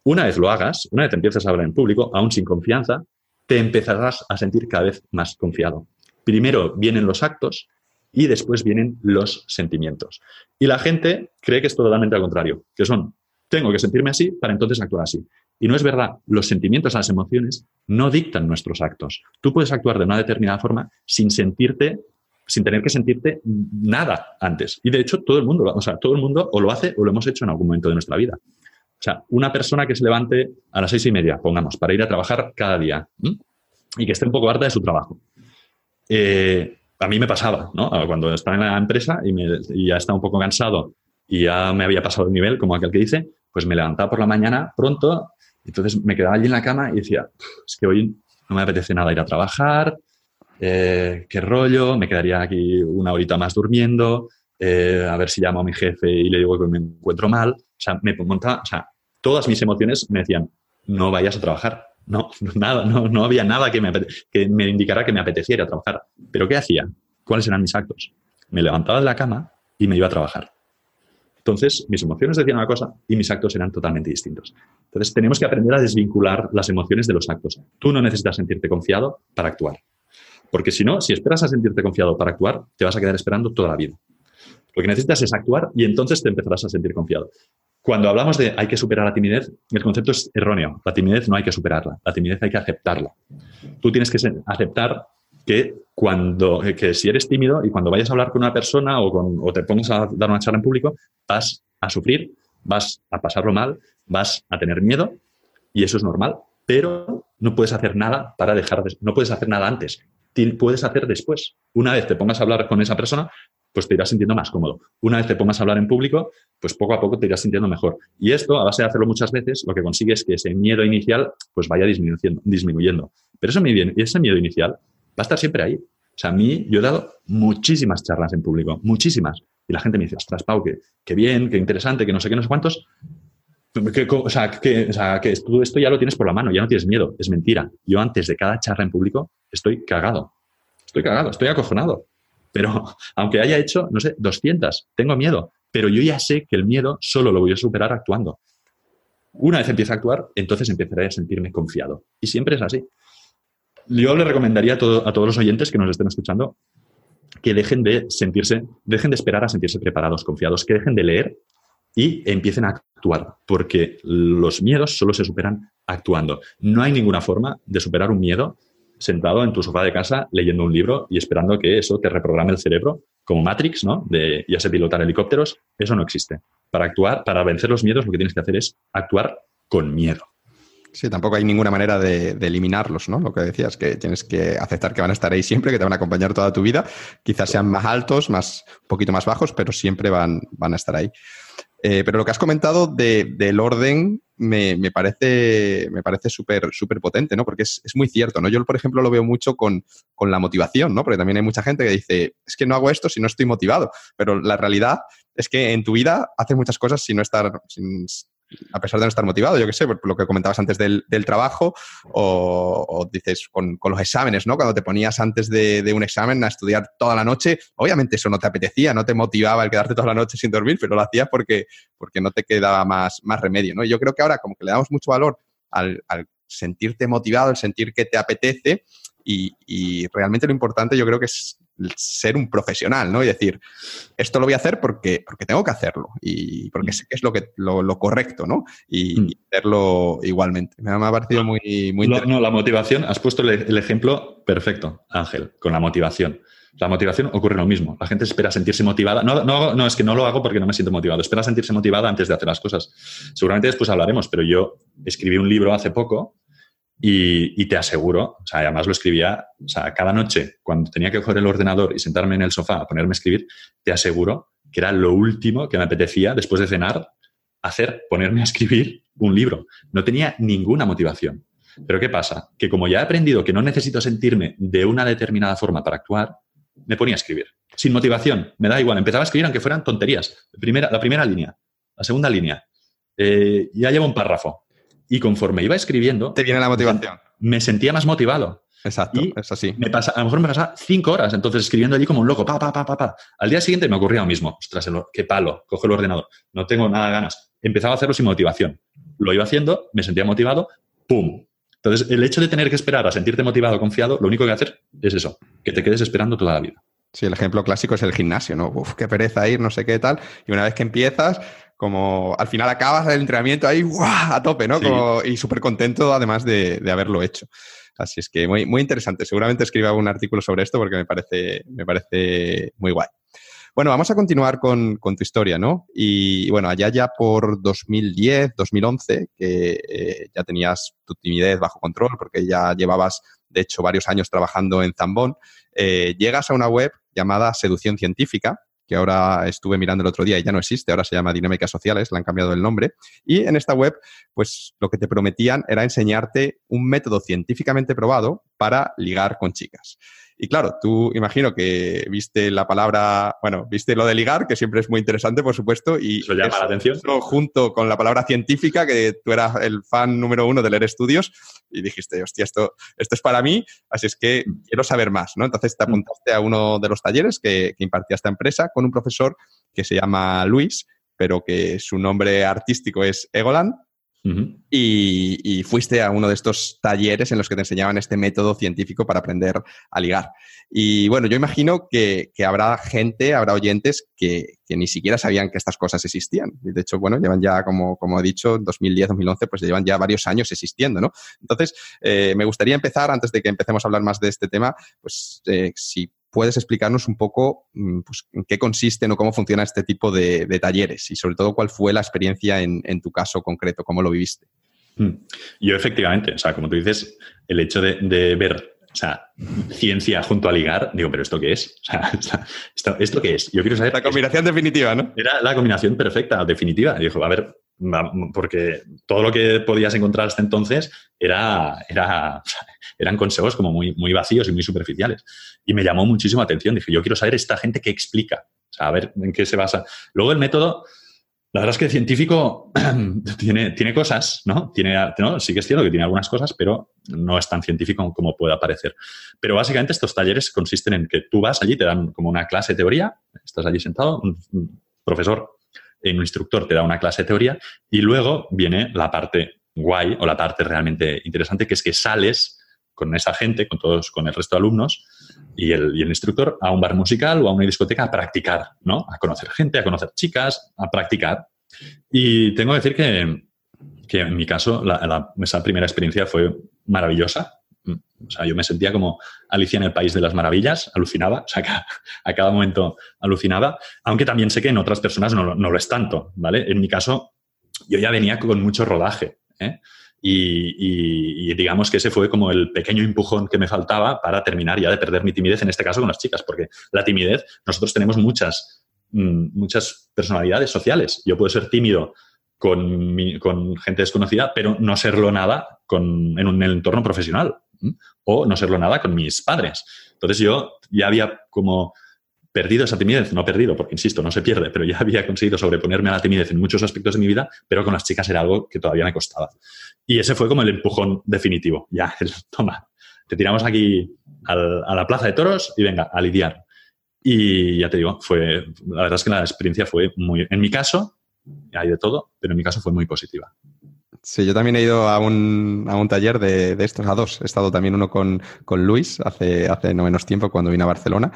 una vez lo hagas, una vez empieces a hablar en público, aún sin confianza, te empezarás a sentir cada vez más confiado. Primero vienen los actos y después vienen los sentimientos. Y la gente cree que es totalmente al contrario, que son, tengo que sentirme así para entonces actuar así. Y no es verdad, los sentimientos, las emociones no dictan nuestros actos. Tú puedes actuar de una determinada forma sin sentirte sin tener que sentirte nada antes. Y de hecho, todo el mundo, o sea, todo el mundo o lo hace o lo hemos hecho en algún momento de nuestra vida. O sea, una persona que se levante a las seis y media, pongamos, para ir a trabajar cada día y que esté un poco harta de su trabajo. Eh, a mí me pasaba, ¿no? Cuando estaba en la empresa y, me, ya estaba un poco cansado y ya me había pasado el nivel, como aquel que dice, pues me levantaba por la mañana pronto, entonces me quedaba allí en la cama y decía, es que hoy no me apetece nada ir a trabajar, eh, qué rollo, me quedaría aquí una horita más durmiendo, eh, a ver si llamo a mi jefe y le digo que me encuentro mal. O sea, me montaba, o sea, todas mis emociones me decían, no vayas a trabajar. No, *laughs* nada, no, no había nada que me, que me indicara que me apeteciera trabajar. Pero ¿qué hacía? ¿Cuáles eran mis actos? Me levantaba de la cama y me iba a trabajar. Entonces, mis emociones decían una cosa y mis actos eran totalmente distintos. Entonces, tenemos que aprender a desvincular las emociones de los actos. Tú no necesitas sentirte confiado para actuar. Porque si no, si esperas a sentirte confiado para actuar, te vas a quedar esperando toda la vida. Lo que necesitas es actuar y entonces te empezarás a sentir confiado. Cuando hablamos de hay que superar la timidez, el concepto es erróneo. La timidez no hay que superarla, la timidez hay que aceptarla. Tú tienes que aceptar que cuando que si eres tímido y cuando vayas a hablar con una persona o, con, o te pongas a dar una charla en público, vas a sufrir, vas a pasarlo mal, vas a tener miedo y eso es normal, pero no puedes hacer nada para dejar de, no puedes hacer nada antes, puedes hacer después. Una vez te pongas a hablar con esa persona, pues te irás sintiendo más cómodo. Una vez te pongas a hablar en público, pues poco a poco te irás sintiendo mejor. Y esto, a base de hacerlo muchas veces, lo que consigue es que ese miedo inicial pues vaya disminuyendo. disminuyendo. Pero ese miedo, ese miedo inicial va a estar siempre ahí. O sea, a mí, yo he dado muchísimas charlas en público, muchísimas. Y la gente me dice, ostras, Pau, qué, bien, qué interesante, que no sé qué, no sé cuántos. o, sea, que, o sea, que tú esto ya lo tienes por la mano, ya no tienes miedo. Es mentira. Yo antes de cada charla en público estoy cagado. Estoy cagado, estoy acojonado. Pero *laughs* aunque haya hecho, no sé, 200, tengo miedo. Pero yo ya sé que el miedo solo lo voy a superar actuando. Una vez empiece a actuar, entonces empezaré a sentirme confiado. Y siempre es así. Yo le recomendaría a, todos los oyentes que nos estén escuchando que dejen de sentirse, dejen de esperar a sentirse preparados, confiados, que dejen de leer y empiecen a actuar, porque los miedos solo se superan actuando. No hay ninguna forma de superar un miedo sentado en tu sofá de casa leyendo un libro y esperando que eso te reprograme el cerebro, como Matrix, ¿no? De ya sé pilotar helicópteros, eso no existe. Para actuar, para vencer los miedos, lo que tienes que hacer es actuar con miedo. Sí, tampoco hay ninguna manera de, eliminarlos, ¿no? Lo que decías, que tienes que aceptar que van a estar ahí siempre, que te van a acompañar toda tu vida. Quizás sean más altos, más, un poquito más bajos, pero siempre van, van a estar ahí. Eh, pero lo que has comentado del orden me, parece me parece súper súper potente, ¿no? Porque es, muy cierto, ¿no? Yo, por ejemplo, lo veo mucho con, con, la motivación, ¿no? Porque también hay mucha gente que dice, es que no hago esto si no estoy motivado. Pero la realidad es que en tu vida haces muchas cosas sin no estar, a pesar de no estar motivado, yo qué sé, por lo que comentabas antes del, trabajo, o, dices con, los exámenes, ¿no? Cuando te ponías antes de, un examen a estudiar toda la noche, obviamente eso no te apetecía, no te motivaba el quedarte toda la noche sin dormir, pero lo hacías porque, porque no te quedaba más, más remedio, ¿no? Y yo creo que ahora como que le damos mucho valor al, sentirte motivado, el sentir que te apetece, y, y, realmente lo importante yo creo que es ser un profesional, ¿no? Y decir, esto lo voy a hacer porque, porque tengo que hacerlo y porque sé que es lo, que, lo, correcto, ¿no? Y, mm. hacerlo igualmente. Me ha, parecido muy, muy No, la motivación, has puesto el, ejemplo perfecto, Ángel, con la motivación. La motivación ocurre lo mismo. La gente espera sentirse motivada. No, es que no lo hago porque no me siento motivado. Espera sentirse motivada antes de hacer las cosas. Seguramente después hablaremos, pero yo escribí un libro hace poco y, te aseguro, o sea, además lo escribía, o sea, cada noche cuando tenía que coger el ordenador y sentarme en el sofá a ponerme a escribir, te aseguro que era lo último que me apetecía después de cenar hacer, ponerme a escribir un libro. No tenía ninguna motivación. Pero ¿qué pasa? Que como ya he aprendido que no necesito sentirme de una determinada forma para actuar, me ponía a escribir. Sin motivación, me da igual. Empezaba a escribir aunque fueran tonterías. Primera, la primera línea, la segunda línea. Eh, ya llevo un párrafo. Y conforme iba escribiendo... Te viene la motivación. Me sentía más motivado. Exacto, es así. Me pasa, a lo mejor me pasaba cinco horas entonces escribiendo allí como un loco, pa, pa, pa, pa, pa. Al día siguiente me ocurría lo mismo. Ostras, qué palo, coge el ordenador. No tengo nada de ganas. Empezaba a hacerlo sin motivación. Lo iba haciendo, me sentía motivado, ¡pum! Entonces, el hecho de tener que esperar a sentirte motivado, confiado, lo único que hacer es eso, que te quedes esperando toda la vida. Sí, el ejemplo clásico es el gimnasio, ¿no? Uf, qué pereza ir, no sé qué tal. Y una vez que empiezas, como al final acabas el entrenamiento ahí a tope, ¿no? y súper contento además de, haberlo hecho. Así es que muy, muy interesante. Seguramente escriba un artículo sobre esto porque me parece, me parece muy guay. Bueno, vamos a continuar con, tu historia, ¿no? Y bueno, allá ya por 2010, 2011, que eh, ya tenías tu timidez bajo control porque ya llevabas, de hecho, varios años trabajando en Zambón, eh, llegas a una web llamada Seducción Científica, que ahora estuve mirando el otro día y ya no existe, ahora se llama Dinámicas Sociales, le han cambiado el nombre. Y en esta web, pues lo que te prometían era enseñarte un método científicamente probado para ligar con chicas. Y claro, tú imagino que viste la palabra, bueno, viste lo de ligar, que siempre es muy interesante, por supuesto, y eso llama la atención. junto con la palabra científica, que tú eras el fan número uno de leer estudios, y dijiste, hostia, esto, esto es para mí, así es que quiero saber más, ¿no? Entonces te mm. apuntaste a uno de los talleres que, que impartía esta empresa con un profesor que se llama Luis, pero que su nombre artístico es Egoland, y, fuiste a uno de estos talleres en los que te enseñaban este método científico para aprender a ligar. Y bueno, yo imagino que, habrá gente, habrá oyentes que, ni siquiera sabían que estas cosas existían. de hecho, bueno, llevan ya, como, como he dicho, 2010, 2011, pues llevan ya varios años existiendo, ¿no? Entonces, eh, me gustaría empezar, antes de que empecemos a hablar más de este tema, pues eh, si puedes explicarnos un poco mm, pues, en qué consisten o cómo funciona este tipo de, talleres y sobre todo cuál fue la experiencia en, tu caso concreto, cómo lo viviste. Hmm. Yo efectivamente, o sea, como tú dices, el hecho de, ver o sea, ciencia junto a ligar, digo, pero ¿esto qué es? O sea, *laughs* ¿esto, qué es? Yo quiero saber. La combinación definitiva, ¿no? Era la combinación perfecta, definitiva. dijo, a ver, porque todo lo que podías encontrar hasta entonces era, era, eran consejos como muy, muy vacíos y muy superficiales. Y me llamó muchísimo atención. Dije, yo quiero saber esta gente qué explica, a ver en qué se basa. Luego el método, la verdad es que el científico *clears throat* tiene, tiene cosas, ¿no? Tiene, ¿no? Sí que es cierto que tiene algunas cosas, pero no es tan científico como pueda parecer. Pero básicamente estos talleres consisten en que tú vas allí, te dan como una clase de teoría, estás allí sentado, un profesor un instructor te da una clase de teoría y luego viene la parte guay o la parte realmente interesante, que es que sales con esa gente, con todos, con el resto de alumnos y el, y el instructor a un bar musical o a una discoteca a practicar, ¿no? A conocer gente, a conocer chicas, a practicar. Y tengo que decir que, que en mi caso, esa primera experiencia fue maravillosa. O sea, yo me sentía como Alicia en el País de las Maravillas, alucinaba, o sea, a, cada momento alucinaba, aunque también sé que en otras personas no, no, lo es tanto, ¿vale? En mi caso, yo ya venía con mucho rodaje, ¿eh? Y, digamos que ese fue como el pequeño empujón que me faltaba para terminar ya de perder mi timidez, en este caso con las chicas, porque la timidez, nosotros tenemos muchas, mm, muchas personalidades sociales. Yo puedo ser tímido con, con gente desconocida, pero no serlo nada con, en un entorno profesional o no serlo nada con mis padres. Entonces yo ya había como perdido esa timidez, no perdido, porque insisto, no se pierde, pero ya había conseguido sobreponerme a la timidez en muchos aspectos de mi vida, pero con las chicas era algo que todavía me costaba. Y ese fue como el empujón definitivo. Ya, *laughs* el, toma, te tiramos aquí a la plaza de toros y venga, a lidiar. Y ya te digo, fue, la verdad es que la experiencia fue muy, en mi caso, hay de todo, pero en mi caso fue muy positiva. Sí, yo también he ido a un, a un taller de, de, estos, a dos. He estado también uno con, con Luis hace, hace no menos tiempo cuando vine a Barcelona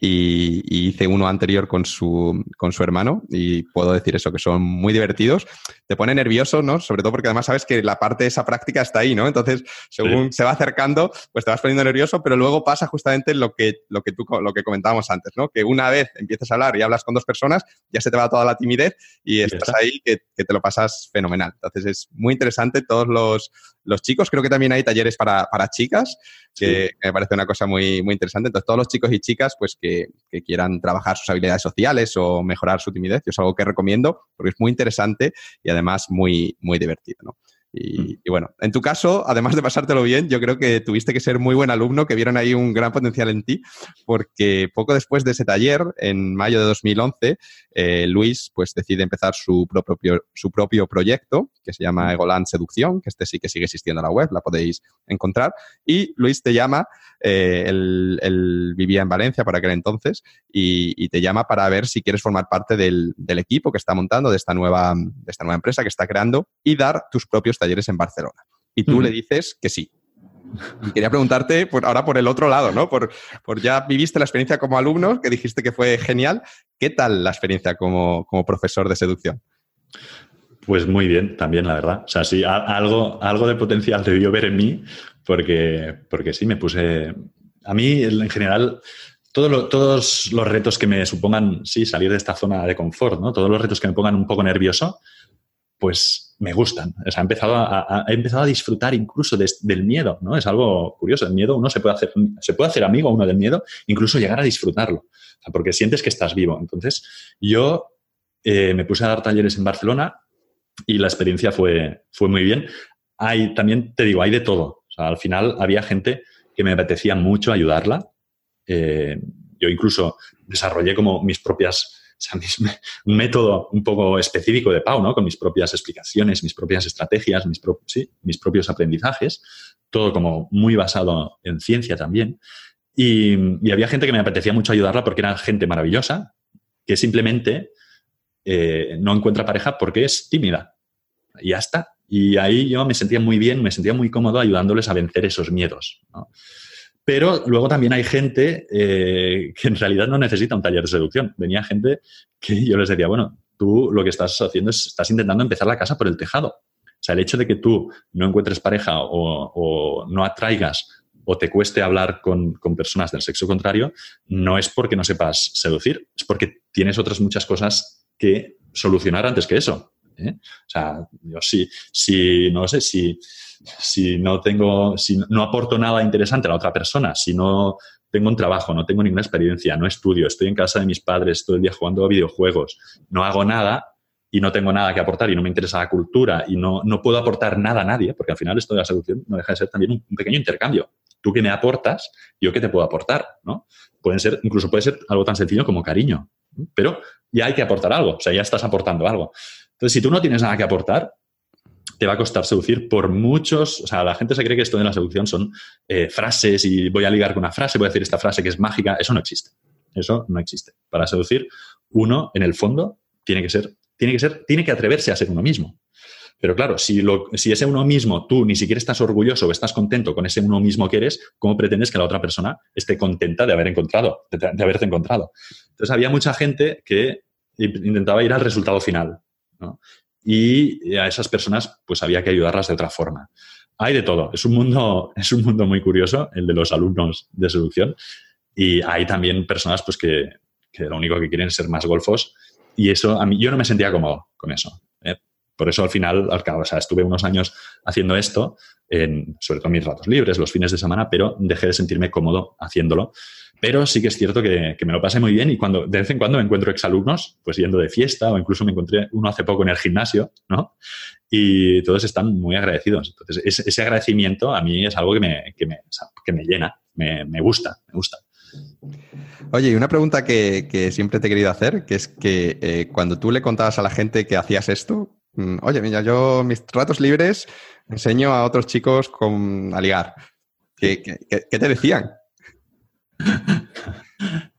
y, hice uno anterior con su, con su hermano y puedo decir eso, que son muy divertidos. Te pone nervioso, ¿no? Sobre todo porque además sabes que la parte de esa práctica está ahí, ¿no? Entonces, según se va acercando, pues te vas poniendo nervioso, pero luego pasa justamente lo que, lo que tú lo que comentábamos antes, ¿no? Que una vez empiezas a hablar y hablas con dos personas, ya se te va toda la timidez y estás ahí que, que te lo pasas fenomenal. Entonces, es muy interesante todos los, los chicos. Creo que también hay talleres para, para chicas, que me parece una cosa muy, muy interesante. Entonces, todos los chicos y chicas, pues que, que, quieran trabajar sus habilidades sociales o mejorar su timidez, es algo que recomiendo porque es muy interesante y además muy, muy divertido, ¿no? Mm. Y, bueno, en tu caso, además de pasártelo bien, yo creo que tuviste que ser muy buen alumno, que vieron ahí un gran potencial en ti, porque poco después de ese taller, en mayo de 2011, eh, Luis pues decide empezar su propio, su propio proyecto, que se llama mm. Egoland Seducción, que este sí que sigue existiendo en la web, la podéis encontrar. Y Luis te llama, eh, él, vivía en Valencia por aquel entonces, y, te llama para ver si quieres formar parte del, del equipo que está montando, de esta, nueva, de esta nueva empresa que está creando, y dar tus propios talleres en Barcelona. Y tú le dices que sí. Y quería preguntarte por, ahora por el otro lado, ¿no? Por, por, ya viviste la experiencia como alumno, que dijiste que fue genial. ¿Qué tal la experiencia como, como profesor de seducción? Pues muy bien, también, la verdad. O sea, sí, algo, algo de potencial debió ver en mí, porque, porque sí, me puse. A mí, en general, todos los retos que me supongan, sí, salir de esta zona de confort, ¿no? Todos los retos que me pongan un poco nervioso, pues me gustan. O sea, he empezado a, empezado a disfrutar incluso del miedo, ¿no? Es algo curioso. El miedo, uno se puede hacer, se puede hacer amigo uno del miedo, incluso llegar a disfrutarlo, porque sientes que estás vivo. Entonces, yo eh, me puse a dar talleres en Barcelona y la experiencia fue, fue muy bien. Hay, también te digo, hay de todo. O sea, al final había gente que me apetecía mucho ayudarla. Eh, yo incluso desarrollé como mis propias *laughs* un método un poco específico de Pau, ¿no? Con mis propias explicaciones, mis propias estrategias, mis, mis propios aprendizajes, todo como muy basado en ciencia también. Y, había gente que me apetecía mucho ayudarla porque era gente maravillosa, que simplemente eh, no encuentra pareja porque es tímida. Y ya. Y ahí yo me sentía muy bien, me sentía muy cómodo ayudándoles a vencer esos miedos. Pero luego también hay gente eh, que en realidad no necesita un taller de seducción. Venía gente que yo les decía, bueno, tú lo que estás haciendo es, estás intentando empezar la casa por el tejado. O sea, el hecho de que tú no encuentres pareja o, no atraigas o te cueste hablar con, personas del sexo contrario, no es porque no sepas seducir, es porque tienes otras muchas cosas que solucionar antes que eso. ¿Eh? O sea, yo sí, si, no sé, si si no tengo, si no aporto nada interesante a la otra persona, si no tengo un trabajo, no tengo ninguna experiencia, no estudio, estoy en casa de mis padres todo el día jugando a videojuegos, no hago nada y no tengo nada que aportar y no me interesa la cultura y no, no puedo aportar nada a nadie, porque al final esto de la seducción no deja de ser también un, pequeño intercambio. Tú que me aportas, yo que te puedo aportar, ¿no? Pueden ser, incluso puede ser algo tan sencillo como cariño, pero ya hay que aportar algo, o sea, ya estás aportando algo. Entonces, si tú no tienes nada que aportar, te va a costar seducir por muchos, o sea, la gente se cree que esto de la seducción son eh, frases y voy a ligar con una frase, voy a decir esta frase que es mágica, eso no existe. Eso no existe. Para seducir, uno, en el fondo, tiene que ser, tiene que ser, tiene que atreverse a ser uno mismo. Pero claro, si, lo, si ese uno mismo tú ni siquiera estás orgulloso o estás contento con ese uno mismo que eres, ¿cómo pretendes que la otra persona esté contenta de haber encontrado, de, de haberte encontrado? Entonces había mucha gente que intentaba ir al resultado final. Y a esas personas pues había que ayudarlas de otra forma. hay de todo. Es un mundo, *laughs* es un mundo muy curioso, el de los alumnos de seducción. Y hay también personas pues, que, que lo único que quieren es ser más golfos. Y eso, a mí, yo no me sentía cómodo con eso. ¿eh? Por eso al final, al cabo, o sea, estuve unos años haciendo esto, sobre todo en mis ratos libres, los fines de semana, pero dejé de sentirme cómodo haciéndolo. Pero sí que es cierto que, que, me lo pasé muy bien y cuando de vez en cuando me encuentro exalumnos, pues yendo de fiesta o incluso me encontré uno hace poco en el gimnasio, ¿no? Y todos están muy agradecidos. Entonces, ese, ese agradecimiento a mí es algo que me, que me, que me llena, me, me gusta, me gusta. Oye, y una pregunta que, que, siempre te he querido hacer, que es que eh, cuando tú le contabas a la gente que hacías esto, mmm, oye, mira, yo mis ratos libres enseño a otros chicos con, a ligar. ¿Qué, qué, qué te decían? *laughs*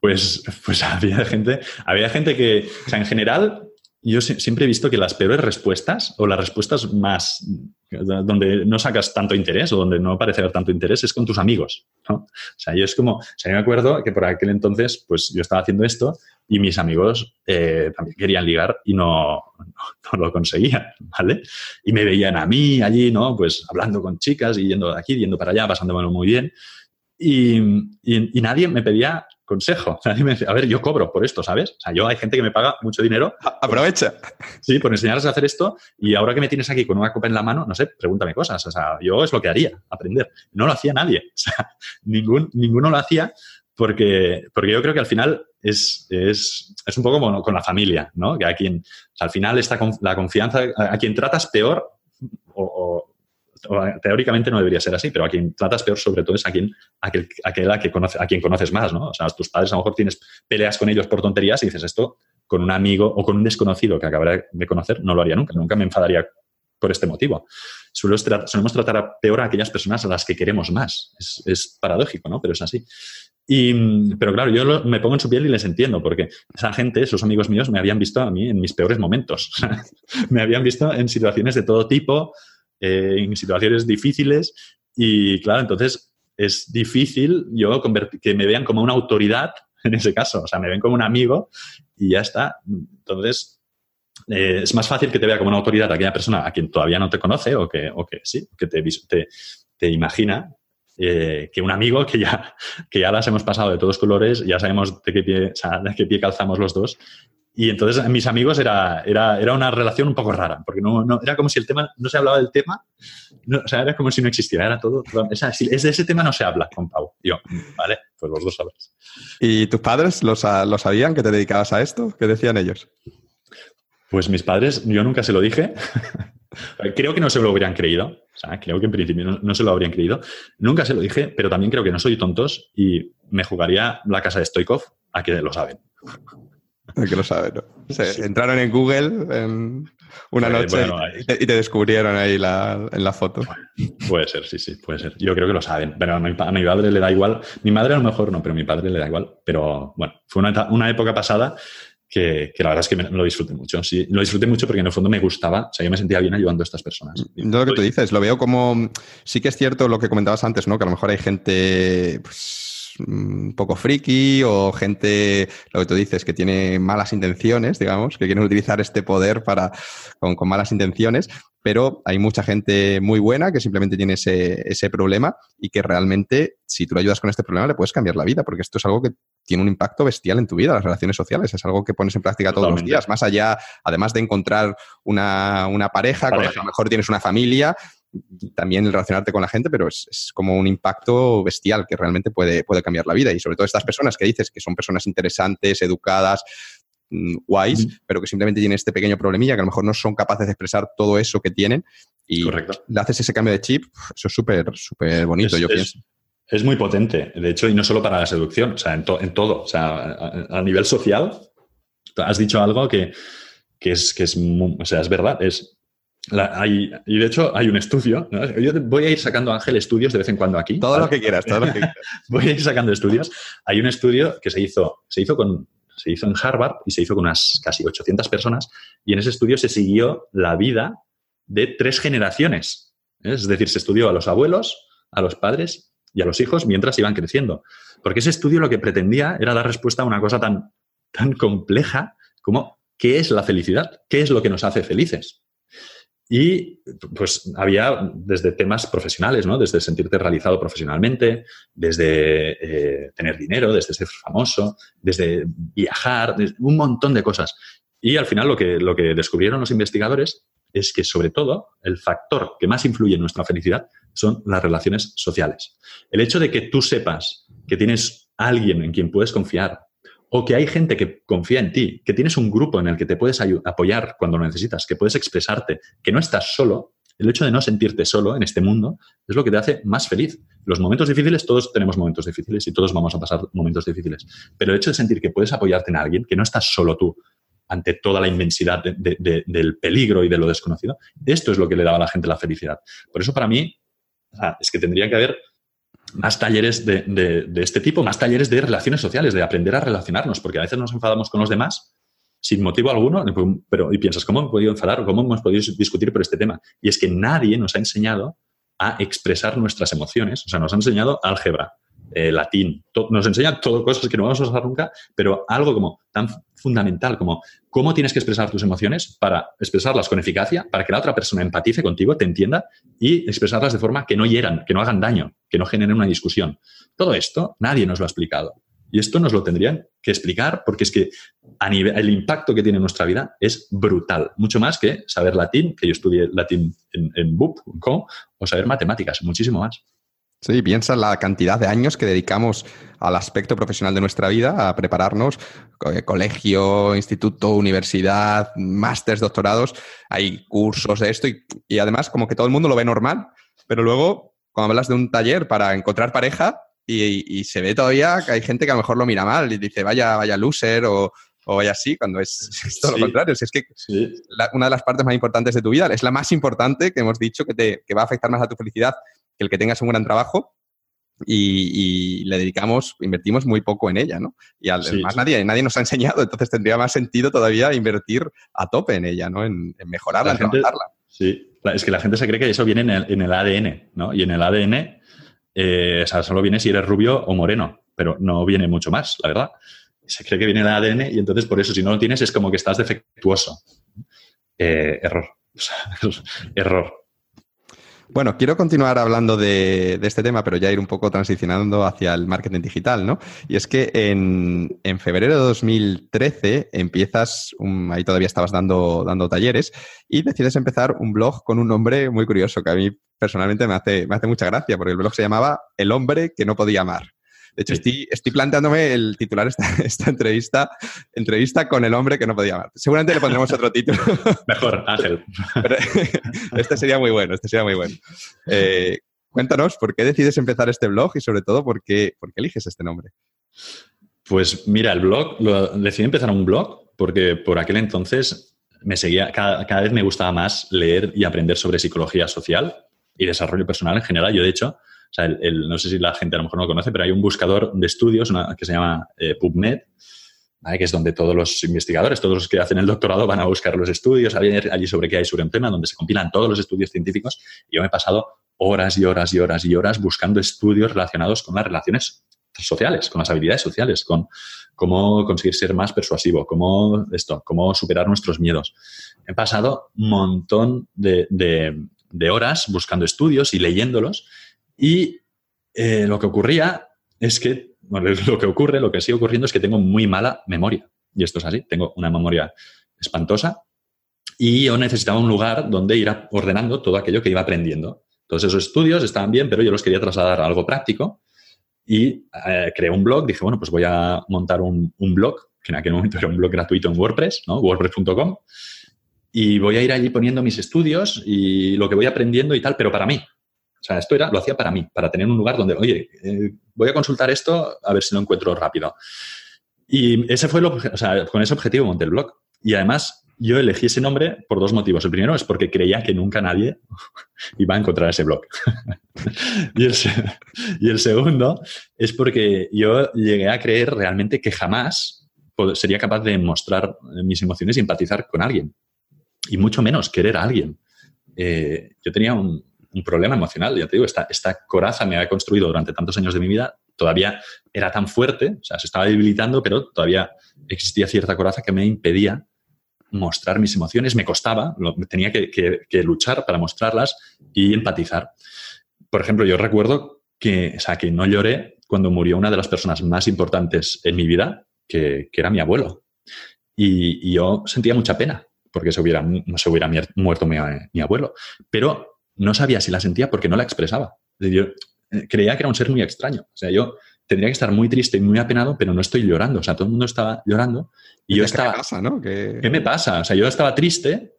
Pues, pues *laughs* había gente, había gente que, o sea, en general, yo siempre he visto que las peores respuestas o las respuestas más donde no sacas tanto interés o donde no parece haber tanto interés es con tus amigos. ¿no? O sea, yo es como, o sea, yo me acuerdo que por aquel entonces, pues yo estaba haciendo esto y mis amigos eh, también querían ligar y no, no, no, lo conseguían, ¿vale? Y me veían a mí allí, ¿no? Pues hablando con chicas y yendo de aquí, yendo para allá, pasándomelo muy bien. Y, y, y, nadie me pedía consejo. Nadie me decía, a ver, yo cobro por esto, ¿sabes? O sea, yo hay gente que me paga mucho dinero. Aprovecha. Sí, por enseñarles a hacer esto y ahora que me tienes aquí con una copa en la mano, no sé, pregúntame cosas. O sea, yo es lo que haría, aprender. No lo hacía nadie. O sea, *laughs* ningún, ninguno lo hacía porque, porque yo creo que al final es, es, es un poco como con la familia, ¿no? Que a quien, o sea, al final está la confianza, a, a quien tratas peor o, o teóricamente no debería ser así, pero a quien tratas peor sobre todo es a quien, aquel, aquel a, que conoce, a quien conoces más, ¿no? O sea, tus padres a lo mejor tienes peleas con ellos por tonterías y dices esto con un amigo o con un desconocido que acabará de conocer, no lo haría nunca, nunca me enfadaría por este motivo. Solemos, tra solemos tratar a peor a aquellas personas a las que queremos más. Es, es paradójico, ¿no? Pero es así. Y, pero claro, yo lo, me pongo en su piel y les entiendo, porque esa gente, esos amigos míos, me habían visto a mí en mis peores momentos. *laughs* me habían visto en situaciones de todo tipo, eh, en situaciones difíciles. Y claro, entonces es difícil yo que me vean como una autoridad *laughs* en ese caso, o sea, me ven como un amigo y ya está. Entonces, eh, es más fácil que te vea como una autoridad aquella persona a quien todavía no te conoce o que, o que sí, que te, te, te imagina eh, que un amigo que ya, *laughs* que ya las hemos pasado de todos colores, ya sabemos de qué pie, o sea, de qué pie calzamos los dos y entonces mis amigos era, era, era una relación un poco rara, porque no, no, era como si el tema, no se hablaba del tema, no, o sea, era como si no existiera, era todo, es, de ese tema no se habla con Pau. Y yo, vale, pues los dos sabes. ¿Y tus padres lo, lo sabían que te dedicabas a esto? ¿Qué decían ellos? Pues mis padres, yo nunca se lo dije. *laughs* creo que no se lo habrían creído. O sea, creo que en principio no, no, se lo habrían creído. Nunca se lo dije, pero también creo que no soy tontos y me jugaría la casa de Stoikov a que lo saben. Que lo sabe, ¿no? Entraron en Google en una noche bueno, y, te, y, te, descubrieron ahí la, en la foto. Puede ser, sí, sí, puede ser. Yo creo que lo saben, pero a mi, a mi, padre le da igual. Mi madre a lo mejor no, pero a mi padre le da igual. Pero bueno, fue una, una época pasada que, que, la verdad es que me, lo disfruté mucho. Sí, lo disfruté mucho porque en el fondo me gustaba, o sea, yo me sentía bien ayudando a estas personas. No lo que tú dices, lo veo como, sí que es cierto lo que comentabas antes, ¿no? Que a lo mejor hay gente, pues, un poco friki o gente, lo que tú dices, que tiene malas intenciones, digamos, que quieren utilizar este poder para, con, con malas intenciones, pero hay mucha gente muy buena que simplemente tiene ese, ese, problema y que realmente, si tú le ayudas con este problema, le puedes cambiar la vida, porque esto es algo que tiene un impacto bestial en tu vida, las relaciones sociales, es algo que pones en práctica todos Totalmente. los días, más allá, además de encontrar una, una pareja, pareja, con la que a lo mejor tienes una familia, también el relacionarte con la gente, pero es, es, como un impacto bestial que realmente puede, puede cambiar la vida. Y sobre todo estas personas que dices que son personas interesantes, educadas, mm, guays, pero que simplemente tienen este pequeño problemilla que a lo mejor no son capaces de expresar todo eso que tienen y Correcto. le haces ese cambio de chip, eso es súper, súper bonito, es, yo es, pienso. Es muy potente, de hecho, y no solo para la seducción, o sea, en, to, en todo, o sea, a, a, nivel social, has dicho algo que, que es, que es, o sea, es verdad, es la, hay, y de hecho hay un estudio, ¿no? yo voy a ir sacando Ángel estudios de vez en cuando aquí. Todo ¿vale? lo que quieras, todo lo que quieras. *laughs* voy a ir sacando estudios. Hay un estudio que se hizo, se hizo con, se hizo en Harvard y se hizo con unas casi 800 personas y en ese estudio se siguió la vida de tres generaciones. ¿eh? Es decir, se estudió a los abuelos, a los padres y a los hijos mientras iban creciendo. Porque ese estudio lo que pretendía era dar respuesta a una cosa tan, tan compleja como ¿qué es la felicidad? ¿Qué es lo que nos hace felices? Y pues había desde temas profesionales, ¿no? Desde sentirte realizado profesionalmente, desde eh, tener dinero, desde ser famoso, desde viajar, un montón de cosas. Y al final lo que, lo que descubrieron los investigadores es que sobre todo el factor que más influye en nuestra felicidad son las relaciones sociales. El hecho de que tú sepas que tienes alguien en quien puedes confiar, o que hay gente que confía en ti, que tienes un grupo en el que te puedes apoyar cuando lo necesitas, que puedes expresarte, que no estás solo, el hecho de no sentirte solo en este mundo es lo que te hace más feliz. Los momentos difíciles, todos tenemos momentos difíciles y todos vamos a pasar momentos difíciles, pero el hecho de sentir que puedes apoyarte en alguien, que no estás solo tú ante toda la inmensidad del peligro y de lo desconocido, esto es lo que le daba a la gente la felicidad. Por eso para mí es que tendría que haber más talleres de, este tipo, más talleres de relaciones sociales, de aprender a relacionarnos, porque a veces nos enfadamos con los demás sin motivo alguno, pero y piensas, ¿cómo hemos podido enfadar o cómo hemos podido discutir por este tema? Y es que nadie nos ha enseñado a expresar nuestras emociones, o sea, nos ha enseñado álgebra, eh, latín, nos enseña todo cosas que no vamos a usar nunca, pero algo como tan fundamental como cómo tienes que expresar tus emociones para expresarlas con eficacia, para que la otra persona empatice contigo, te entienda y expresarlas de forma que no hieran, que no hagan daño, que no generen una discusión. Todo esto nadie nos lo ha explicado. Y esto nos lo tendrían que explicar porque es que el impacto que tiene en nuestra vida es brutal. Mucho más que saber latín, que yo estudié latín en, en o saber matemáticas, muchísimo más. Sí, piensa la cantidad de años que dedicamos al aspecto profesional de nuestra vida, a prepararnos, eh, colegio, instituto, universidad, másteres, doctorados, hay cursos de esto y, además como que todo el mundo lo ve normal, pero luego cuando hablas de un taller para encontrar pareja y, se ve todavía que hay gente que a lo mejor lo mira mal y dice vaya, vaya loser o, vaya así, cuando es, *laughs* todo lo contrario. es que una de las partes más importantes de tu vida es la más importante que hemos dicho que, te, que va a afectar más a tu felicidad el que tengas un gran trabajo y, le dedicamos, invertimos muy poco en ella, ¿no? Y además nadie, nadie nos ha enseñado, entonces tendría más sentido todavía invertir a tope en ella, ¿no? En, mejorarla, en trabajarla. Sí, es que la gente se cree que eso viene en el, ADN, ¿no? Y en el ADN, eh, o sea, solo viene si eres rubio o moreno, pero no viene mucho más, la verdad. Se cree que viene en el ADN y entonces por eso, si no lo tienes, es como que estás defectuoso. Eh, error. *laughs* error. Bueno, quiero continuar hablando de, este tema, pero ya ir un poco transicionando hacia el marketing digital, ¿no? Y es que en, febrero de 2013 empiezas, ahí todavía estabas dando, talleres, y decides empezar un blog con un nombre muy curioso que a mí personalmente me hace mucha gracia, porque el blog se llamaba El hombre que no podía amar. De hecho, estoy, estoy, planteándome el titular esta, *laughs* esta entrevista, entrevista con el hombre que no podía amar. Seguramente le pondremos otro título. *laughs* Mejor, Ángel. este sería muy bueno, este sería muy bueno. Eh, cuéntanos, ¿por qué decides empezar este blog y sobre todo, por qué, por qué eliges este nombre? Pues mira, el blog, lo, decidí empezar un blog porque por aquel entonces me seguía, cada, cada, vez me gustaba más leer y aprender sobre psicología social y desarrollo personal en general. Yo, de hecho, no sé si la gente a lo mejor no lo conoce, pero hay un buscador de estudios que se llama eh, PubMed, que es donde todos los investigadores, todos los que hacen el doctorado van a buscar los estudios allí sobre qué hay sobre un tema, donde se compilan todos los estudios científicos. Yo me he pasado horas y horas y horas y horas buscando estudios relacionados con las relaciones sociales, con las habilidades sociales, con cómo conseguir ser más persuasivo, cómo esto, cómo superar nuestros miedos. He pasado un montón de horas buscando estudios y leyéndolos y eh, lo que ocurría es que, bueno, *laughs* lo que ocurre, lo que sigue ocurriendo es que tengo muy mala memoria. Y esto es así, tengo una memoria espantosa y yo necesitaba un lugar donde ir ordenando todo aquello que iba aprendiendo. Todos esos estudios estaban bien, pero yo los quería trasladar a algo práctico y eh, creé un blog. Dije, bueno, pues voy a montar un, blog, que en aquel momento *laughs* era un blog gratuito en WordPress, ¿no? wordpress.com, y voy a ir allí poniendo mis estudios y lo que voy aprendiendo y tal, pero para mí, o sea, esto era, lo hacía para mí, para tener un lugar donde, oye, eh, voy a consultar esto a ver si lo encuentro rápido. Y ese fue lo, o sea, con ese objetivo monté el blog. Y además, yo elegí ese nombre por dos motivos. El primero es porque creía que nunca nadie *laughs* iba a encontrar ese blog. *laughs* y, el, segundo es porque yo llegué a creer realmente que jamás sería capaz de mostrar mis emociones y empatizar con alguien. Y mucho menos querer a alguien. Eh, yo tenía un, un problema emocional. Ya te digo, esta, coraza me había construido durante tantos años de mi vida, todavía era tan fuerte, o sea, se estaba debilitando, pero todavía existía cierta coraza que me impedía mostrar mis emociones, me costaba, tenía que, luchar para mostrarlas y empatizar. Por ejemplo, yo recuerdo que, o sea, que no lloré cuando murió una de las personas más importantes en mi vida, que, era mi abuelo. Y, yo sentía mucha pena porque se hubiera, se hubiera muerto mi, abuelo. Pero no sabía si la sentía porque no la expresaba. Yo eh, creía que era un ser muy extraño. O sea, yo tendría que estar muy triste y muy apenado, pero no estoy llorando. O sea, todo el mundo estaba llorando y yo estaba... ¿Qué pasa, no? ¿Qué... me pasa? O sea, yo estaba triste,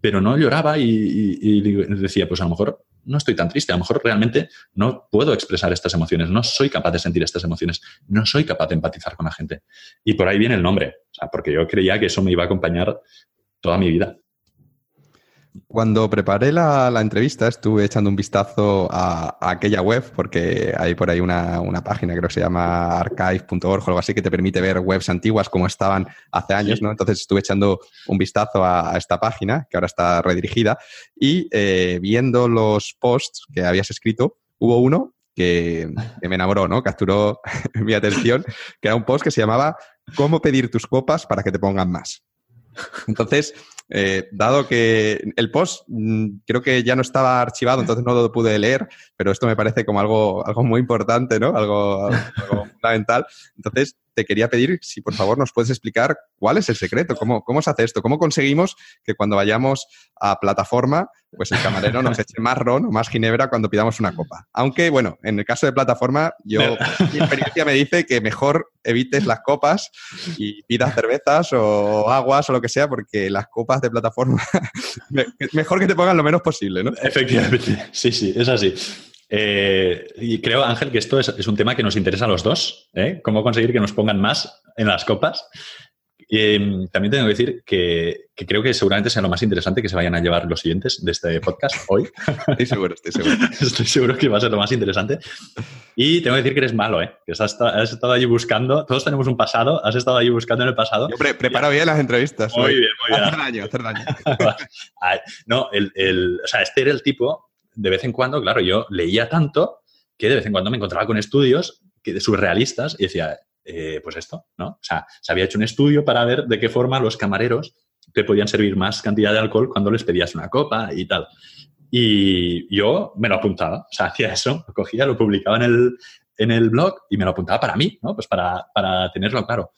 pero no lloraba y, decía, pues a lo mejor no estoy tan triste, a lo mejor realmente no puedo expresar estas emociones, no soy capaz de sentir estas emociones, no soy capaz de empatizar con la gente. Y por ahí viene el nombre, o sea, porque yo creía que eso me iba a acompañar toda mi vida. Cuando preparé la, entrevista estuve echando un vistazo a, aquella web porque hay por ahí una, página, creo que se llama archive.org o algo así, que te permite ver webs antiguas como estaban hace años, ¿no? Entonces estuve echando un vistazo a, esta página, que ahora está redirigida, y eh, viendo los posts que habías escrito, hubo uno que, que me enamoró, ¿no? Capturó *laughs* mi atención, que era un post que se llamaba ¿Cómo pedir tus copas para que te pongan más? Entonces, eh, dado que el post mm, creo que ya no estaba archivado, entonces no lo pude leer, pero esto me parece como algo, algo muy importante, ¿no? Algo, algo fundamental. Entonces, te quería pedir si por favor nos puedes explicar cuál es el secreto, cómo, cómo se hace esto, cómo conseguimos que cuando vayamos a plataforma, pues el camarero nos eche más ron o más ginebra cuando pidamos una copa. Aunque, bueno, en el caso de plataforma, yo, mi experiencia me dice que mejor evites las copas y pidas cervezas o aguas o lo que sea, porque las copas de plataforma, *laughs* mejor que te pongan lo menos posible, ¿no? Efectivamente, sí, sí, es así. Eh, y creo, Ángel, que esto es, un tema que nos interesa a los dos, ¿eh? Cómo conseguir que nos pongan más en las copas. Em, también tengo que decir que, creo que seguramente sea lo más interesante que se vayan a llevar los siguientes de este podcast hoy. *laughs* Estoy seguro, estoy seguro. *laughs* estoy seguro que va a ser lo más interesante. Y tengo que decir que eres malo, ¿eh? Que has, estado allí buscando. Todos tenemos un pasado. Has estado allí buscando en el pasado. Yo preparo bien las entrevistas. Muy bien, muy bien. Hacer daño, hacer daño. *laughs* no, el, o sea, este era el tipo de vez en cuando, claro, yo leía tanto que de vez en cuando me encontraba con estudios que, surrealistas y decía, eh, pues esto, ¿no? O sea, se había hecho un estudio para ver de qué forma los camareros te podían servir más cantidad de alcohol cuando les pedías una copa y tal. Y yo me lo apuntaba, o sea, hacía eso, lo cogía, lo publicaba en el, en el blog y me lo apuntaba para mí, ¿no? Pues para, para tenerlo claro.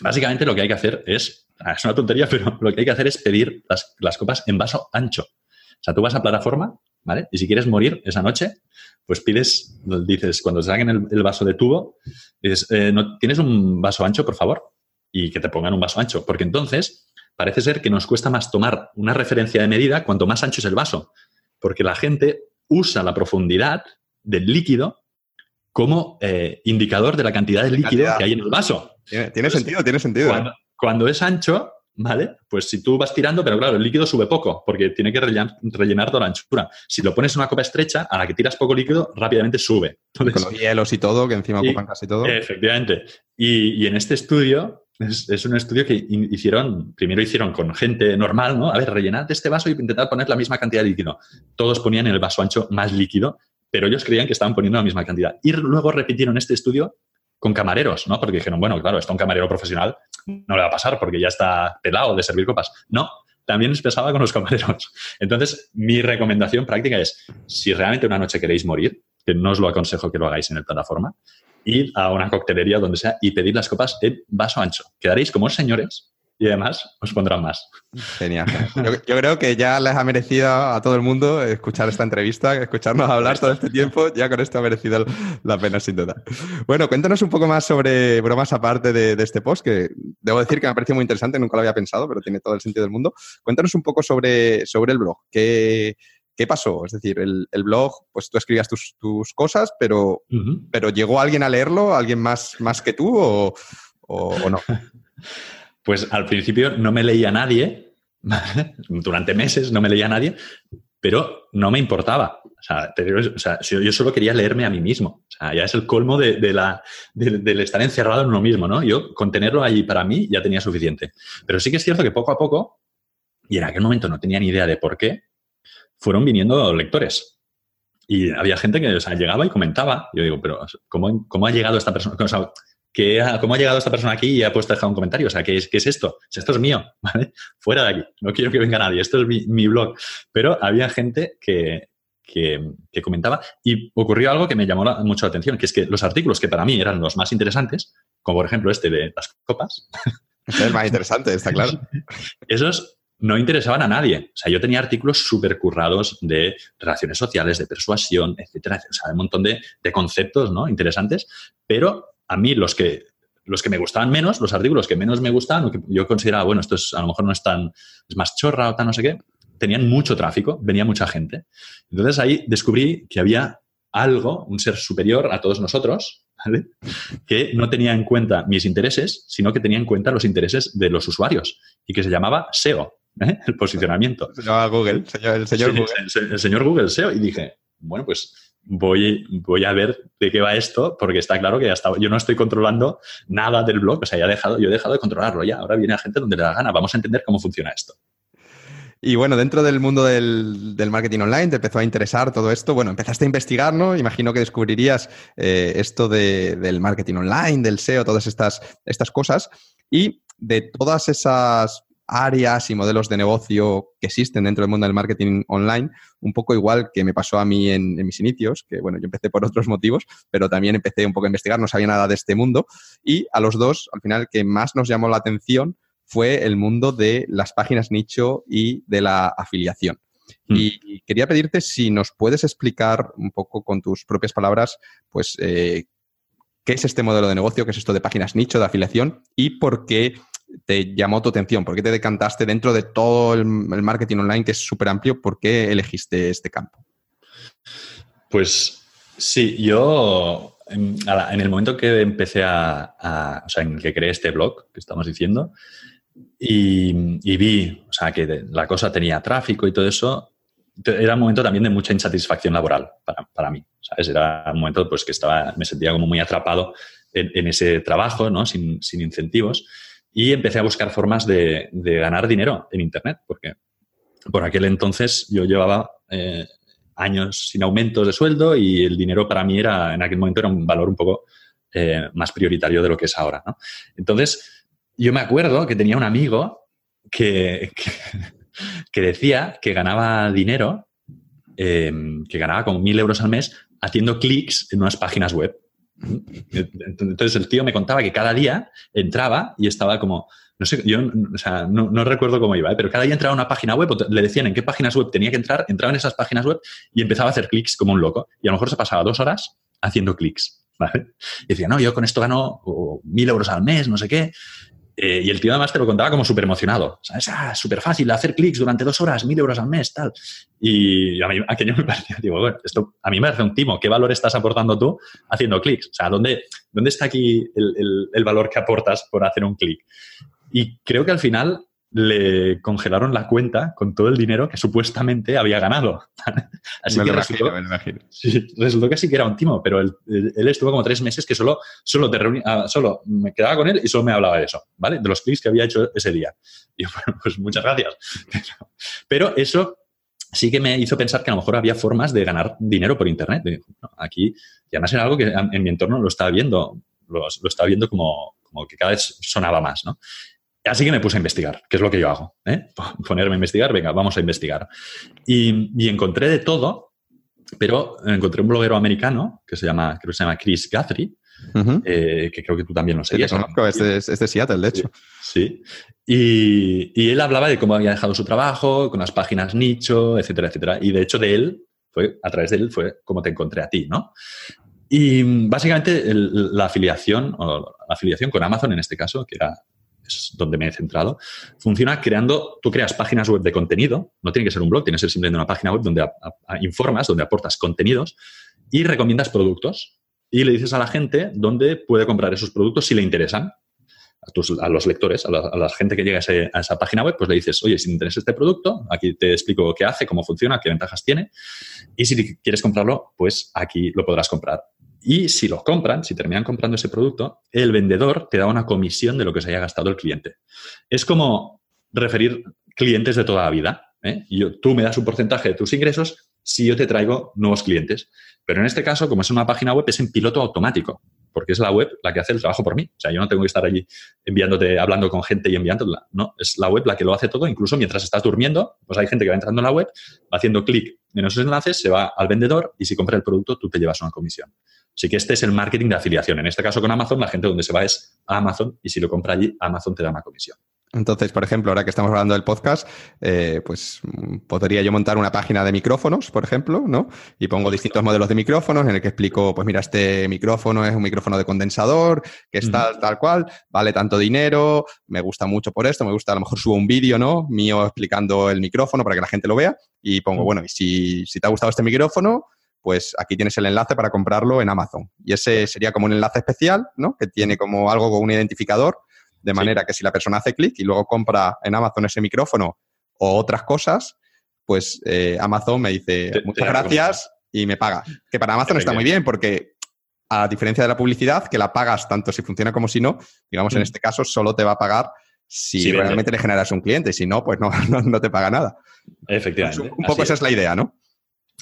Básicamente lo que hay que hacer es, es una tontería, *laughs* pero lo que hay que hacer es pedir las, las copas en vaso ancho. O sea, tú vas a plataforma ¿vale? Y si quieres morir esa noche, pues pides, dices, cuando te saquen el, vaso de tubo, dices, eh, ¿no, ¿tienes un vaso ancho, por favor? Y que te pongan un vaso ancho, porque entonces parece ser que nos cuesta más tomar una referencia de medida cuanto más ancho es el vaso, porque la gente usa la profundidad del líquido como eh, indicador de la cantidad de líquido que hay en el vaso. Tiene, sentido, tiene sentido. cuando, es ancho, ¿vale? Pues si tú vas tirando, pero claro, el líquido sube poco, porque tiene que rellenar, toda la anchura. Si lo pones en una copa estrecha, a la que tiras poco líquido, rápidamente sube. *laughs* Con los hielos y todo, que encima ocupan casi todo. Efectivamente. Y, en este estudio, es, un estudio que hicieron, primero hicieron con gente normal, ¿no? A ver, rellenad este vaso y intentad poner la misma cantidad de líquido. Todos ponían en el vaso ancho más líquido, pero ellos creían que estaban poniendo la misma cantidad. Y luego repitieron este estudio con camareros, ¿no? Porque dijeron, bueno, claro, está un camarero profesional, no le va a pasar porque ya está pelado de servir copas. No, también les pesaba con los camareros. *laughs* Entonces, mi recomendación práctica es, si realmente una noche queréis morir, que no os lo aconsejo que lo hagáis en el plataforma, ir a una coctelería donde sea y pedir las copas en vaso ancho. Quedaréis como señores y además os pondrán más. Genial. Yo, creo que ya les ha merecido a todo el mundo escuchar esta entrevista, escucharnos hablar todo este tiempo, ya con esto ha merecido la pena sin duda. Bueno, cuéntanos un poco más sobre bromas aparte de, este post, que debo decir que me ha parecido muy interesante, nunca lo había pensado, pero tiene todo el sentido del mundo. Cuéntanos un poco sobre, sobre el blog. ¿Qué, ¿Qué pasó? Es decir, el, blog, pues tú escribías tus, cosas, pero, pero ¿llegó alguien a leerlo? ¿Alguien más, más que tú o, o no? *laughs* Pues al principio no me leía nadie, durante meses no me leía nadie, pero no me importaba. O sea, yo solo quería leerme a mí mismo. O sea, ya es el colmo de, la, del estar encerrado en uno mismo, ¿no? Yo con tenerlo ahí para mí ya tenía suficiente. Pero sí que es cierto que poco a poco, y en aquel momento no tenía ni idea de por qué, fueron viniendo lectores. Y había gente que llegaba y comentaba. Yo digo, pero ¿cómo, ¿cómo, ha llegado esta persona? ¿Cómo ha llegado esta persona aquí y ha puesto dejar un comentario? O sea, ¿qué es, qué es esto? Esto es mío, *laughs* ¿vale? Fuera de aquí. No quiero que venga nadie. Esto es mi, blog. Pero había gente que, que, comentaba y ocurrió algo que me llamó mucho la atención, que es que los artículos que para mí eran los más interesantes, como por ejemplo este de las copas. *laughs* Es más interesante, está claro. *laughs* Esos no interesaban a nadie. O sea, yo tenía artículos súper currados de relaciones sociales, de persuasión, etcétera. O sea, un montón de, conceptos ¿no? interesantes, pero a mí los que, los que me gustaban menos, los artículos que menos me gustaban, o que yo consideraba, bueno, esto es, a lo mejor no es tan, es más chorra o tan no sé qué, tenían mucho tráfico, venía mucha gente. Entonces ahí descubrí que había algo, un ser superior a todos nosotros, ¿vale? que no tenía en cuenta mis intereses, sino que tenía en cuenta los intereses de los usuarios y que se llamaba SEO. ¿eh? el posicionamiento. Se llama Google, el señor Google. El, señor Google SEO. Y dije, bueno, pues voy, voy a ver de qué va esto, porque está claro que hasta yo no estoy controlando nada del blog, o sea, ya he dejado, yo he dejado de controlarlo ya. Ahora viene la gente donde le da gana. Vamos a entender cómo funciona esto. Y bueno, dentro del mundo del, marketing online te empezó a interesar todo esto. Bueno, empezaste a investigar, ¿no? Imagino que descubrirías eh, esto del marketing online, del SEO, todas estas, estas cosas. Y de todas esas áreas y modelos de negocio que existen dentro del mundo del marketing online, un poco igual que me pasó a mí en, mis inicios, que bueno, yo empecé por *laughs* otros motivos, pero también empecé un poco a investigar, no sabía nada de este mundo, y a los dos, al final, que más nos llamó la atención fue el mundo de las páginas nicho y de la afiliación. Hmm. Y quería pedirte si nos puedes explicar un poco con tus propias palabras, pues, eh, qué es este modelo de negocio, qué es esto de páginas nicho, de afiliación y por qué te llamó tu atención? ¿Por qué te decantaste dentro de todo el, marketing online que es súper amplio? ¿Por qué elegiste este campo? Pues sí, yo en, el momento que empecé a, o sea, en que creé este blog que estamos diciendo y, vi, o sea, que la cosa tenía tráfico y todo eso, era un momento también de mucha insatisfacción laboral para, mí. ¿sabes? Era un momento pues, que estaba, me sentía como muy atrapado en, ese trabajo, ¿no? sin, sin incentivos. Y empecé a buscar formas de, ganar dinero en Internet, porque por aquel entonces yo llevaba eh, años sin aumentos de sueldo y el dinero para mí era, en aquel momento era un valor un poco eh, más prioritario de lo que es ahora. Entonces, yo me acuerdo que tenía un amigo que, que, *laughs* decía que ganaba dinero, eh, que ganaba como mil euros al mes haciendo clics en unas páginas web. *laughs* Entonces el tío me contaba que cada día entraba y estaba como, no sé, yo o sea, no, recuerdo cómo iba, ¿eh? pero cada día entraba a una página web, le decían en qué páginas web tenía que entrar, entraba en esas páginas web y empezaba a hacer clics como un loco. Y a lo mejor se pasaba dos horas haciendo clics. Y decía, no, yo con esto gano mil euros al mes, no sé qué. Eh, y el tío además te lo contaba como súper emocionado. ¿Sabes? Ah, súper fácil, hacer clics durante dos horas, mil euros al mes, tal. Y a mí aquello me *laughs* parecía, digo, bueno, esto a mí me parece un timo. ¿Qué valor estás aportando tú haciendo clics? O sea, ¿dónde, dónde está aquí el, el valor que aportas por hacer un clic? Y creo que al final le congelaron la cuenta con todo el dinero que supuestamente había ganado. *laughs* Así que resultó, Sí, resultó que sí que era un timo, pero él, estuvo como tres meses que solo, solo, te ah, solo me quedaba con él y solo me hablaba de eso, ¿vale? De los clics que había hecho ese día. Y yo, *laughs* bueno, pues muchas gracias. *laughs* Pero, eso sí que me hizo pensar que a lo mejor había formas de ganar dinero por Internet. aquí, y además era algo que en mi entorno lo estaba viendo, lo, lo estaba viendo como, como que cada vez sonaba más, ¿no? Así que me puse a investigar, que es lo que yo hago. ¿eh? *laughs* Ponerme a investigar, venga, vamos a investigar. Y, encontré de todo, pero encontré un bloguero americano que se llama, creo que se llama Chris Guthrie, eh, que creo que tú también lo seguías. Sí, conozco, es de, Seattle, de hecho. Sí. Y, él hablaba de cómo había dejado su trabajo, con las páginas nicho, etcétera, etcétera. Y de hecho de él, fue, a través de él fue como te encontré a ti, ¿no? Y básicamente la afiliación, o la afiliación con Amazon en este caso, que era es donde me he centrado, funciona creando, tú creas páginas web de contenido, no tiene que ser un blog, tiene que ser simplemente una página web donde informas, donde aportas contenidos y recomiendas productos y le dices a la gente dónde puede comprar esos productos si le interesan. A, los lectores, a la, gente que llega a, esa página web, pues le dices, oye, si te interesa este producto, aquí te explico qué hace, cómo funciona, qué ventajas tiene. Y si quieres comprarlo, pues aquí lo podrás comprar. Y si lo compran, si terminan comprando ese producto, el vendedor te da una comisión de lo que se haya gastado el cliente. Es como referir clientes de toda la vida. ¿eh? tú me das un porcentaje de tus ingresos si yo te traigo nuevos clientes. Pero en este caso, como es una página web, es en piloto automático. porque es la web la que hace el trabajo por mí. O sea, yo no tengo que estar allí enviándote, hablando con gente y enviándola. No, es la web la que lo hace todo, incluso mientras estás durmiendo, pues hay gente que va entrando en la web, va haciendo clic en esos enlaces, se va al vendedor y si compra el producto, tú te llevas una comisión. Así que este es el marketing de afiliación. En este caso con Amazon, la gente donde se va es a Amazon y si lo compra allí, Amazon te da una comisión. Entonces, por ejemplo, ahora que estamos hablando del podcast, eh, pues mm, podría yo montar una página de micrófonos, por ejemplo, ¿no? Y pongo distintos modelos de micrófonos en el que explico, pues mira, este micrófono es un micrófono de condensador, que es tal, tal cual, vale tanto dinero, me gusta mucho por esto, me gusta, a lo mejor subo un vídeo, ¿no? Mío explicando el micrófono para que la gente lo vea y pongo, bueno, y si, si te ha gustado este micrófono, pues aquí tienes el enlace para comprarlo en Amazon. Y ese sería como un enlace especial, ¿no? Que tiene como algo con un identificador de manera que si la persona hace clic y luego compra en Amazon ese micrófono o otras cosas, pues eh, Amazon me dice muchas gracias y me paga. Que para Amazon está muy bien porque a diferencia de la publicidad, que la pagas tanto si funciona como si no, digamos en mm. este caso solo te va a pagar si realmente le generas un cliente, si no, pues *laughs* no, no, te paga nada. Efectivamente. un poco esa es la idea, ¿no?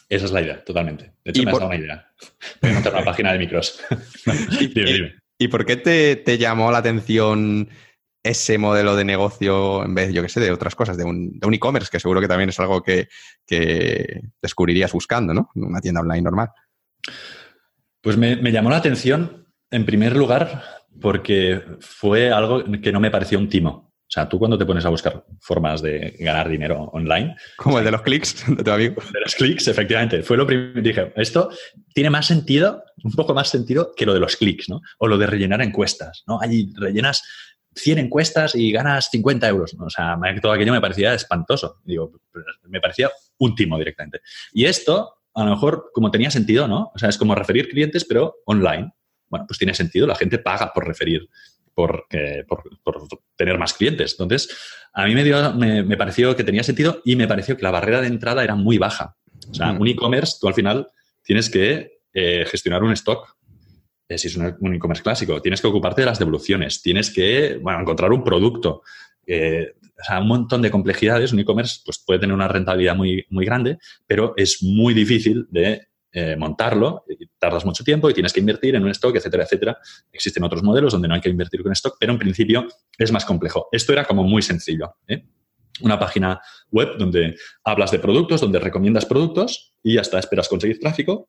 Esa es la idea, totalmente. De hecho, me has dado una idea. Voy a montar una *laughs* página de micros. *laughs* *laughs* dime, dime. ¿Y por qué te, llamó la atención ese modelo de negocio en vez, yo qué sé, de otras cosas, de un e-commerce, que seguro que también es algo que, descubrirías buscando, ¿no? Una tienda online normal. Pues me, llamó la atención, en primer lugar, porque fue algo que no me pareció un timo. O sea, tú cuando te pones a buscar formas de ganar dinero online. Como el de los clics de tu amigo. De los clics, efectivamente. Fue lo primero. Dije, esto tiene más sentido, un poco más sentido que lo de los clics, ¿no? O lo de rellenar encuestas, ¿no? Allí rellenas 100 encuestas y ganas 50 euros. O sea, todo aquello me parecía espantoso. Digo, me parecía un timo directamente. Y esto, a lo mejor, como tenía sentido, ¿no? O sea, es como referir clientes, pero online. Bueno, pues tiene sentido, la gente paga por referir por, por, tener más clientes. Entonces, a mí me, dio, me, pareció que tenía sentido y me pareció que la barrera de entrada era muy baja. O sea, un e-commerce, tú al final tienes que eh, gestionar un stock. Eh, si es un e-commerce clásico, tienes que ocuparte de las devoluciones, tienes que bueno, encontrar un producto. Eh, o sea, un montón de complejidades. Un e-commerce pues, puede tener una rentabilidad muy, muy grande, pero es muy difícil de eh, montarlo, tardas mucho tiempo y tienes que invertir en un stock, etcétera, etcétera. Existen otros modelos donde no hay que invertir con stock, pero en principio es más complejo. Esto era como muy sencillo. ¿eh? Una página web donde hablas de productos, donde recomiendas productos y hasta esperas conseguir tráfico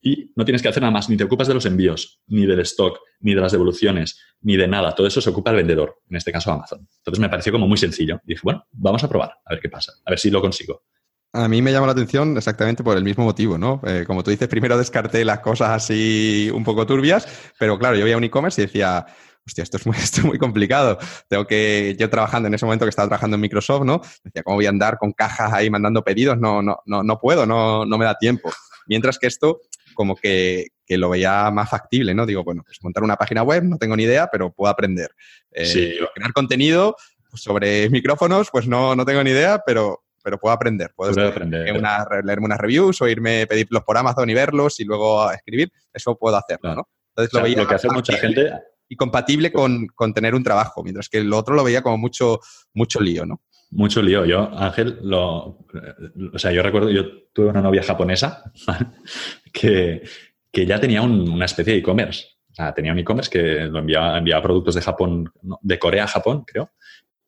y no tienes que hacer nada más, ni te ocupas de los envíos, ni del stock, ni de las devoluciones, ni de nada. Todo eso se ocupa el vendedor, en este caso Amazon. Entonces me pareció como muy sencillo. Dije, bueno, vamos a probar, a ver qué pasa, a ver si lo consigo. A mí me llama la atención exactamente por el mismo motivo, ¿no? Eh, como tú dices, primero descarté las cosas así un poco turbias, pero claro, yo veía un e-commerce y decía, hostia, esto es, muy, *laughs* esto es muy complicado. Tengo que, yo trabajando en ese momento que estaba trabajando en Microsoft, ¿no? Decía, ¿cómo voy a andar con cajas ahí mandando pedidos? No, no, no, no puedo, no, no me da tiempo. Mientras que esto, como que, que, lo veía más factible, ¿no? Digo, bueno, pues montar una página web, no tengo ni idea, pero puedo aprender. Eh, Crear contenido sobre micrófonos, pues no, no tengo ni idea, pero pero puedo aprender. Puedo aprender. leerme unas reviews o irme a pedirlos por Amazon y verlos y luego escribir. Eso puedo hacerlo, ¿no? Entonces lo veía. Lo que hace mucha gente. Y compatible con, tener un trabajo, mientras que lo otro lo veía como mucho, mucho lío, ¿no? Mucho lío. Yo, Ángel, lo, o sea, yo recuerdo, yo tuve una novia japonesa *laughs* que, que ya tenía una especie de e-commerce. O sea, tenía un e-commerce que lo enviaba, enviaba productos de Japón, de Corea a Japón, creo,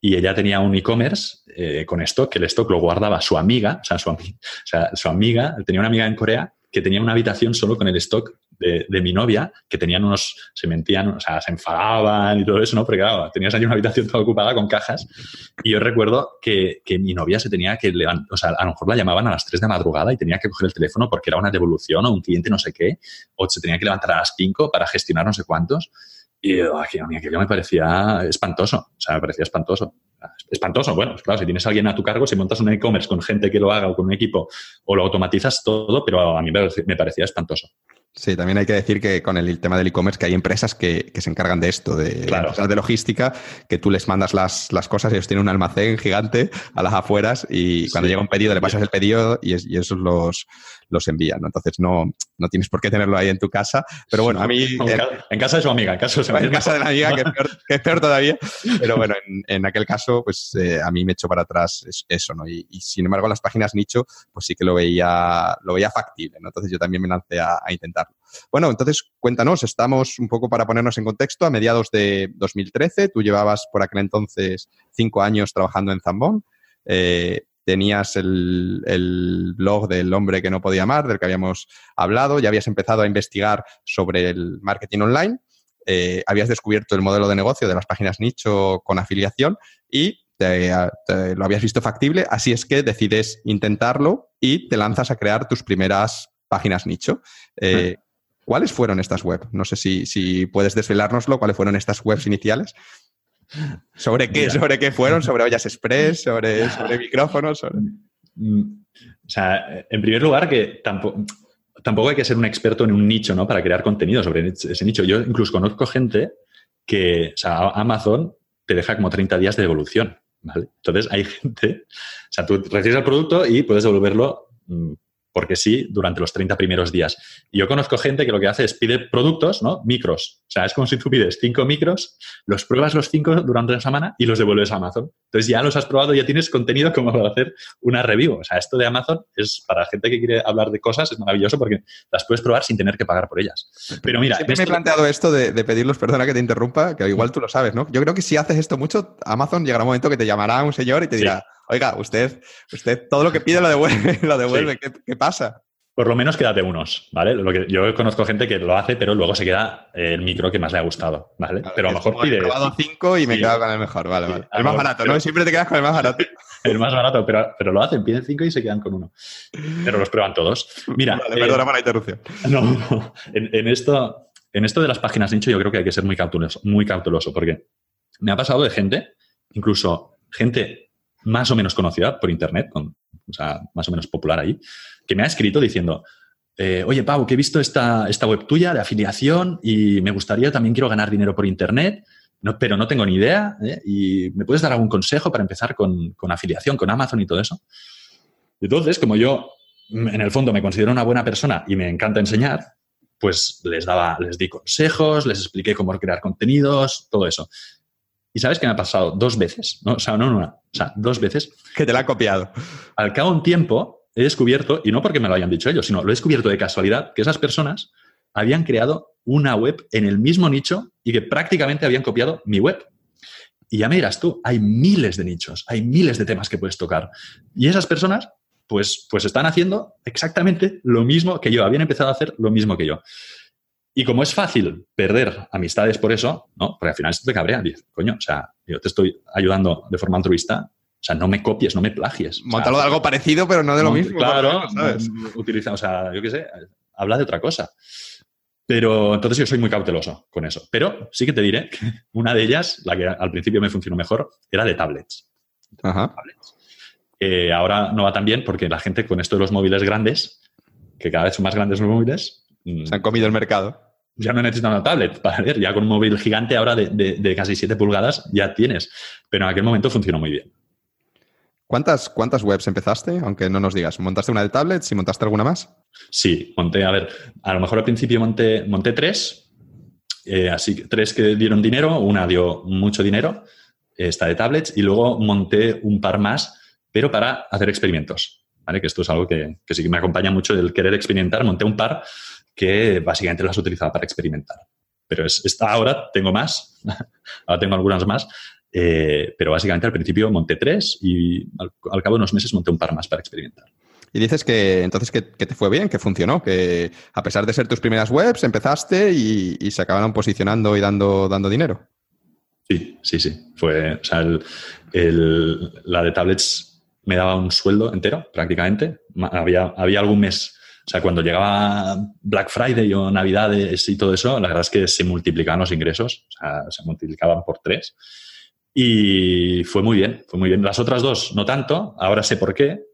y ella tenía un e-commerce eh, con stock, que el stock lo guardaba su amiga, o sea, su, amiga, tenía una amiga en Corea que tenía una habitación solo con el stock de, mi novia, que tenían unos, se mentían, o sea, se enfadaban y todo eso, ¿no? Porque claro, tenías allí una habitación toda ocupada con cajas. Y yo recuerdo que, que mi novia se tenía que levantar, o sea, a lo mejor la llamaban a las 3 de madrugada y tenía que coger el teléfono porque era una devolución o un cliente no sé qué, o se tenía que levantar a las 5 para gestionar no sé cuántos. Y aquí, a mí aquello me parecía espantoso, o sea, me parecía espantoso. Espantoso, bueno, pues claro, si tienes a alguien a tu cargo, si montas un e-commerce con gente que lo haga o con un equipo, o lo automatizas todo, pero a mí me parecía espantoso. Sí, también hay que decir que con el tema del e-commerce que hay empresas que, se encargan de esto, de empresas de logística, que tú les mandas las, cosas y ellos tienen un almacén gigante a las afueras y cuando llega un pedido le pasas el pedido y, esos los, los envían, ¿no? Entonces no, no tienes por qué tenerlo ahí en tu casa, pero bueno, a mí... En, casa de su amiga, en, caso de, *laughs* en casa de la amiga, que es peor, que es peor todavía, pero bueno, en, en aquel caso, pues eh, a mí me echo para atrás eso, ¿no? Y, sin embargo, las páginas nicho, pues sí que lo veía, lo veía factible, ¿no? Entonces yo también me lancé a, intentarlo. Bueno, entonces cuéntanos, estamos un poco para ponernos en contexto, a mediados de 2013, tú llevabas por aquel entonces cinco años trabajando en Zambón. Eh, tenías el, el, blog del hombre que no podía amar, del que habíamos hablado, ya habías empezado a investigar sobre el marketing online eh, habías descubierto el modelo de negocio de las páginas nicho con afiliación y lo habías visto factible, así es que decides intentarlo y te lanzas a crear tus primeras páginas nicho. Eh, ¿Cuáles fueron estas webs? No sé si, puedes desvelárnoslo, cuáles fueron estas webs iniciales. ¿Sobre qué? ¿Sobre qué fueron? ¿Sobre ollas express? *laughs* ¿Sobre, sobre micrófonos? Mm, o sea, en primer lugar, que tampoco, tampoco hay que ser un experto en un nicho, ¿no? Para crear contenido sobre ese nicho. Yo incluso conozco gente que, o sea, Amazon te deja como 30 días de devolución, ¿vale? Entonces hay gente, o sea, tú recibes el producto y puedes devolverlo mm, porque sí, durante los 30 primeros días. Y yo conozco gente que lo que hace es pide productos, ¿no? Micros. O sea, es como si tú pides cinco micros, los pruebas los cinco durante una semana y los devuelves a Amazon. Entonces ya los has probado, ya tienes contenido como para hacer una review. O sea, esto de Amazon es para gente que quiere hablar de cosas, es maravilloso porque las puedes probar sin tener que pagar por ellas. Pero mira. Siempre me he planteado esto de, pedirlos, perdona que te interrumpa, que igual tú lo sabes, ¿no? Yo creo que si haces esto mucho, Amazon llegará un momento que te llamará un señor y te dirá. Oiga, usted, usted todo lo que pide lo devuelve, *laughs* lo devuelve. ¿Qué, pasa? Por lo menos quédate unos, ¿vale? Lo que, yo conozco gente que lo hace, pero luego se queda el micro que más le ha gustado, ¿vale? pero a lo mejor pide. He probado cinco y me he quedado con el mejor, vale, vale. El más barato, ¿no? Siempre te quedas con el más barato. *laughs* el más barato, pero, pero lo hacen, piden cinco y se quedan con uno. Pero los prueban todos. Mira. Vale, perdona eh, la interrupción. *laughs* No, no. En, esto, en esto de las páginas nicho, yo creo que hay que ser muy cauteloso, muy cauteloso, porque me ha pasado de gente, incluso gente más o menos conocida por internet, o sea, más o menos popular ahí, que me ha escrito diciendo, eh, oye, Pau, que he visto esta, esta web tuya de afiliación y me gustaría, también quiero ganar dinero por Internet, pero no tengo ni idea. ¿eh? ¿Y me puedes dar algún consejo para empezar con, con, afiliación, con Amazon y todo eso? Entonces, como yo en el fondo me considero una buena persona y me encanta enseñar, pues les daba, les di consejos, les expliqué cómo crear contenidos, todo eso. Y sabes qué me ha pasado dos veces, ¿no? O sea, no una, o sea, dos veces. Que te la ha copiado. Al cabo de un tiempo, he descubierto, y no porque me lo hayan dicho ellos, sino lo he descubierto de casualidad, que esas personas habían creado una web en el mismo nicho y que prácticamente habían copiado mi web. Y ya me dirás tú, hay miles de nichos, hay miles de temas que puedes tocar. Y esas personas, pues, pues están haciendo exactamente lo mismo que yo, habían empezado a hacer lo mismo que yo. Y como es fácil perder amistades por eso, ¿no? Porque al final esto te cabrea. Dices, coño, o sea, yo te estoy ayudando de forma altruista o sea, no me copies, no me plagies. Montalo de algo parecido, pero no de lo mismo. Claro, utiliza, o sea, yo qué sé, habla de otra cosa. Pero entonces yo soy muy cauteloso con eso. Pero sí que te diré que *laughs* una de ellas, la que al principio me funcionó mejor, era de tablets. Ajá. ahora no va tan bien porque la gente con esto de los móviles grandes, que cada vez son más grandes los móviles... Mm, Se han comido el mercado. Ya no necesitan una tablet *laughs* para ver. Ya con un móvil gigante ahora de, de casi 7 pulgadas ya tienes. Pero en aquel momento funcionó muy bien. ¿Cuántas, ¿Cuántas webs empezaste? Aunque no nos digas. ¿Montaste una de tablets y montaste alguna más? Sí, monté, a ver, a lo mejor al principio monté, monté tres, eh, así que tres que dieron dinero, una dio mucho dinero, esta de tablets, y luego monté un par más, pero para hacer experimentos. ¿vale? Que esto es algo que, sí que me acompaña mucho del querer experimentar. Monté un par que básicamente las utilizaba para experimentar. Pero es, ahora tengo más, *laughs* ahora tengo algunas más, eh, pero básicamente al principio monté tres y al, cabo de unos meses monté un par más para experimentar. Y dices que entonces que, te fue bien, que funcionó, que a pesar de ser tus primeras webs, empezaste y, se acabaron posicionando y dando, dando dinero. Sí, sí, sí. Fue, o sea, la de tablets me daba un sueldo entero, prácticamente. Había, había algún mes o sea, cuando llegaba Black Friday o Navidades y todo eso, la verdad es que se multiplicaban los ingresos, o sea, se multiplicaban por tres. Y fue muy bien, fue muy bien. Las otras dos no tanto, ahora sé por qué.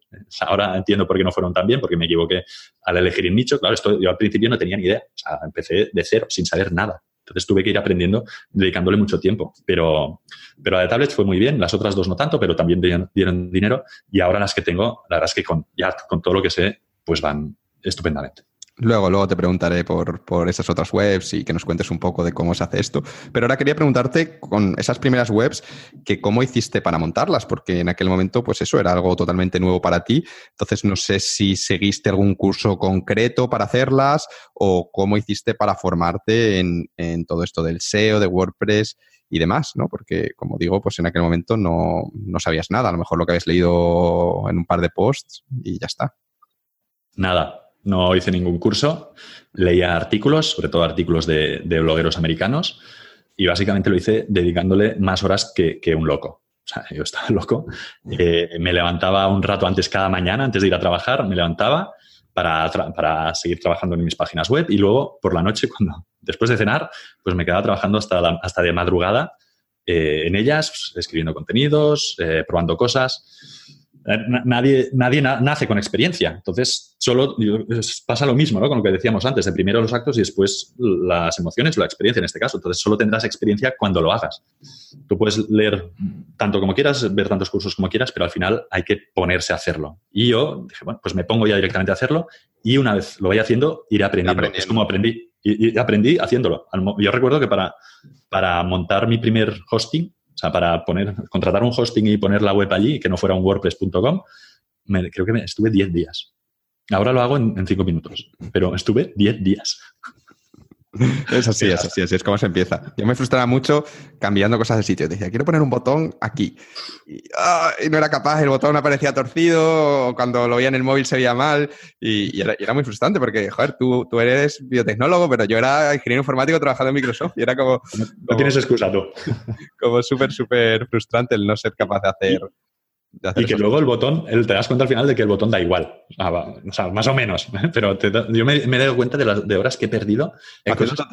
Ahora entiendo por qué no fueron tan bien, porque me equivoqué al elegir el nicho. Claro, esto yo al principio no tenía ni idea. O sea, empecé de cero, sin saber nada. Entonces tuve que ir aprendiendo, dedicándole mucho tiempo. Pero, pero la de tablets fue muy bien, las otras dos no tanto, pero también dieron, dinero. Y ahora las que tengo, la verdad es que con, ya con todo lo que sé, pues van, estupendamente. Luego, luego te preguntaré por, por, esas otras webs y que nos cuentes un poco de cómo se hace esto. Pero ahora quería preguntarte con esas primeras webs, que cómo hiciste para montarlas, porque en aquel momento, pues eso era algo totalmente nuevo para ti. Entonces, no sé si seguiste algún curso concreto para hacerlas o cómo hiciste para formarte en, en todo esto del SEO, de WordPress y demás, ¿no? Porque, como digo, pues en aquel momento no, no sabías nada. A lo mejor lo que habías leído en un par de posts y ya está. Nada, no hice ningún curso, leía artículos, sobre todo artículos de, blogueros americanos, y básicamente lo hice dedicándole más horas que, un loco. O sea, yo estaba *laughs* loco. Eh, me levantaba un rato antes cada mañana, antes de ir a trabajar, me levantaba para, para, seguir trabajando en mis páginas web y luego por la noche, *laughs* cuando después de cenar, pues me quedaba trabajando hasta, hasta de madrugada eh, en ellas, pues, escribiendo contenidos, eh, probando cosas. Eh, nadie, nadie nace con experiencia. Entonces, solo pasa lo mismo, ¿no? Con lo que decíamos antes, de primero los actos y después las emociones o la experiencia en este caso. Entonces, solo tendrás experiencia cuando lo hagas. Tú puedes leer tanto como quieras, ver tantos cursos como quieras, pero al final hay que ponerse a hacerlo. Y yo dije, bueno, pues me pongo ya directamente a hacerlo y una vez lo vaya haciendo, iré aprendiendo. Es como aprendí. Y, aprendí haciéndolo. Yo recuerdo que para, para montar mi primer hosting, sea, para poner, contratar un hosting y poner la web allí, que no fuera un wordpress.com, creo que me, estuve 10 días. Ahora lo hago en 5 minutos, pero estuve 10 días. Es así, es así, así es como se empieza. Yo me frustraba mucho cambiando cosas de sitio. Decía, quiero poner un botón aquí. Ah, y, no era capaz, el botón aparecía torcido, o cuando lo veía en el móvil se veía mal. Y, era, muy frustrante porque, joder, tú, tú eres biotecnólogo, pero yo era ingeniero informático trabajando en Microsoft y era como... No, tienes excusa tú. *laughs* Como súper, súper frustrante el no ser capaz de hacer y que luego el botón, te das cuenta al final de que el botón da igual. o sea, más o menos. Pero yo me, he dado cuenta de las de horas que he perdido en cosas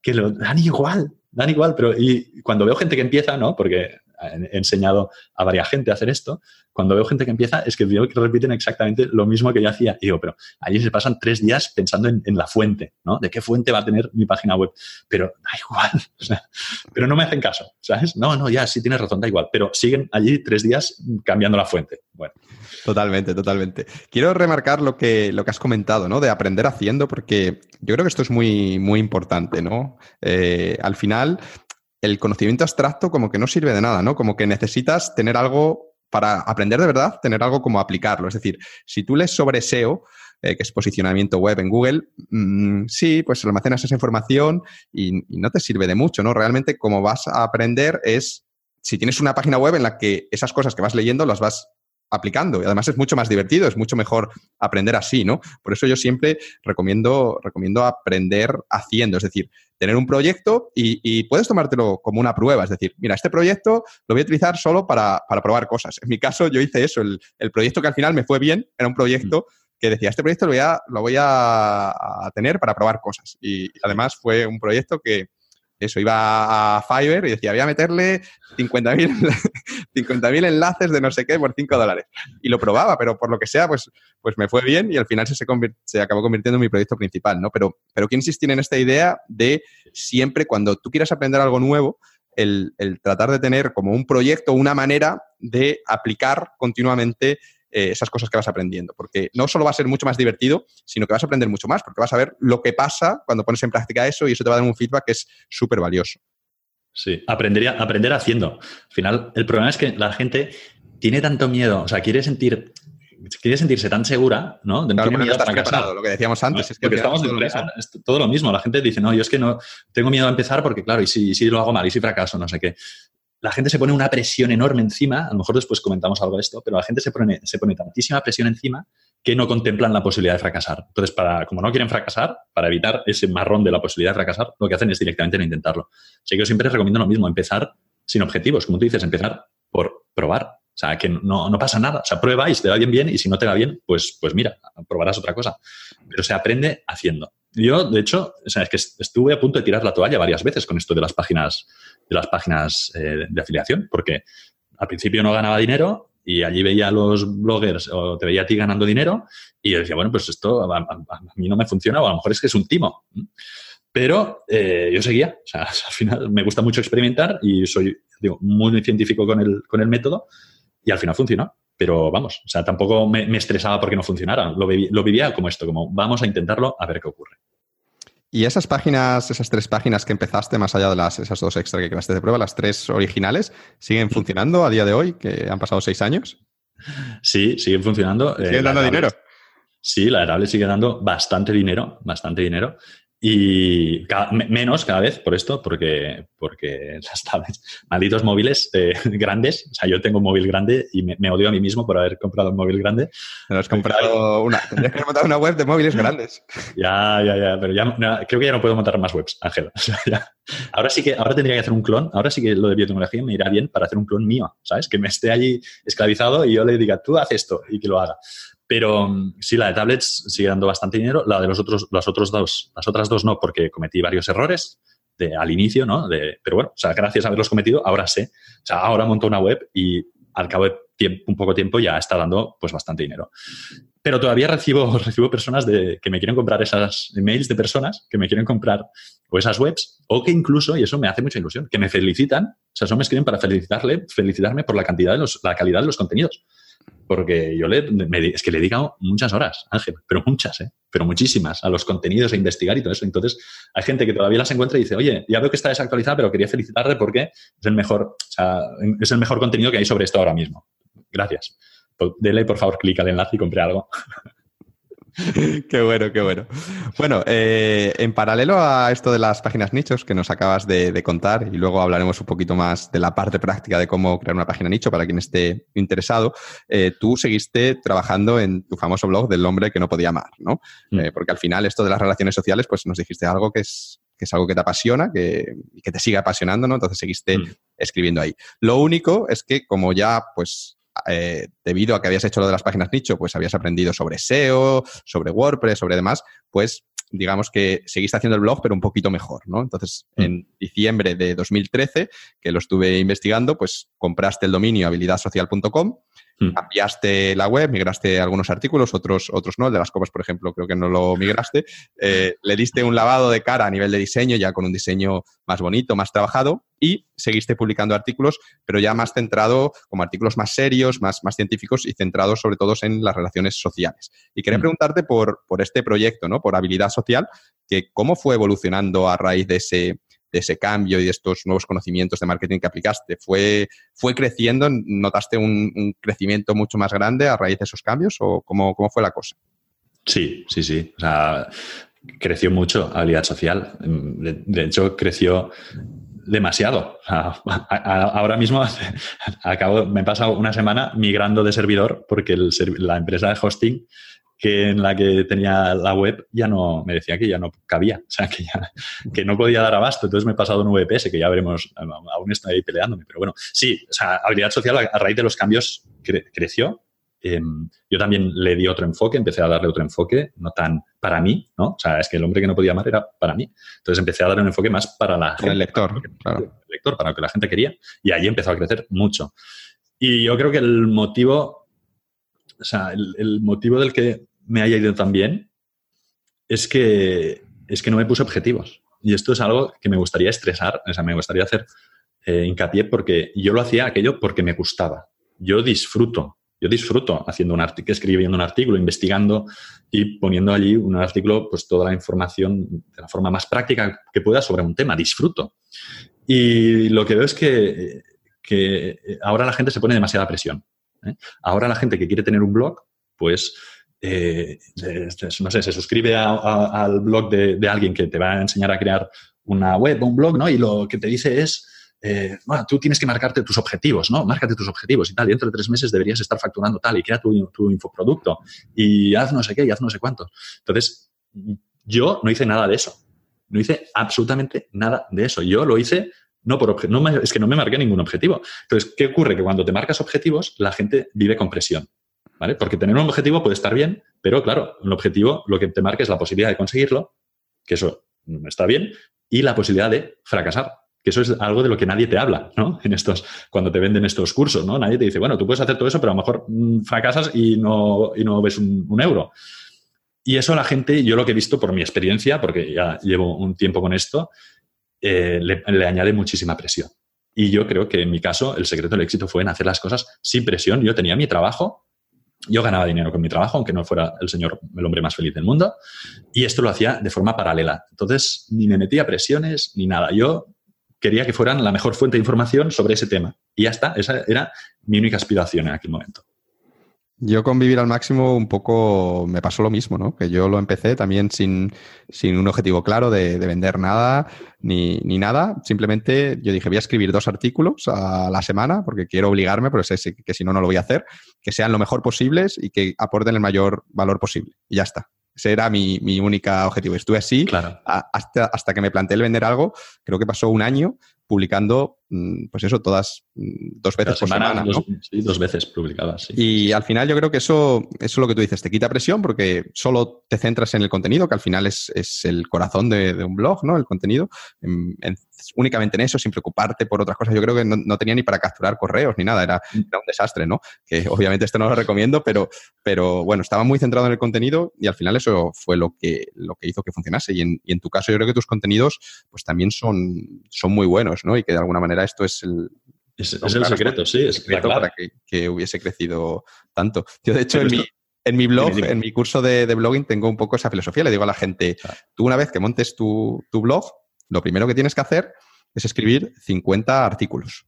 que lo dan igual, dan igual. Pero y cuando veo gente que empieza, ¿no? Porque he enseñado a varias gente a hacer esto, cuando veo gente que empieza es que repiten exactamente lo mismo que yo hacía. Y digo, pero allí se pasan tres días pensando en, la fuente, ¿no? ¿De qué fuente va a tener mi página web? Pero da igual, *laughs* pero no me hacen caso, ¿sabes? No, no, ya, sí tienes razón, da igual, pero siguen allí tres días cambiando la fuente. Bueno. Totalmente, totalmente. Quiero remarcar lo que, lo que has comentado, ¿no? De aprender haciendo, porque yo creo que esto es muy, muy importante, ¿no? Eh, al final, el conocimiento abstracto como que no sirve de nada, ¿no? Como que necesitas tener algo para aprender de verdad, tener algo como aplicarlo. Es decir, si tú lees sobre SEO, eh, que es posicionamiento web en Google, mm, sí, pues almacenas esa información y, y, no te sirve de mucho, ¿no? Realmente como vas a aprender es, si tienes una página web en la que esas cosas que vas leyendo las vas aplicando. Y además es mucho más divertido, es mucho mejor aprender así, ¿no? Por eso yo siempre recomiendo, recomiendo aprender haciendo, es decir, tener un proyecto y, puedes tomártelo como una prueba, es decir, mira, este proyecto lo voy a utilizar solo para, probar cosas. En mi caso yo hice eso, el, proyecto que al final me fue bien era un proyecto que decía, este proyecto lo voy a, lo voy a, tener para probar cosas. Y además fue un proyecto que, eso, iba a Fiverr y decía, voy a meterle 50.000 *laughs* enlaces de no sé qué por 5 dólares. Y lo probaba, pero por lo que sea, pues, pues me fue bien y al final se, se, acabó convirtiendo en mi proyecto principal, ¿no? Pero, pero quiero insistir en esta idea de siempre cuando tú quieras aprender algo nuevo, el, el tratar de tener como un proyecto, una manera de aplicar continuamente eh, esas cosas que vas aprendiendo. Porque no solo va a ser mucho más divertido, sino que vas a aprender mucho más, porque vas a ver lo que pasa cuando pones en práctica eso y eso te va a dar un feedback que es súper valioso. Sí, aprendería, aprender haciendo. Al final, el problema es que la gente tiene tanto miedo, o sea, quiere sentir quiere sentirse tan segura, ¿no? De no miedo lo que decíamos antes. es que estamos todo, lo mismo. todo lo mismo. La gente dice, no, yo es que no tengo miedo a empezar porque, claro, y si, si lo hago mal, y si fracaso, no sé qué la gente se pone una presión enorme encima, a lo mejor después comentamos algo de esto, pero la gente se pone, se pone tantísima presión encima que no contemplan la posibilidad de fracasar. Entonces, para, como no quieren fracasar, para evitar ese marrón de la posibilidad de fracasar, lo que hacen es directamente no intentarlo. Así que yo siempre recomiendo lo mismo, empezar sin objetivos, como tú dices, empezar por probar. O sea, que no, no pasa nada. O sea, prueba y si te va bien, bien, y si no te va bien, pues, pues mira, probarás otra cosa. Pero se aprende haciendo. Yo, de hecho, o sea, es que estuve a punto de tirar la toalla varias veces con esto de las páginas de las páginas eh, de afiliación, porque al principio no ganaba dinero y allí veía a los bloggers o te veía a ti ganando dinero y yo decía, bueno, pues esto a, mí no me funciona o a lo mejor es que es un timo. Pero eh, yo seguía, o sea, *laughs* al final me gusta mucho experimentar y soy digo, muy científico con el, con el método y al final funcionó. pero vamos, o sea, tampoco me, estresaba porque no funcionara. Lo, lo vivía como esto, como vamos a intentarlo a ver qué ocurre. Y esas páginas, esas tres páginas que empezaste, más allá de las, esas dos extra que creaste de prueba, las tres originales, ¿siguen funcionando a día de hoy, que han pasado seis años? Sí, siguen funcionando. ¿Siguen eh, dando dinero? Sí, la Erable sigue dando bastante dinero, bastante dinero. Y menos cada vez por esto, porque, porque *laughs* malditos móviles eh, *laughs* grandes. O sea, yo tengo un móvil grande y me, odio a mí mismo por haber comprado un móvil grande. Pero has comprado una. Tendrías que montar una web de móviles *laughs* grandes. Ya, ya, ya. Pero ya creo que ya no puedo montar más webs, Ángel. Ahora sí que, ahora tendría que hacer un clon. Ahora sí que lo de biotecnología me irá bien para hacer un clon mío, ¿sabes? Que me esté allí esclavizado y yo le diga, tú haz esto y que lo haga. Pero mm, sí, la de tablets sigue dando bastante dinero. La de los otros, otros dos, las otras dos no, porque cometí varios errores al inicio, ¿no? Pero bueno, gracias a haberlos cometido, ahora sé. O sea, ahora monto una web y al cabo de un poco tiempo ya está dando pues bastante dinero. Pero todavía recibo, *laughs* recibo personas de, que me quieren comprar esas emails de personas que me quieren comprar o esas webs, o que incluso, y eso me hace mucha ilusión, que me felicitan, o sea, son me escriben para felicitarle, felicitarme por la cantidad de la calidad de los contenidos porque yo le, es que le he dedicado muchas horas, Ángel, pero muchas, ¿eh? pero muchísimas, a los contenidos, a investigar y todo eso. Entonces, hay gente que todavía las encuentra y dice, oye, ya veo que está desactualizada, pero quería felicitarte porque es el mejor, o sea, es el mejor contenido que hay sobre esto ahora mismo. Gracias. Pues, dele, por favor, clic al enlace y compre algo. *laughs* *laughs* qué bueno, qué bueno. Bueno, eh, en paralelo a esto de las páginas nichos que nos acabas de, contar, y luego hablaremos un poquito más de la parte práctica de cómo crear una página nicho para quien esté interesado, eh, tú seguiste trabajando en tu famoso blog del hombre que no podía amar, ¿no? Mm. Eh, porque al final esto de las relaciones sociales, pues nos dijiste algo que es que es algo que te apasiona que, y que te sigue apasionando, ¿no? Entonces seguiste mm. escribiendo ahí. Lo único es que como ya, pues, eh, debido a que habías hecho lo de las páginas nicho, pues habías aprendido sobre SEO, sobre WordPress, sobre demás, pues digamos que seguiste haciendo el blog, pero un poquito mejor, ¿no? Entonces, mm. en diciembre de 2013, que lo estuve investigando, pues compraste el dominio habilidadsocial.com Hmm. Cambiaste la web, migraste algunos artículos, otros, otros no. El de las copas, por ejemplo, creo que no lo migraste. Eh, le diste un lavado de cara a nivel de diseño, ya con un diseño más bonito, más trabajado, y seguiste publicando artículos, pero ya más centrado, como artículos más serios, más, más científicos y centrados sobre todo en las relaciones sociales. Y quería hmm. preguntarte por, por este proyecto, ¿no? Por habilidad social, que cómo fue evolucionando a raíz de ese, de ese cambio y de estos nuevos conocimientos de marketing que aplicaste? ¿Fue, fue creciendo? ¿Notaste un, crecimiento mucho más grande a raíz de esos cambios o cómo, cómo fue la cosa? Sí, sí, sí. O sea, creció mucho habilidad social. De, hecho, creció demasiado. ahora mismo *laughs* acabo, me he pasado una semana migrando de servidor porque la empresa de hosting que en la que tenía la web ya no, me decía que ya no cabía, o sea, que, ya, que no podía dar abasto. Entonces me he pasado un VPS, que ya veremos, aún estoy ahí peleándome. Pero bueno, sí, o sea, habilidad social a, raíz de los cambios creció. Em, yo también le di otro enfoque, empecé a darle otro enfoque, no tan para mí, ¿no? O sea, es que el hombre que no podía amar era para mí. Entonces empecé a darle un enfoque más para la gente. El lector, claro. El lector, para lo que la gente quería. Y allí empezó a crecer mucho. Y yo creo que el motivo, o sea, el motivo del que me haya ido tan bien es que, es que no me puse objetivos. Y esto es algo que me gustaría estresar, o sea, me gustaría hacer eh, hincapié porque yo lo hacía aquello porque me gustaba. Yo disfruto, yo disfruto haciendo un artículo, escribiendo un artículo, investigando y poniendo allí un artículo, pues toda la información de la forma más práctica que pueda sobre un tema. Disfruto. Y lo que veo es que, que ahora la gente se pone demasiada presión. ¿Eh? Ahora la gente que quiere tener un blog, pues eh, no sé, se suscribe al blog de, alguien que te va a enseñar a crear una web o un blog, ¿no? Y lo que te dice es, eh, bueno, tú tienes que marcarte tus objetivos, ¿no? Márcate tus objetivos y tal. Y dentro de tres meses deberías estar facturando tal y crea tu, tu infoproducto y haz no sé qué y haz no sé cuánto. Entonces, yo no hice nada de eso. No hice absolutamente nada de eso. Yo lo hice no por no es que no me marqué ningún objetivo. Entonces, ¿qué ocurre? Que cuando te marcas objetivos, la gente vive con presión. ¿vale? Porque tener un objetivo puede estar bien, pero claro, un objetivo lo que te marca es la posibilidad de conseguirlo, que eso está bien, y la posibilidad de fracasar, que eso es algo de lo que nadie te habla, ¿no? *laughs* En estos, cuando te venden estos cursos, ¿no? Nadie te dice, bueno, tú puedes hacer todo eso, pero a lo mejor mm, fracasas y no, y no ves un, euro. Y eso la gente, yo lo que he visto por mi experiencia, porque ya llevo un tiempo con esto, eh, le, le añade muchísima presión. Y yo creo que en mi caso el secreto del éxito fue en hacer las cosas sin presión. Yo tenía mi trabajo, yo ganaba dinero con mi trabajo, aunque no fuera el señor, el hombre más feliz del mundo, y esto lo hacía de forma paralela. Entonces, ni me metía presiones ni nada. Yo quería que fueran la mejor fuente de información sobre ese tema. Y ya está, esa era mi única aspiración en aquel momento. Yo con Vivir al Máximo un poco me pasó lo mismo, ¿no? Que yo lo empecé también sin, un objetivo claro de, vender nada ni, nada. Simplemente yo dije, voy a escribir dos artículos a la semana porque quiero obligarme, pero sé que si no, no lo voy a hacer, que sean lo mejor posibles y que aporten el mayor valor posible. Y ya está. Ese era mi, mi único objetivo. Estuve así hasta, hasta que me planteé el vender algo. Creo que pasó un año publicando, pues eso, todas mm, dos veces por semana. dos, sí, dos veces publicadas. Y al final yo creo que eso, eso es lo que tú dices, te quita presión porque solo te centras en el contenido, que al final es, es el corazón de, un blog, ¿no? El contenido. En, únicamente en eso, sin preocuparte por otras cosas. Yo creo que no, tenía ni para capturar correos ni nada, era, mm. era, un desastre, ¿no? Que obviamente esto no lo recomiendo, pero, pero bueno, estaba muy centrado en el contenido y al final eso fue lo que, lo que hizo que funcionase. Y en, y en tu caso yo creo que tus contenidos pues también son, son muy buenos, ¿no? Y que de alguna manera esto es el, es, el secreto, sí, es secreto para que, hubiese crecido tanto. Yo, de hecho, en mi, en mi blog, en mi curso de, blogging, tengo un poco esa filosofía. Le digo a la gente, tú una vez que montes tu, tu blog, lo primero que tienes que hacer es escribir 50 artículos.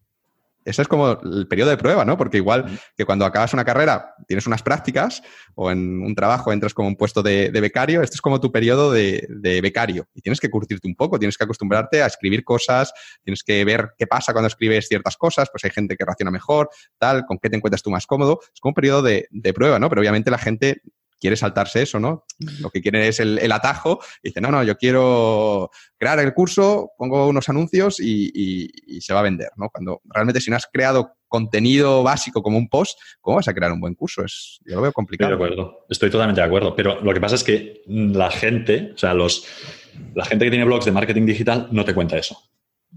Eso es como el periodo de prueba, ¿no? Porque igual que cuando acabas una carrera tienes unas prácticas o en un trabajo entras como un puesto de, becario, este es como tu periodo de, de, becario y tienes que curtirte un poco, tienes que acostumbrarte a escribir cosas, tienes que ver qué pasa cuando escribes ciertas cosas, pues hay gente que reacciona mejor, tal, con qué te encuentras tú más cómodo. Es como un periodo de, de prueba, ¿no? Pero obviamente la gente quiere saltarse eso, ¿no? Lo que quiere es el, atajo. Y dice, no, no, yo quiero crear el curso, pongo unos anuncios y, se va a vender, ¿no? Cuando realmente si no has creado contenido básico como un post, ¿cómo vas a crear un buen curso? Es, yo lo veo complicado. Estoy de acuerdo, estoy totalmente de acuerdo. Pero lo que pasa es que la gente, o sea, los, la gente que tiene blogs de marketing digital no te cuenta eso.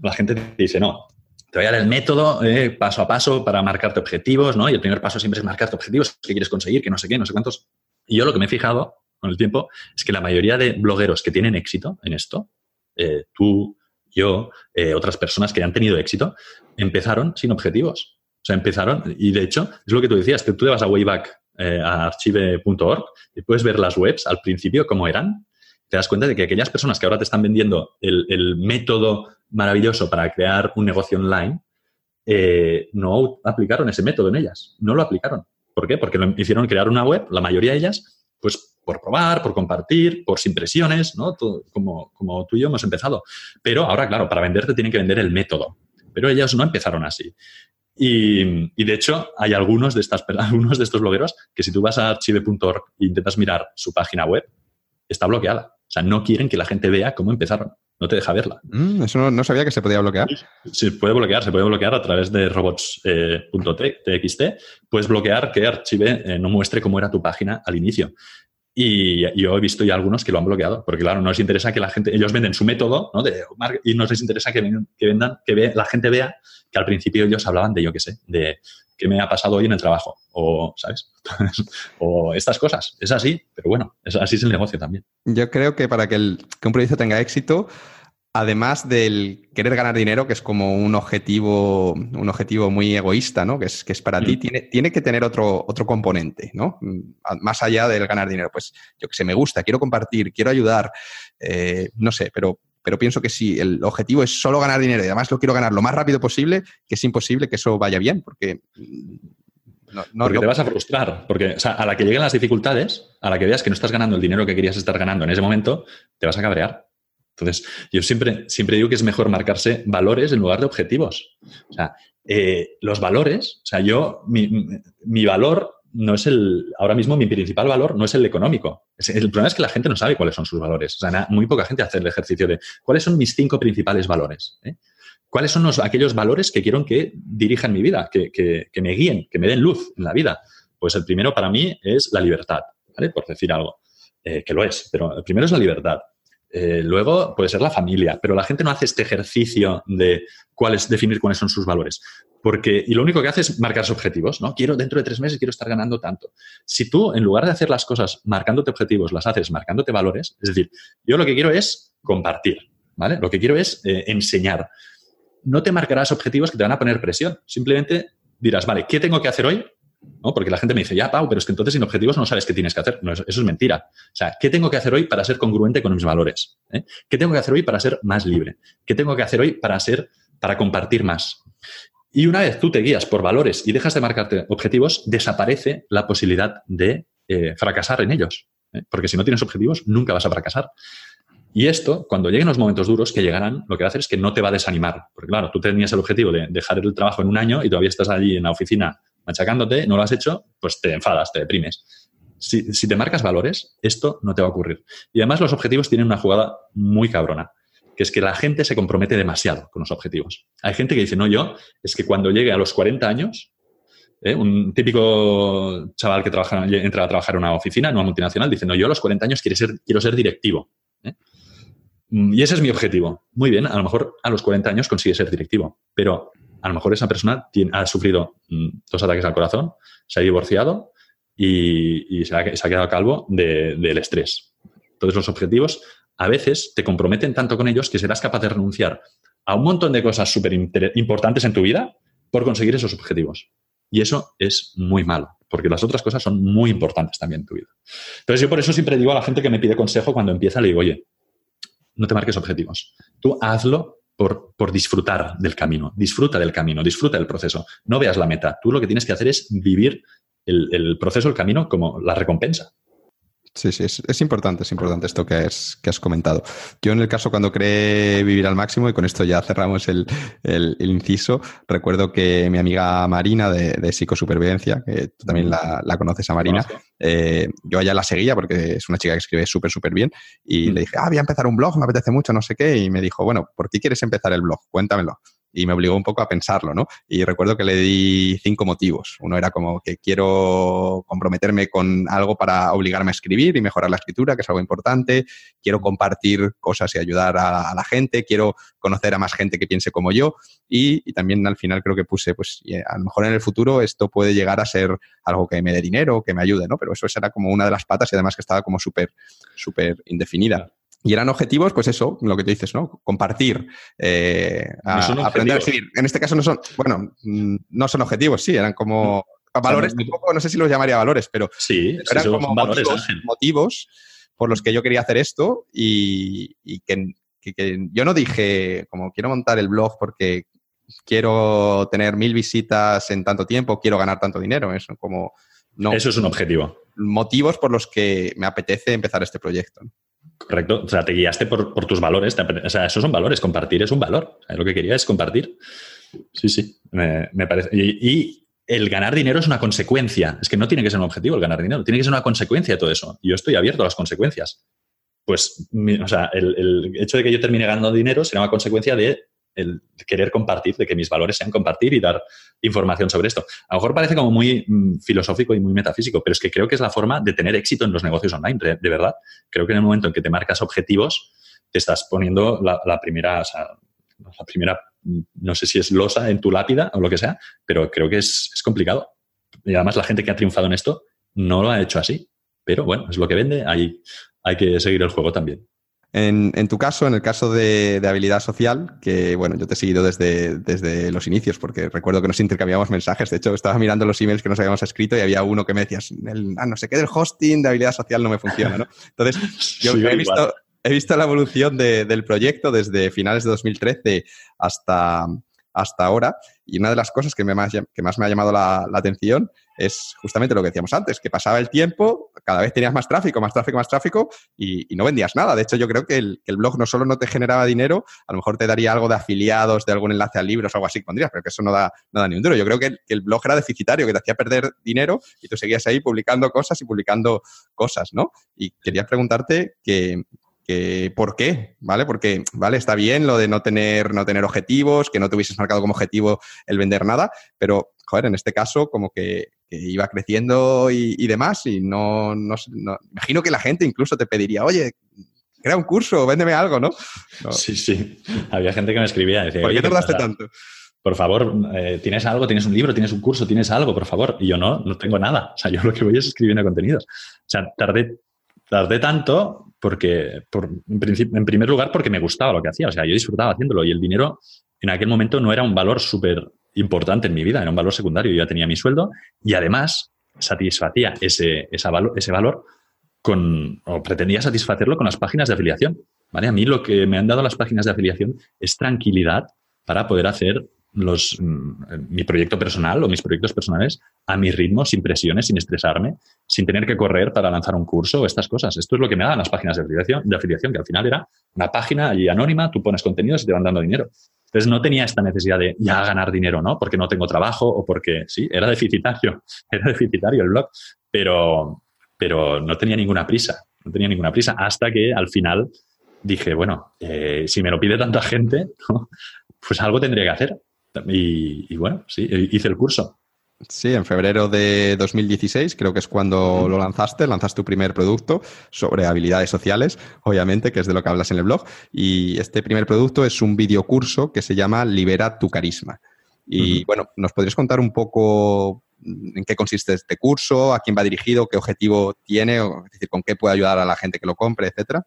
La gente te dice, no, te voy a dar el método eh, paso a paso para marcarte objetivos, ¿no? Y el primer paso siempre es marcarte objetivos, qué quieres conseguir, que no sé qué, no sé cuántos. Y yo lo que me he fijado con el tiempo es que la mayoría de blogueros que tienen éxito en esto, eh, tú, yo, eh, otras personas que han tenido éxito, empezaron sin objetivos. O sea, empezaron, y de hecho, es lo que tú decías, que tú te vas a Wayback eh, a archive.org y puedes ver las webs al principio cómo eran. Te das cuenta de que aquellas personas que ahora te están vendiendo el, método maravilloso para crear un negocio online, no aplicaron ese método en ellas, no lo aplicaron. ¿Por qué? Porque lo hicieron crear una web, la mayoría de ellas, pues por probar, por compartir, por sin presiones, ¿no? como, tú y yo hemos empezado. Pero ahora, claro, para venderte tienen que vender el método. Pero ellas no empezaron así. Y, de hecho, hay algunos de, estas, *laughs* algunos de estos blogueros que si tú vas a archive.org e intentas mirar su página web, está bloqueada. O sea, no quieren que la gente vea cómo empezaron no te deja verla. Mm, eso no, sabía que se podía bloquear. Se puede bloquear, se puede bloquear a través de robots.txt. Eh, Puedes bloquear que Archive eh, no muestre cómo era tu página al inicio. Y yo he visto ya algunos que lo han bloqueado, porque claro, no les interesa que la gente, ellos venden su método, ¿no? y no les interesa que, vendan, que la gente vea que al principio ellos hablaban de, yo qué sé, de qué me ha pasado hoy en el trabajo, o, ¿sabes? o estas cosas. Es así, pero bueno, es, así es el negocio también. Yo creo que para que, el, que un proyecto tenga éxito, además del querer ganar dinero, que es como un objetivo, un objetivo muy egoísta, ¿no? Que es, que es para ti, mm. tiene, tiene que tener otro, otro componente, ¿no? Más allá del ganar dinero. Pues yo que sé, me gusta, quiero compartir, quiero ayudar, eh, no sé, pero, pero pienso que si el objetivo es solo ganar dinero y además lo quiero ganar lo más rápido posible, que es imposible que eso vaya bien, porque no, porque te vas a frustrar, porque a la que lleguen las dificultades, a la que veas que no estás ganando el dinero que querías estar ganando en ese momento, te vas a cabrear. Entonces, yo siempre, siempre digo que es mejor marcarse valores en lugar de objetivos. O sea, eh, los valores, o sea, yo, mi, valor no es el, ahora mismo mi principal valor no es el económico. El problema es que la gente no sabe cuáles son sus valores. O sea, muy poca gente hace el ejercicio de cuáles son mis cinco principales valores. ¿eh? ¿Cuáles son los, aquellos valores que quiero que dirijan mi vida, que, que, me guíen, que me den luz en la vida? Pues el primero para mí es la libertad, ¿vale? Por decir algo, eh, que lo es, pero el primero es la libertad. Eh, luego puede ser la familia, pero la gente no hace este ejercicio de cuáles, definir cuáles son sus valores. Porque, y lo único que hace es marcarse objetivos, ¿no? Quiero, dentro de tres meses quiero estar ganando tanto. Si tú, en lugar de hacer las cosas marcándote objetivos, las haces marcándote valores, es decir, yo lo que quiero es compartir, ¿vale? Lo que quiero es eh, enseñar. no te marcarás objetivos que te van a poner presión. Simplemente dirás, vale, ¿qué tengo que hacer hoy? ¿No? Porque la gente me dice, ya, Pau, pero es que entonces sin objetivos no sabes qué tienes que hacer. No, eso, es mentira. O sea, ¿qué tengo que hacer hoy para ser congruente con mis valores? ¿Eh? ¿Qué tengo que hacer hoy para ser más libre? ¿Qué tengo que hacer hoy para ser, para compartir más? Y una vez tú te guías por valores y dejas de marcarte objetivos, desaparece la posibilidad de eh, fracasar en ellos. ¿eh? Porque si no tienes objetivos, nunca vas a fracasar. Y esto, cuando lleguen los momentos duros que llegarán, lo que va a hacer es que no te va a desanimar. Porque claro, tú tenías el objetivo de dejar el trabajo en un año y todavía estás allí en la oficina machacándote, no lo has hecho, pues te enfadas, te deprimes. Si, si te marcas valores, esto no te va a ocurrir. Y además los objetivos tienen una jugada muy cabrona, que es que la gente se compromete demasiado con los objetivos. Hay gente que dice, no, yo, es que cuando llegue a los 40 años, ¿eh? un típico chaval que trabaja, entra a trabajar en una oficina, en una multinacional, dice, no, yo a los 40 años quiero ser, quiero ser directivo. ¿eh? Y ese es mi objetivo. Muy bien, a lo mejor a los 40 años consigue ser directivo, pero a lo mejor esa persona ha sufrido mm, dos ataques al corazón, se ha divorciado y, se, ha, quedado calvo del estrés. Entonces los objetivos a veces te comprometen tanto con ellos que serás capaz de renunciar a un montón de cosas súper importantes en tu vida por conseguir esos objetivos. Y eso es muy malo, porque las otras cosas son muy importantes también en tu vida. Entonces yo por eso siempre digo a la gente que me pide consejo cuando empieza, le digo, oye, no te marques objetivos. Tú hazlo por, disfrutar del camino. Disfruta del camino, disfruta del proceso. No veas la meta. Tú lo que tienes que hacer es vivir el proceso, el camino, como la recompensa. Sí, sí, es, importante, es importante esto que has, que has comentado. Yo en el caso cuando creé Vivir al Máximo, y con esto ya cerramos el, inciso, recuerdo que mi amiga Marina de, de Psicosupervivencia, que tú también la, conoces a Marina, eh, yo allá la seguía porque es una chica que escribe súper, súper bien, y mm. le dije, ah, voy a empezar un blog, me apetece mucho, no sé qué, y me dijo, bueno, ¿por qué quieres empezar el blog? Cuéntamelo y me obligó un poco a pensarlo, ¿no? Y recuerdo que le di cinco motivos. Uno era como que quiero comprometerme con algo para obligarme a escribir y mejorar la escritura, que es algo importante. Quiero compartir cosas y ayudar a, la gente. Quiero conocer a más gente que piense como yo. Y, también al final creo que puse, pues a lo mejor en el futuro esto puede llegar a ser algo que me dé dinero, que me ayude, ¿no? Pero eso era como una de las patas y además que estaba como súper, súper indefinida. Y eran objetivos, pues eso, lo que tú dices, ¿no? Compartir, eh, aprender a escribir. En este caso no son, bueno, mm, no son objetivos, sí, eran como mm. valores, poco, no sé si los llamaría valores, pero sí, eran como valores, motivos, por los que yo quería hacer esto y, que, yo no dije, como quiero montar el blog porque quiero tener mil visitas en tanto tiempo, quiero ganar tanto dinero, eso como... No, eso es un objetivo. Motivos por los que me apetece empezar este proyecto. Correcto. O sea, te guiaste por, tus valores. o sea, esos son valores. Compartir es un valor. lo que quería es compartir. Sí, sí. Me, parece. Y, el ganar dinero es una consecuencia. Es que no tiene que ser un objetivo el ganar dinero. Tiene que ser una consecuencia de todo eso. Yo estoy abierto a las consecuencias. Pues, o sea, el, el hecho de que yo termine ganando dinero será una consecuencia de el querer compartir, de que mis valores sean compartir y dar información sobre esto. A lo mejor parece como muy mm, filosófico y muy metafísico, pero es que creo que es la forma de tener éxito en los negocios online, de, verdad. Creo que en el momento en que te marcas objetivos, te estás poniendo la, primera, la primera, mm, no sé si es losa en tu lápida o lo que sea, pero creo que es, es complicado. Y además la gente que ha triunfado en esto no lo ha hecho así. Pero bueno, es lo que vende, hay, hay que seguir el juego también. En, tu caso, en el caso de, habilidad social, que bueno, yo te he seguido desde, desde los inicios, porque recuerdo que nos intercambiamos mensajes. De hecho, estaba mirando los emails que nos habíamos escrito y había uno que me decías, el, ah, no sé qué del hosting de habilidad social no me funciona, ¿no? Entonces, yo he, visto, he visto la evolución del proyecto desde finales de 2013 hasta, hasta ahora. Y una de las cosas que, me más, que más me ha llamado la, atención es justamente lo que decíamos antes, que pasaba el tiempo, cada vez tenías más tráfico, más tráfico, más tráfico y, no vendías nada. De hecho, yo creo que el, blog no solo no te generaba dinero, a lo mejor te daría algo de afiliados, de algún enlace a libros o algo así que pondrías, pero que eso no da, ni un duro. Yo creo que el, blog era deficitario, que te hacía perder dinero y tú seguías ahí publicando cosas y publicando cosas, ¿no? Y quería preguntarte que, que por qué, ¿vale? Porque, ¿vale? Está bien lo de no tener, no tener objetivos, que no te hubieses marcado como objetivo el vender nada, pero, joder, en este caso como que, iba creciendo y, demás y no, no, imagino que la gente incluso te pediría, oye, crea un curso, véndeme algo, ¿no? Sí, sí. Había gente que me escribía. Decía, ¿Por qué tardaste tanto? Por favor, eh, ¿tienes algo? ¿Tienes un libro? ¿Tienes un curso? ¿Tienes algo? Por favor. Y yo no, no tengo nada. O sea, yo lo que voy es escribiendo contenidos. O sea, tardé tardé tanto porque, por, en, en primer lugar, porque me gustaba lo que hacía. O sea, yo disfrutaba haciéndolo y el dinero en aquel momento no era un valor súper importante en mi vida, era un valor secundario. Yo ya tenía mi sueldo y además satisfacía ese, ese valor con, o pretendía satisfacerlo con las páginas de afiliación. ¿vale? A mí lo que me han dado las páginas de afiliación es tranquilidad para poder hacer mm, mi proyecto personal o mis proyectos personales a mi ritmo, sin presiones, sin estresarme, sin tener que correr para lanzar un curso o estas cosas. Esto es lo que me daban las páginas de afiliación, de afiliación, que al final era una página allí anónima, tú pones contenidos y te van dando dinero. Entonces no tenía esta necesidad de ya ganar dinero, ¿no? Porque no tengo trabajo o porque sí, era deficitario, *laughs* era deficitario el blog, pero, pero no tenía ninguna prisa, no tenía ninguna prisa hasta que al final dije, bueno, eh, si me lo pide tanta gente, *laughs* pues algo tendría que hacer. Y, bueno, sí, hice el curso. Sí, en febrero de 2016 creo que es cuando lo lanzaste, lanzaste tu primer producto sobre habilidades sociales, obviamente, que es de lo que hablas en el blog. Y este primer producto es un videocurso que se llama Libera tu carisma. Y bueno, ¿nos podrías contar un poco en qué consiste este curso, a quién va dirigido, qué objetivo tiene, o, es decir, con qué puede ayudar a la gente que lo compre, etcétera?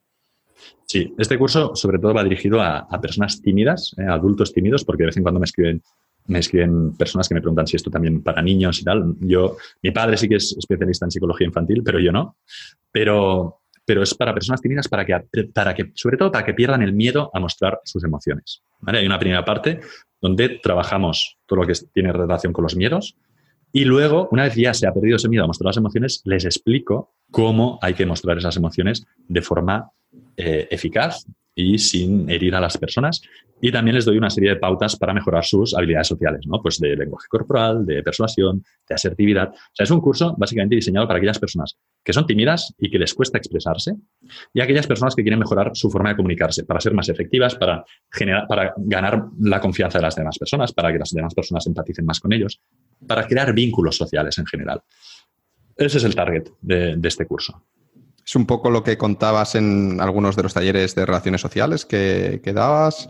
Sí, este curso sobre todo va dirigido a, personas tímidas, a eh, adultos tímidos, porque de vez en cuando me escriben, me escriben personas que me preguntan si esto también para niños y tal. Yo, mi padre sí que es especialista en psicología infantil, pero yo no. Pero, pero es para personas tímidas para que, para que, sobre todo para que pierdan el miedo a mostrar sus emociones. Hay una primera parte donde trabajamos todo lo que tiene relación con los miedos, y luego, una vez ya se ha perdido ese miedo a mostrar las emociones, les explico cómo hay que mostrar esas emociones de forma eh, eficaz y sin herir a las personas. Y también les doy una serie de pautas para mejorar sus habilidades sociales, ¿no? Pues de lenguaje corporal, de persuasión, de asertividad. O sea, es un curso básicamente diseñado para aquellas personas que son tímidas y que les cuesta expresarse y aquellas personas que quieren mejorar su forma de comunicarse para ser más efectivas, para, generar, para ganar la confianza de las demás personas, para que las demás personas empaticen más con ellos, para crear vínculos sociales en general. Ese es el target de este curso. Es un poco lo que contabas en algunos de los talleres de relaciones sociales que, dabas.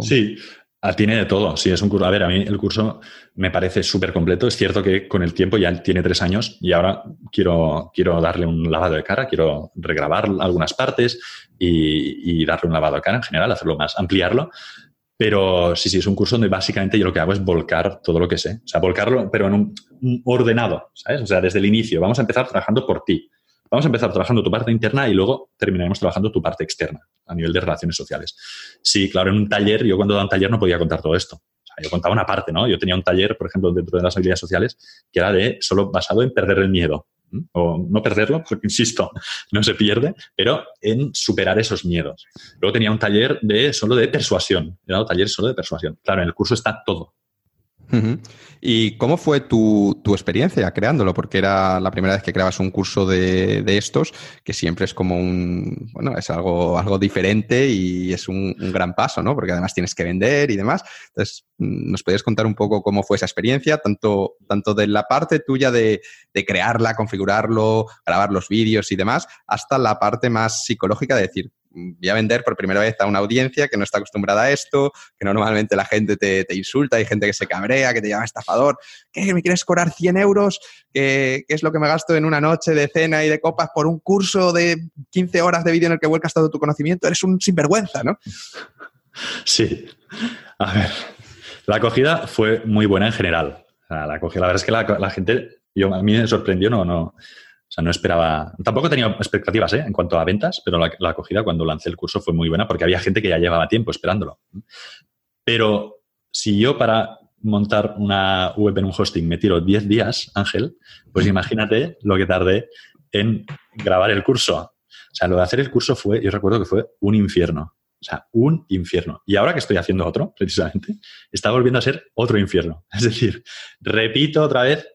Sí, ah, tiene de todo. Sí, es un curso. A ver, a mí el curso me parece súper completo. Es cierto que con el tiempo ya tiene tres años y ahora quiero, quiero darle un lavado de cara, quiero regrabar algunas partes y, darle un lavado de cara en general, hacerlo más, ampliarlo. Pero sí, sí, es un curso donde básicamente yo lo que hago es volcar todo lo que sé. O sea, volcarlo, pero en un, un ordenado, ¿sabes? O sea, desde el inicio. Vamos a empezar trabajando por ti. Vamos a empezar trabajando tu parte interna y luego terminaremos trabajando tu parte externa a nivel de relaciones sociales. Sí, claro, en un taller, yo cuando daba un taller no podía contar todo esto. yo contaba una parte, ¿no? Yo tenía un taller, por ejemplo, dentro de las habilidades sociales, que era de solo basado en perder el miedo. O no perderlo, *laughs* porque insisto, no se pierde, pero en superar esos miedos. Luego tenía un taller de solo de persuasión. Era un taller solo de persuasión. Claro, en el curso está todo. ¿Y cómo fue tu, experiencia creándolo? Porque era la primera vez que creabas un curso de, estos, que siempre es como un, bueno, es algo, algo diferente y es un, gran paso, ¿no? Porque además tienes que vender y demás. Entonces, ¿nos podías contar un poco cómo fue esa experiencia, tanto, tanto de la parte tuya de, de crearla, configurarlo, grabar los vídeos y demás, hasta la parte más psicológica de decir, voy a vender por primera vez a una audiencia que no está acostumbrada a esto, que normalmente la gente te, insulta, hay gente que se cabrea, que te llama estafador, ¿qué? ¿Me quieres cobrar 100 euros? ¿Qué, es lo que me gasto en una noche de cena y de copas por un curso de 15 horas de vídeo en el que vuelcas todo tu conocimiento? Eres un sinvergüenza, ¿no? Sí. A ver, la acogida fue muy buena en general. La, acogida, la verdad es que la, gente, yo, a mí me sorprendió, no, no, o sea, no esperaba, tampoco tenía expectativas ¿eh? en cuanto a ventas, pero la, acogida cuando lancé el curso fue muy buena porque había gente que ya llevaba tiempo esperándolo. Pero si yo para montar una web en un hosting me tiro 10 días, Ángel, pues imagínate lo que tardé en grabar el curso. O sea, lo de hacer el curso fue, yo recuerdo que fue un infierno. O sea, un infierno. Y ahora que estoy haciendo otro, precisamente, está volviendo a ser otro infierno. Es decir, repito otra vez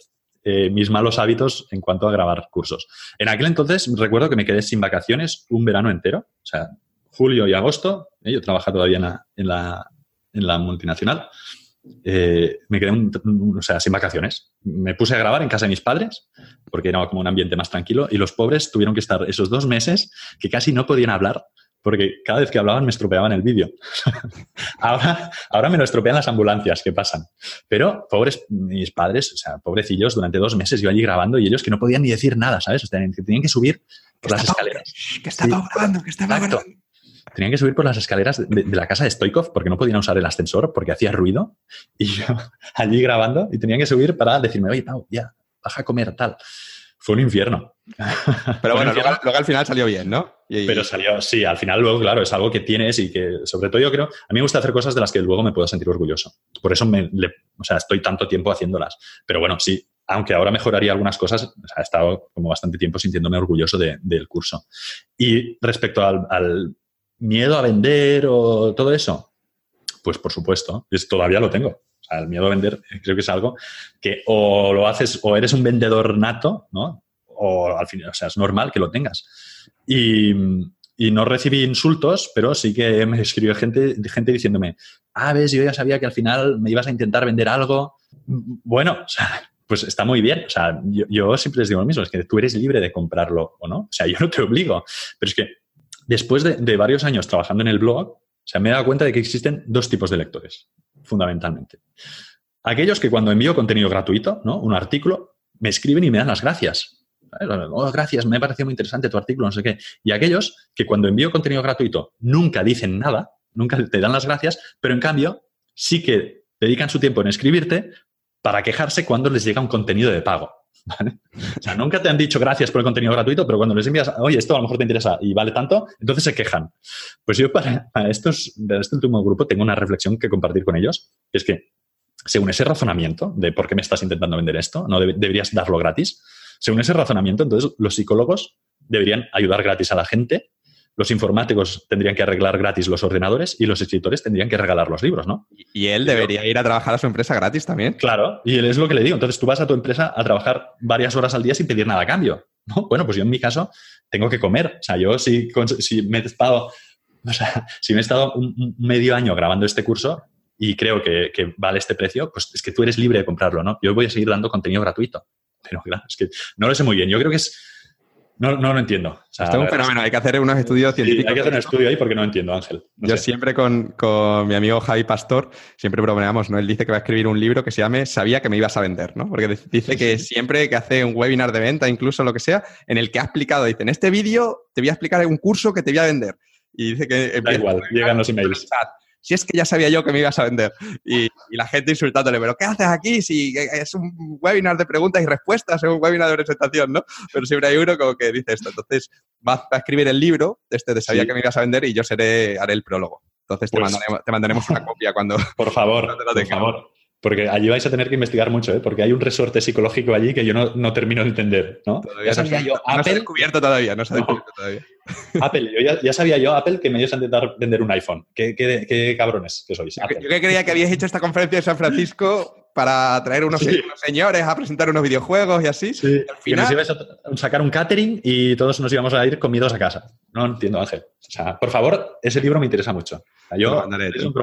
eh, mis malos hábitos en cuanto a grabar cursos. En aquel entonces recuerdo que me quedé sin vacaciones un verano entero, o sea, julio y agosto, eh, yo trabajaba todavía en la, multinacional, eh, me quedé o sea, sin vacaciones. Me puse a grabar en casa de mis padres, porque era como un ambiente más tranquilo, y los pobres tuvieron que estar esos dos meses que casi no podían hablar porque cada vez que hablaban me estropeaban el vídeo. *laughs* ahora, ahora me lo estropean las ambulancias que pasan. Pero pobres mis padres, o sea, pobrecillos, durante dos meses yo allí grabando y ellos que no podían ni decir nada, ¿sabes? O sea, tenían que subir por las escaleras. Que estaba grabando, que estaba grabando. Tenían que subir por las escaleras de, la casa de Stoikov porque no podían usar el ascensor porque hacía ruido. Y yo *laughs* allí grabando y tenían que subir para decirme, oye, Pau, ya, baja a comer, tal. Fue un infierno. *laughs* Pero bueno, luego, al final salió bien, ¿no? Pero salió, sí, al final luego, claro, es algo que tienes y que, sobre todo yo creo, a mí me gusta hacer cosas de las que luego me puedo sentir orgulloso. Por eso me, o sea, estoy tanto tiempo haciéndolas. Pero bueno, sí, aunque ahora mejoraría algunas cosas, o sea, he estado como bastante tiempo sintiéndome orgulloso del curso. Y respecto al, miedo a vender o todo eso, pues por supuesto, es, todavía lo tengo. Sea, el miedo a vender creo que es algo que o lo haces o eres un vendedor nato, ¿no? O al final, o sea, es normal que lo tengas. Y, no recibí insultos, pero sí que me escribió gente, gente diciéndome, ah, ves, yo ya sabía que al final me ibas a intentar vender algo. Bueno, pues está muy bien. O sea, yo, siempre les digo lo mismo, es que tú eres libre de comprarlo o no. O sea, yo no te obligo. Pero es que después de, varios años trabajando en el blog, o sea, me he dado cuenta de que existen dos tipos de lectores, fundamentalmente. Aquellos que cuando envío contenido gratuito, ¿no? Un artículo, me escriben y me dan las gracias. Oh, gracias, me ha parecido muy interesante tu artículo, no sé qué. Y aquellos que cuando envío contenido gratuito nunca dicen nada, nunca te dan las gracias, pero en cambio sí que dedican su tiempo en escribirte para quejarse cuando les llega un contenido de pago. O sea, nunca te han dicho gracias por el contenido gratuito, pero cuando les envías, oye, esto a lo mejor te interesa y vale tanto, entonces se quejan. Pues yo para, estos, de este último grupo tengo una reflexión que compartir con ellos, que es que según ese razonamiento de por qué me estás intentando vender esto, no deberías darlo gratis, según ese razonamiento, entonces los psicólogos deberían ayudar gratis a la gente los informáticos tendrían que arreglar gratis los ordenadores y los escritores tendrían que regalar los libros, ¿no? Y él debería ir a trabajar a su empresa gratis también. Claro, y él es lo que le digo. Entonces tú vas a tu empresa a trabajar varias horas al día sin pedir nada a cambio. ¿no? Bueno, pues yo en mi caso tengo que comer. O sea, yo si, si me he estado, o sea, *laughs* si me he estado un, medio año grabando este curso y creo que, que, vale este precio, pues es que tú eres libre de comprarlo, ¿no? Yo voy a seguir dando contenido gratuito. Pero claro, es que no lo sé muy bien. Yo creo que es no, no lo entiendo. O sea, es un fenómeno, hay que hacer unos estudios científicos. hay que hacer un estudio ahí porque no entiendo, Ángel. Yo siempre con, con, mi amigo Javi Pastor, siempre bromeamos, ¿no? Él dice que va a escribir un libro que se llame Sabía que me ibas a vender, ¿no? Porque dice que siempre que hace un webinar de venta, incluso lo que sea, en el que ha explicado, dice, en este vídeo te voy a explicar un curso que te voy a vender. Y dice que... Da igual, llegan los emails si es que ya sabía yo que me ibas a vender. Y, la gente insultándole, pero ¿qué haces aquí? Si es un webinar de preguntas y respuestas, es un webinar de presentación, ¿no? Pero siempre hay uno como que dice esto. Entonces, vas a escribir el libro, este de sabía que me ibas a vender y yo seré, haré el prólogo. Entonces te, pues mandaremos, una copia cuando... Por favor, *laughs* por favor. Porque allí vais a tener que investigar mucho, ¿eh? porque hay un resorte psicológico allí que yo no, termino de entender. ¿no? ya sabía yo, Apple. No se ha descubierto todavía, no se ha descubierto todavía. *laughs* Apple, yo ya, sabía yo, Apple, que me ibas a intentar vender un iPhone. ¿Qué, qué, cabrones que sois? Yo, que creía que habías hecho esta conferencia en San Francisco para traer unos, señores a presentar unos videojuegos y así. Sí, al final... nos ibas a sacar un catering y todos nos íbamos a ir comidos a casa. No entiendo, Ángel. O sea, por favor, ese libro me interesa mucho. Yo, es un,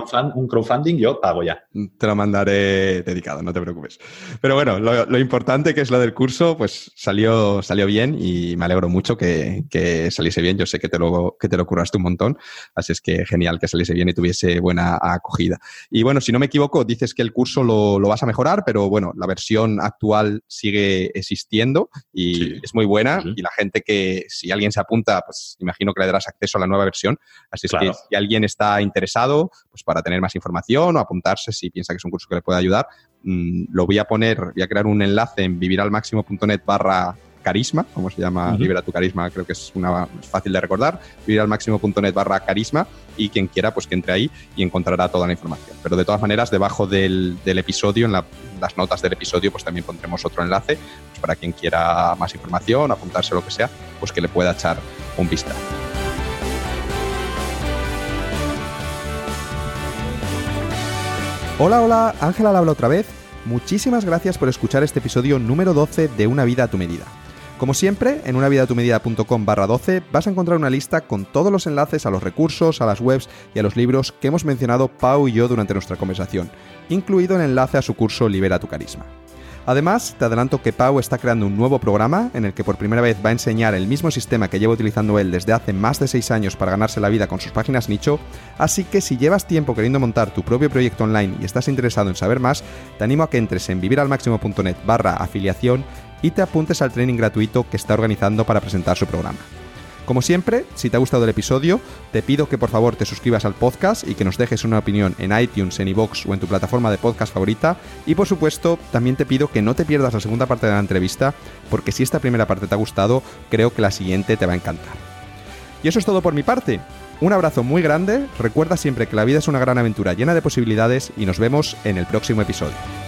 crowdfunding, yo pago ya. Te lo mandaré dedicado, no te preocupes. Pero bueno, lo, importante que es lo del curso, pues salió, salió bien y me alegro mucho que, saliese bien. Yo sé que te, lo, que te lo curraste un montón, así es que genial que saliese bien y tuviese buena acogida. Y bueno, si no me equivoco, dices que el curso lo, vas a mejorar, pero bueno, la versión actual sigue existiendo y es muy buena. Y la gente que, si alguien se apunta, pues imagino que le darás acceso a la nueva versión. Así es que si alguien está interesado, pues para tener más información o apuntarse si piensa que es un curso que le puede ayudar, mm, lo voy a poner, voy a crear un enlace en viviralmáximo.net barra carisma, como se llama, libera tu carisma, creo que es una fácil de recordar, viviralmáximo.net barra carisma y quien quiera pues que entre ahí y encontrará toda la información. Pero de todas maneras, debajo del, episodio, en las notas del episodio, pues también pondremos otro enlace pues, para quien quiera más información, apuntarse lo que sea, pues que le pueda echar un vistazo. Hola, hola, Ángela habla otra vez. Muchísimas gracias por escuchar este episodio número 12 de Una vida a tu medida. Como siempre, en unavidatumedida.com barra 12 vas a encontrar una lista con todos los enlaces a los recursos, a las webs y a los libros que hemos mencionado Pau y yo durante nuestra conversación, incluido el enlace a su curso Libera tu Carisma. Además, te adelanto que Pau está creando un nuevo programa en el que por primera vez va a enseñar el mismo sistema que lleva utilizando él desde hace más de 6 años para ganarse la vida con sus páginas nicho, así que si llevas tiempo queriendo montar tu propio proyecto online y estás interesado en saber más, te animo a que entres en viviralmaximo.net barra afiliación y te apuntes al training gratuito que está organizando para presentar su programa. Como siempre, si te ha gustado el episodio, te pido que por favor te suscribas al podcast y que nos dejes una opinión en iTunes, en iVoox o en tu plataforma de podcast favorita. Y por supuesto, también te pido que no te pierdas la segunda parte de la entrevista, porque si esta primera parte te ha gustado, creo que la siguiente te va a encantar. Y eso es todo por mi parte. Un abrazo muy grande, recuerda siempre que la vida es una gran aventura llena de posibilidades y nos vemos en el próximo episodio.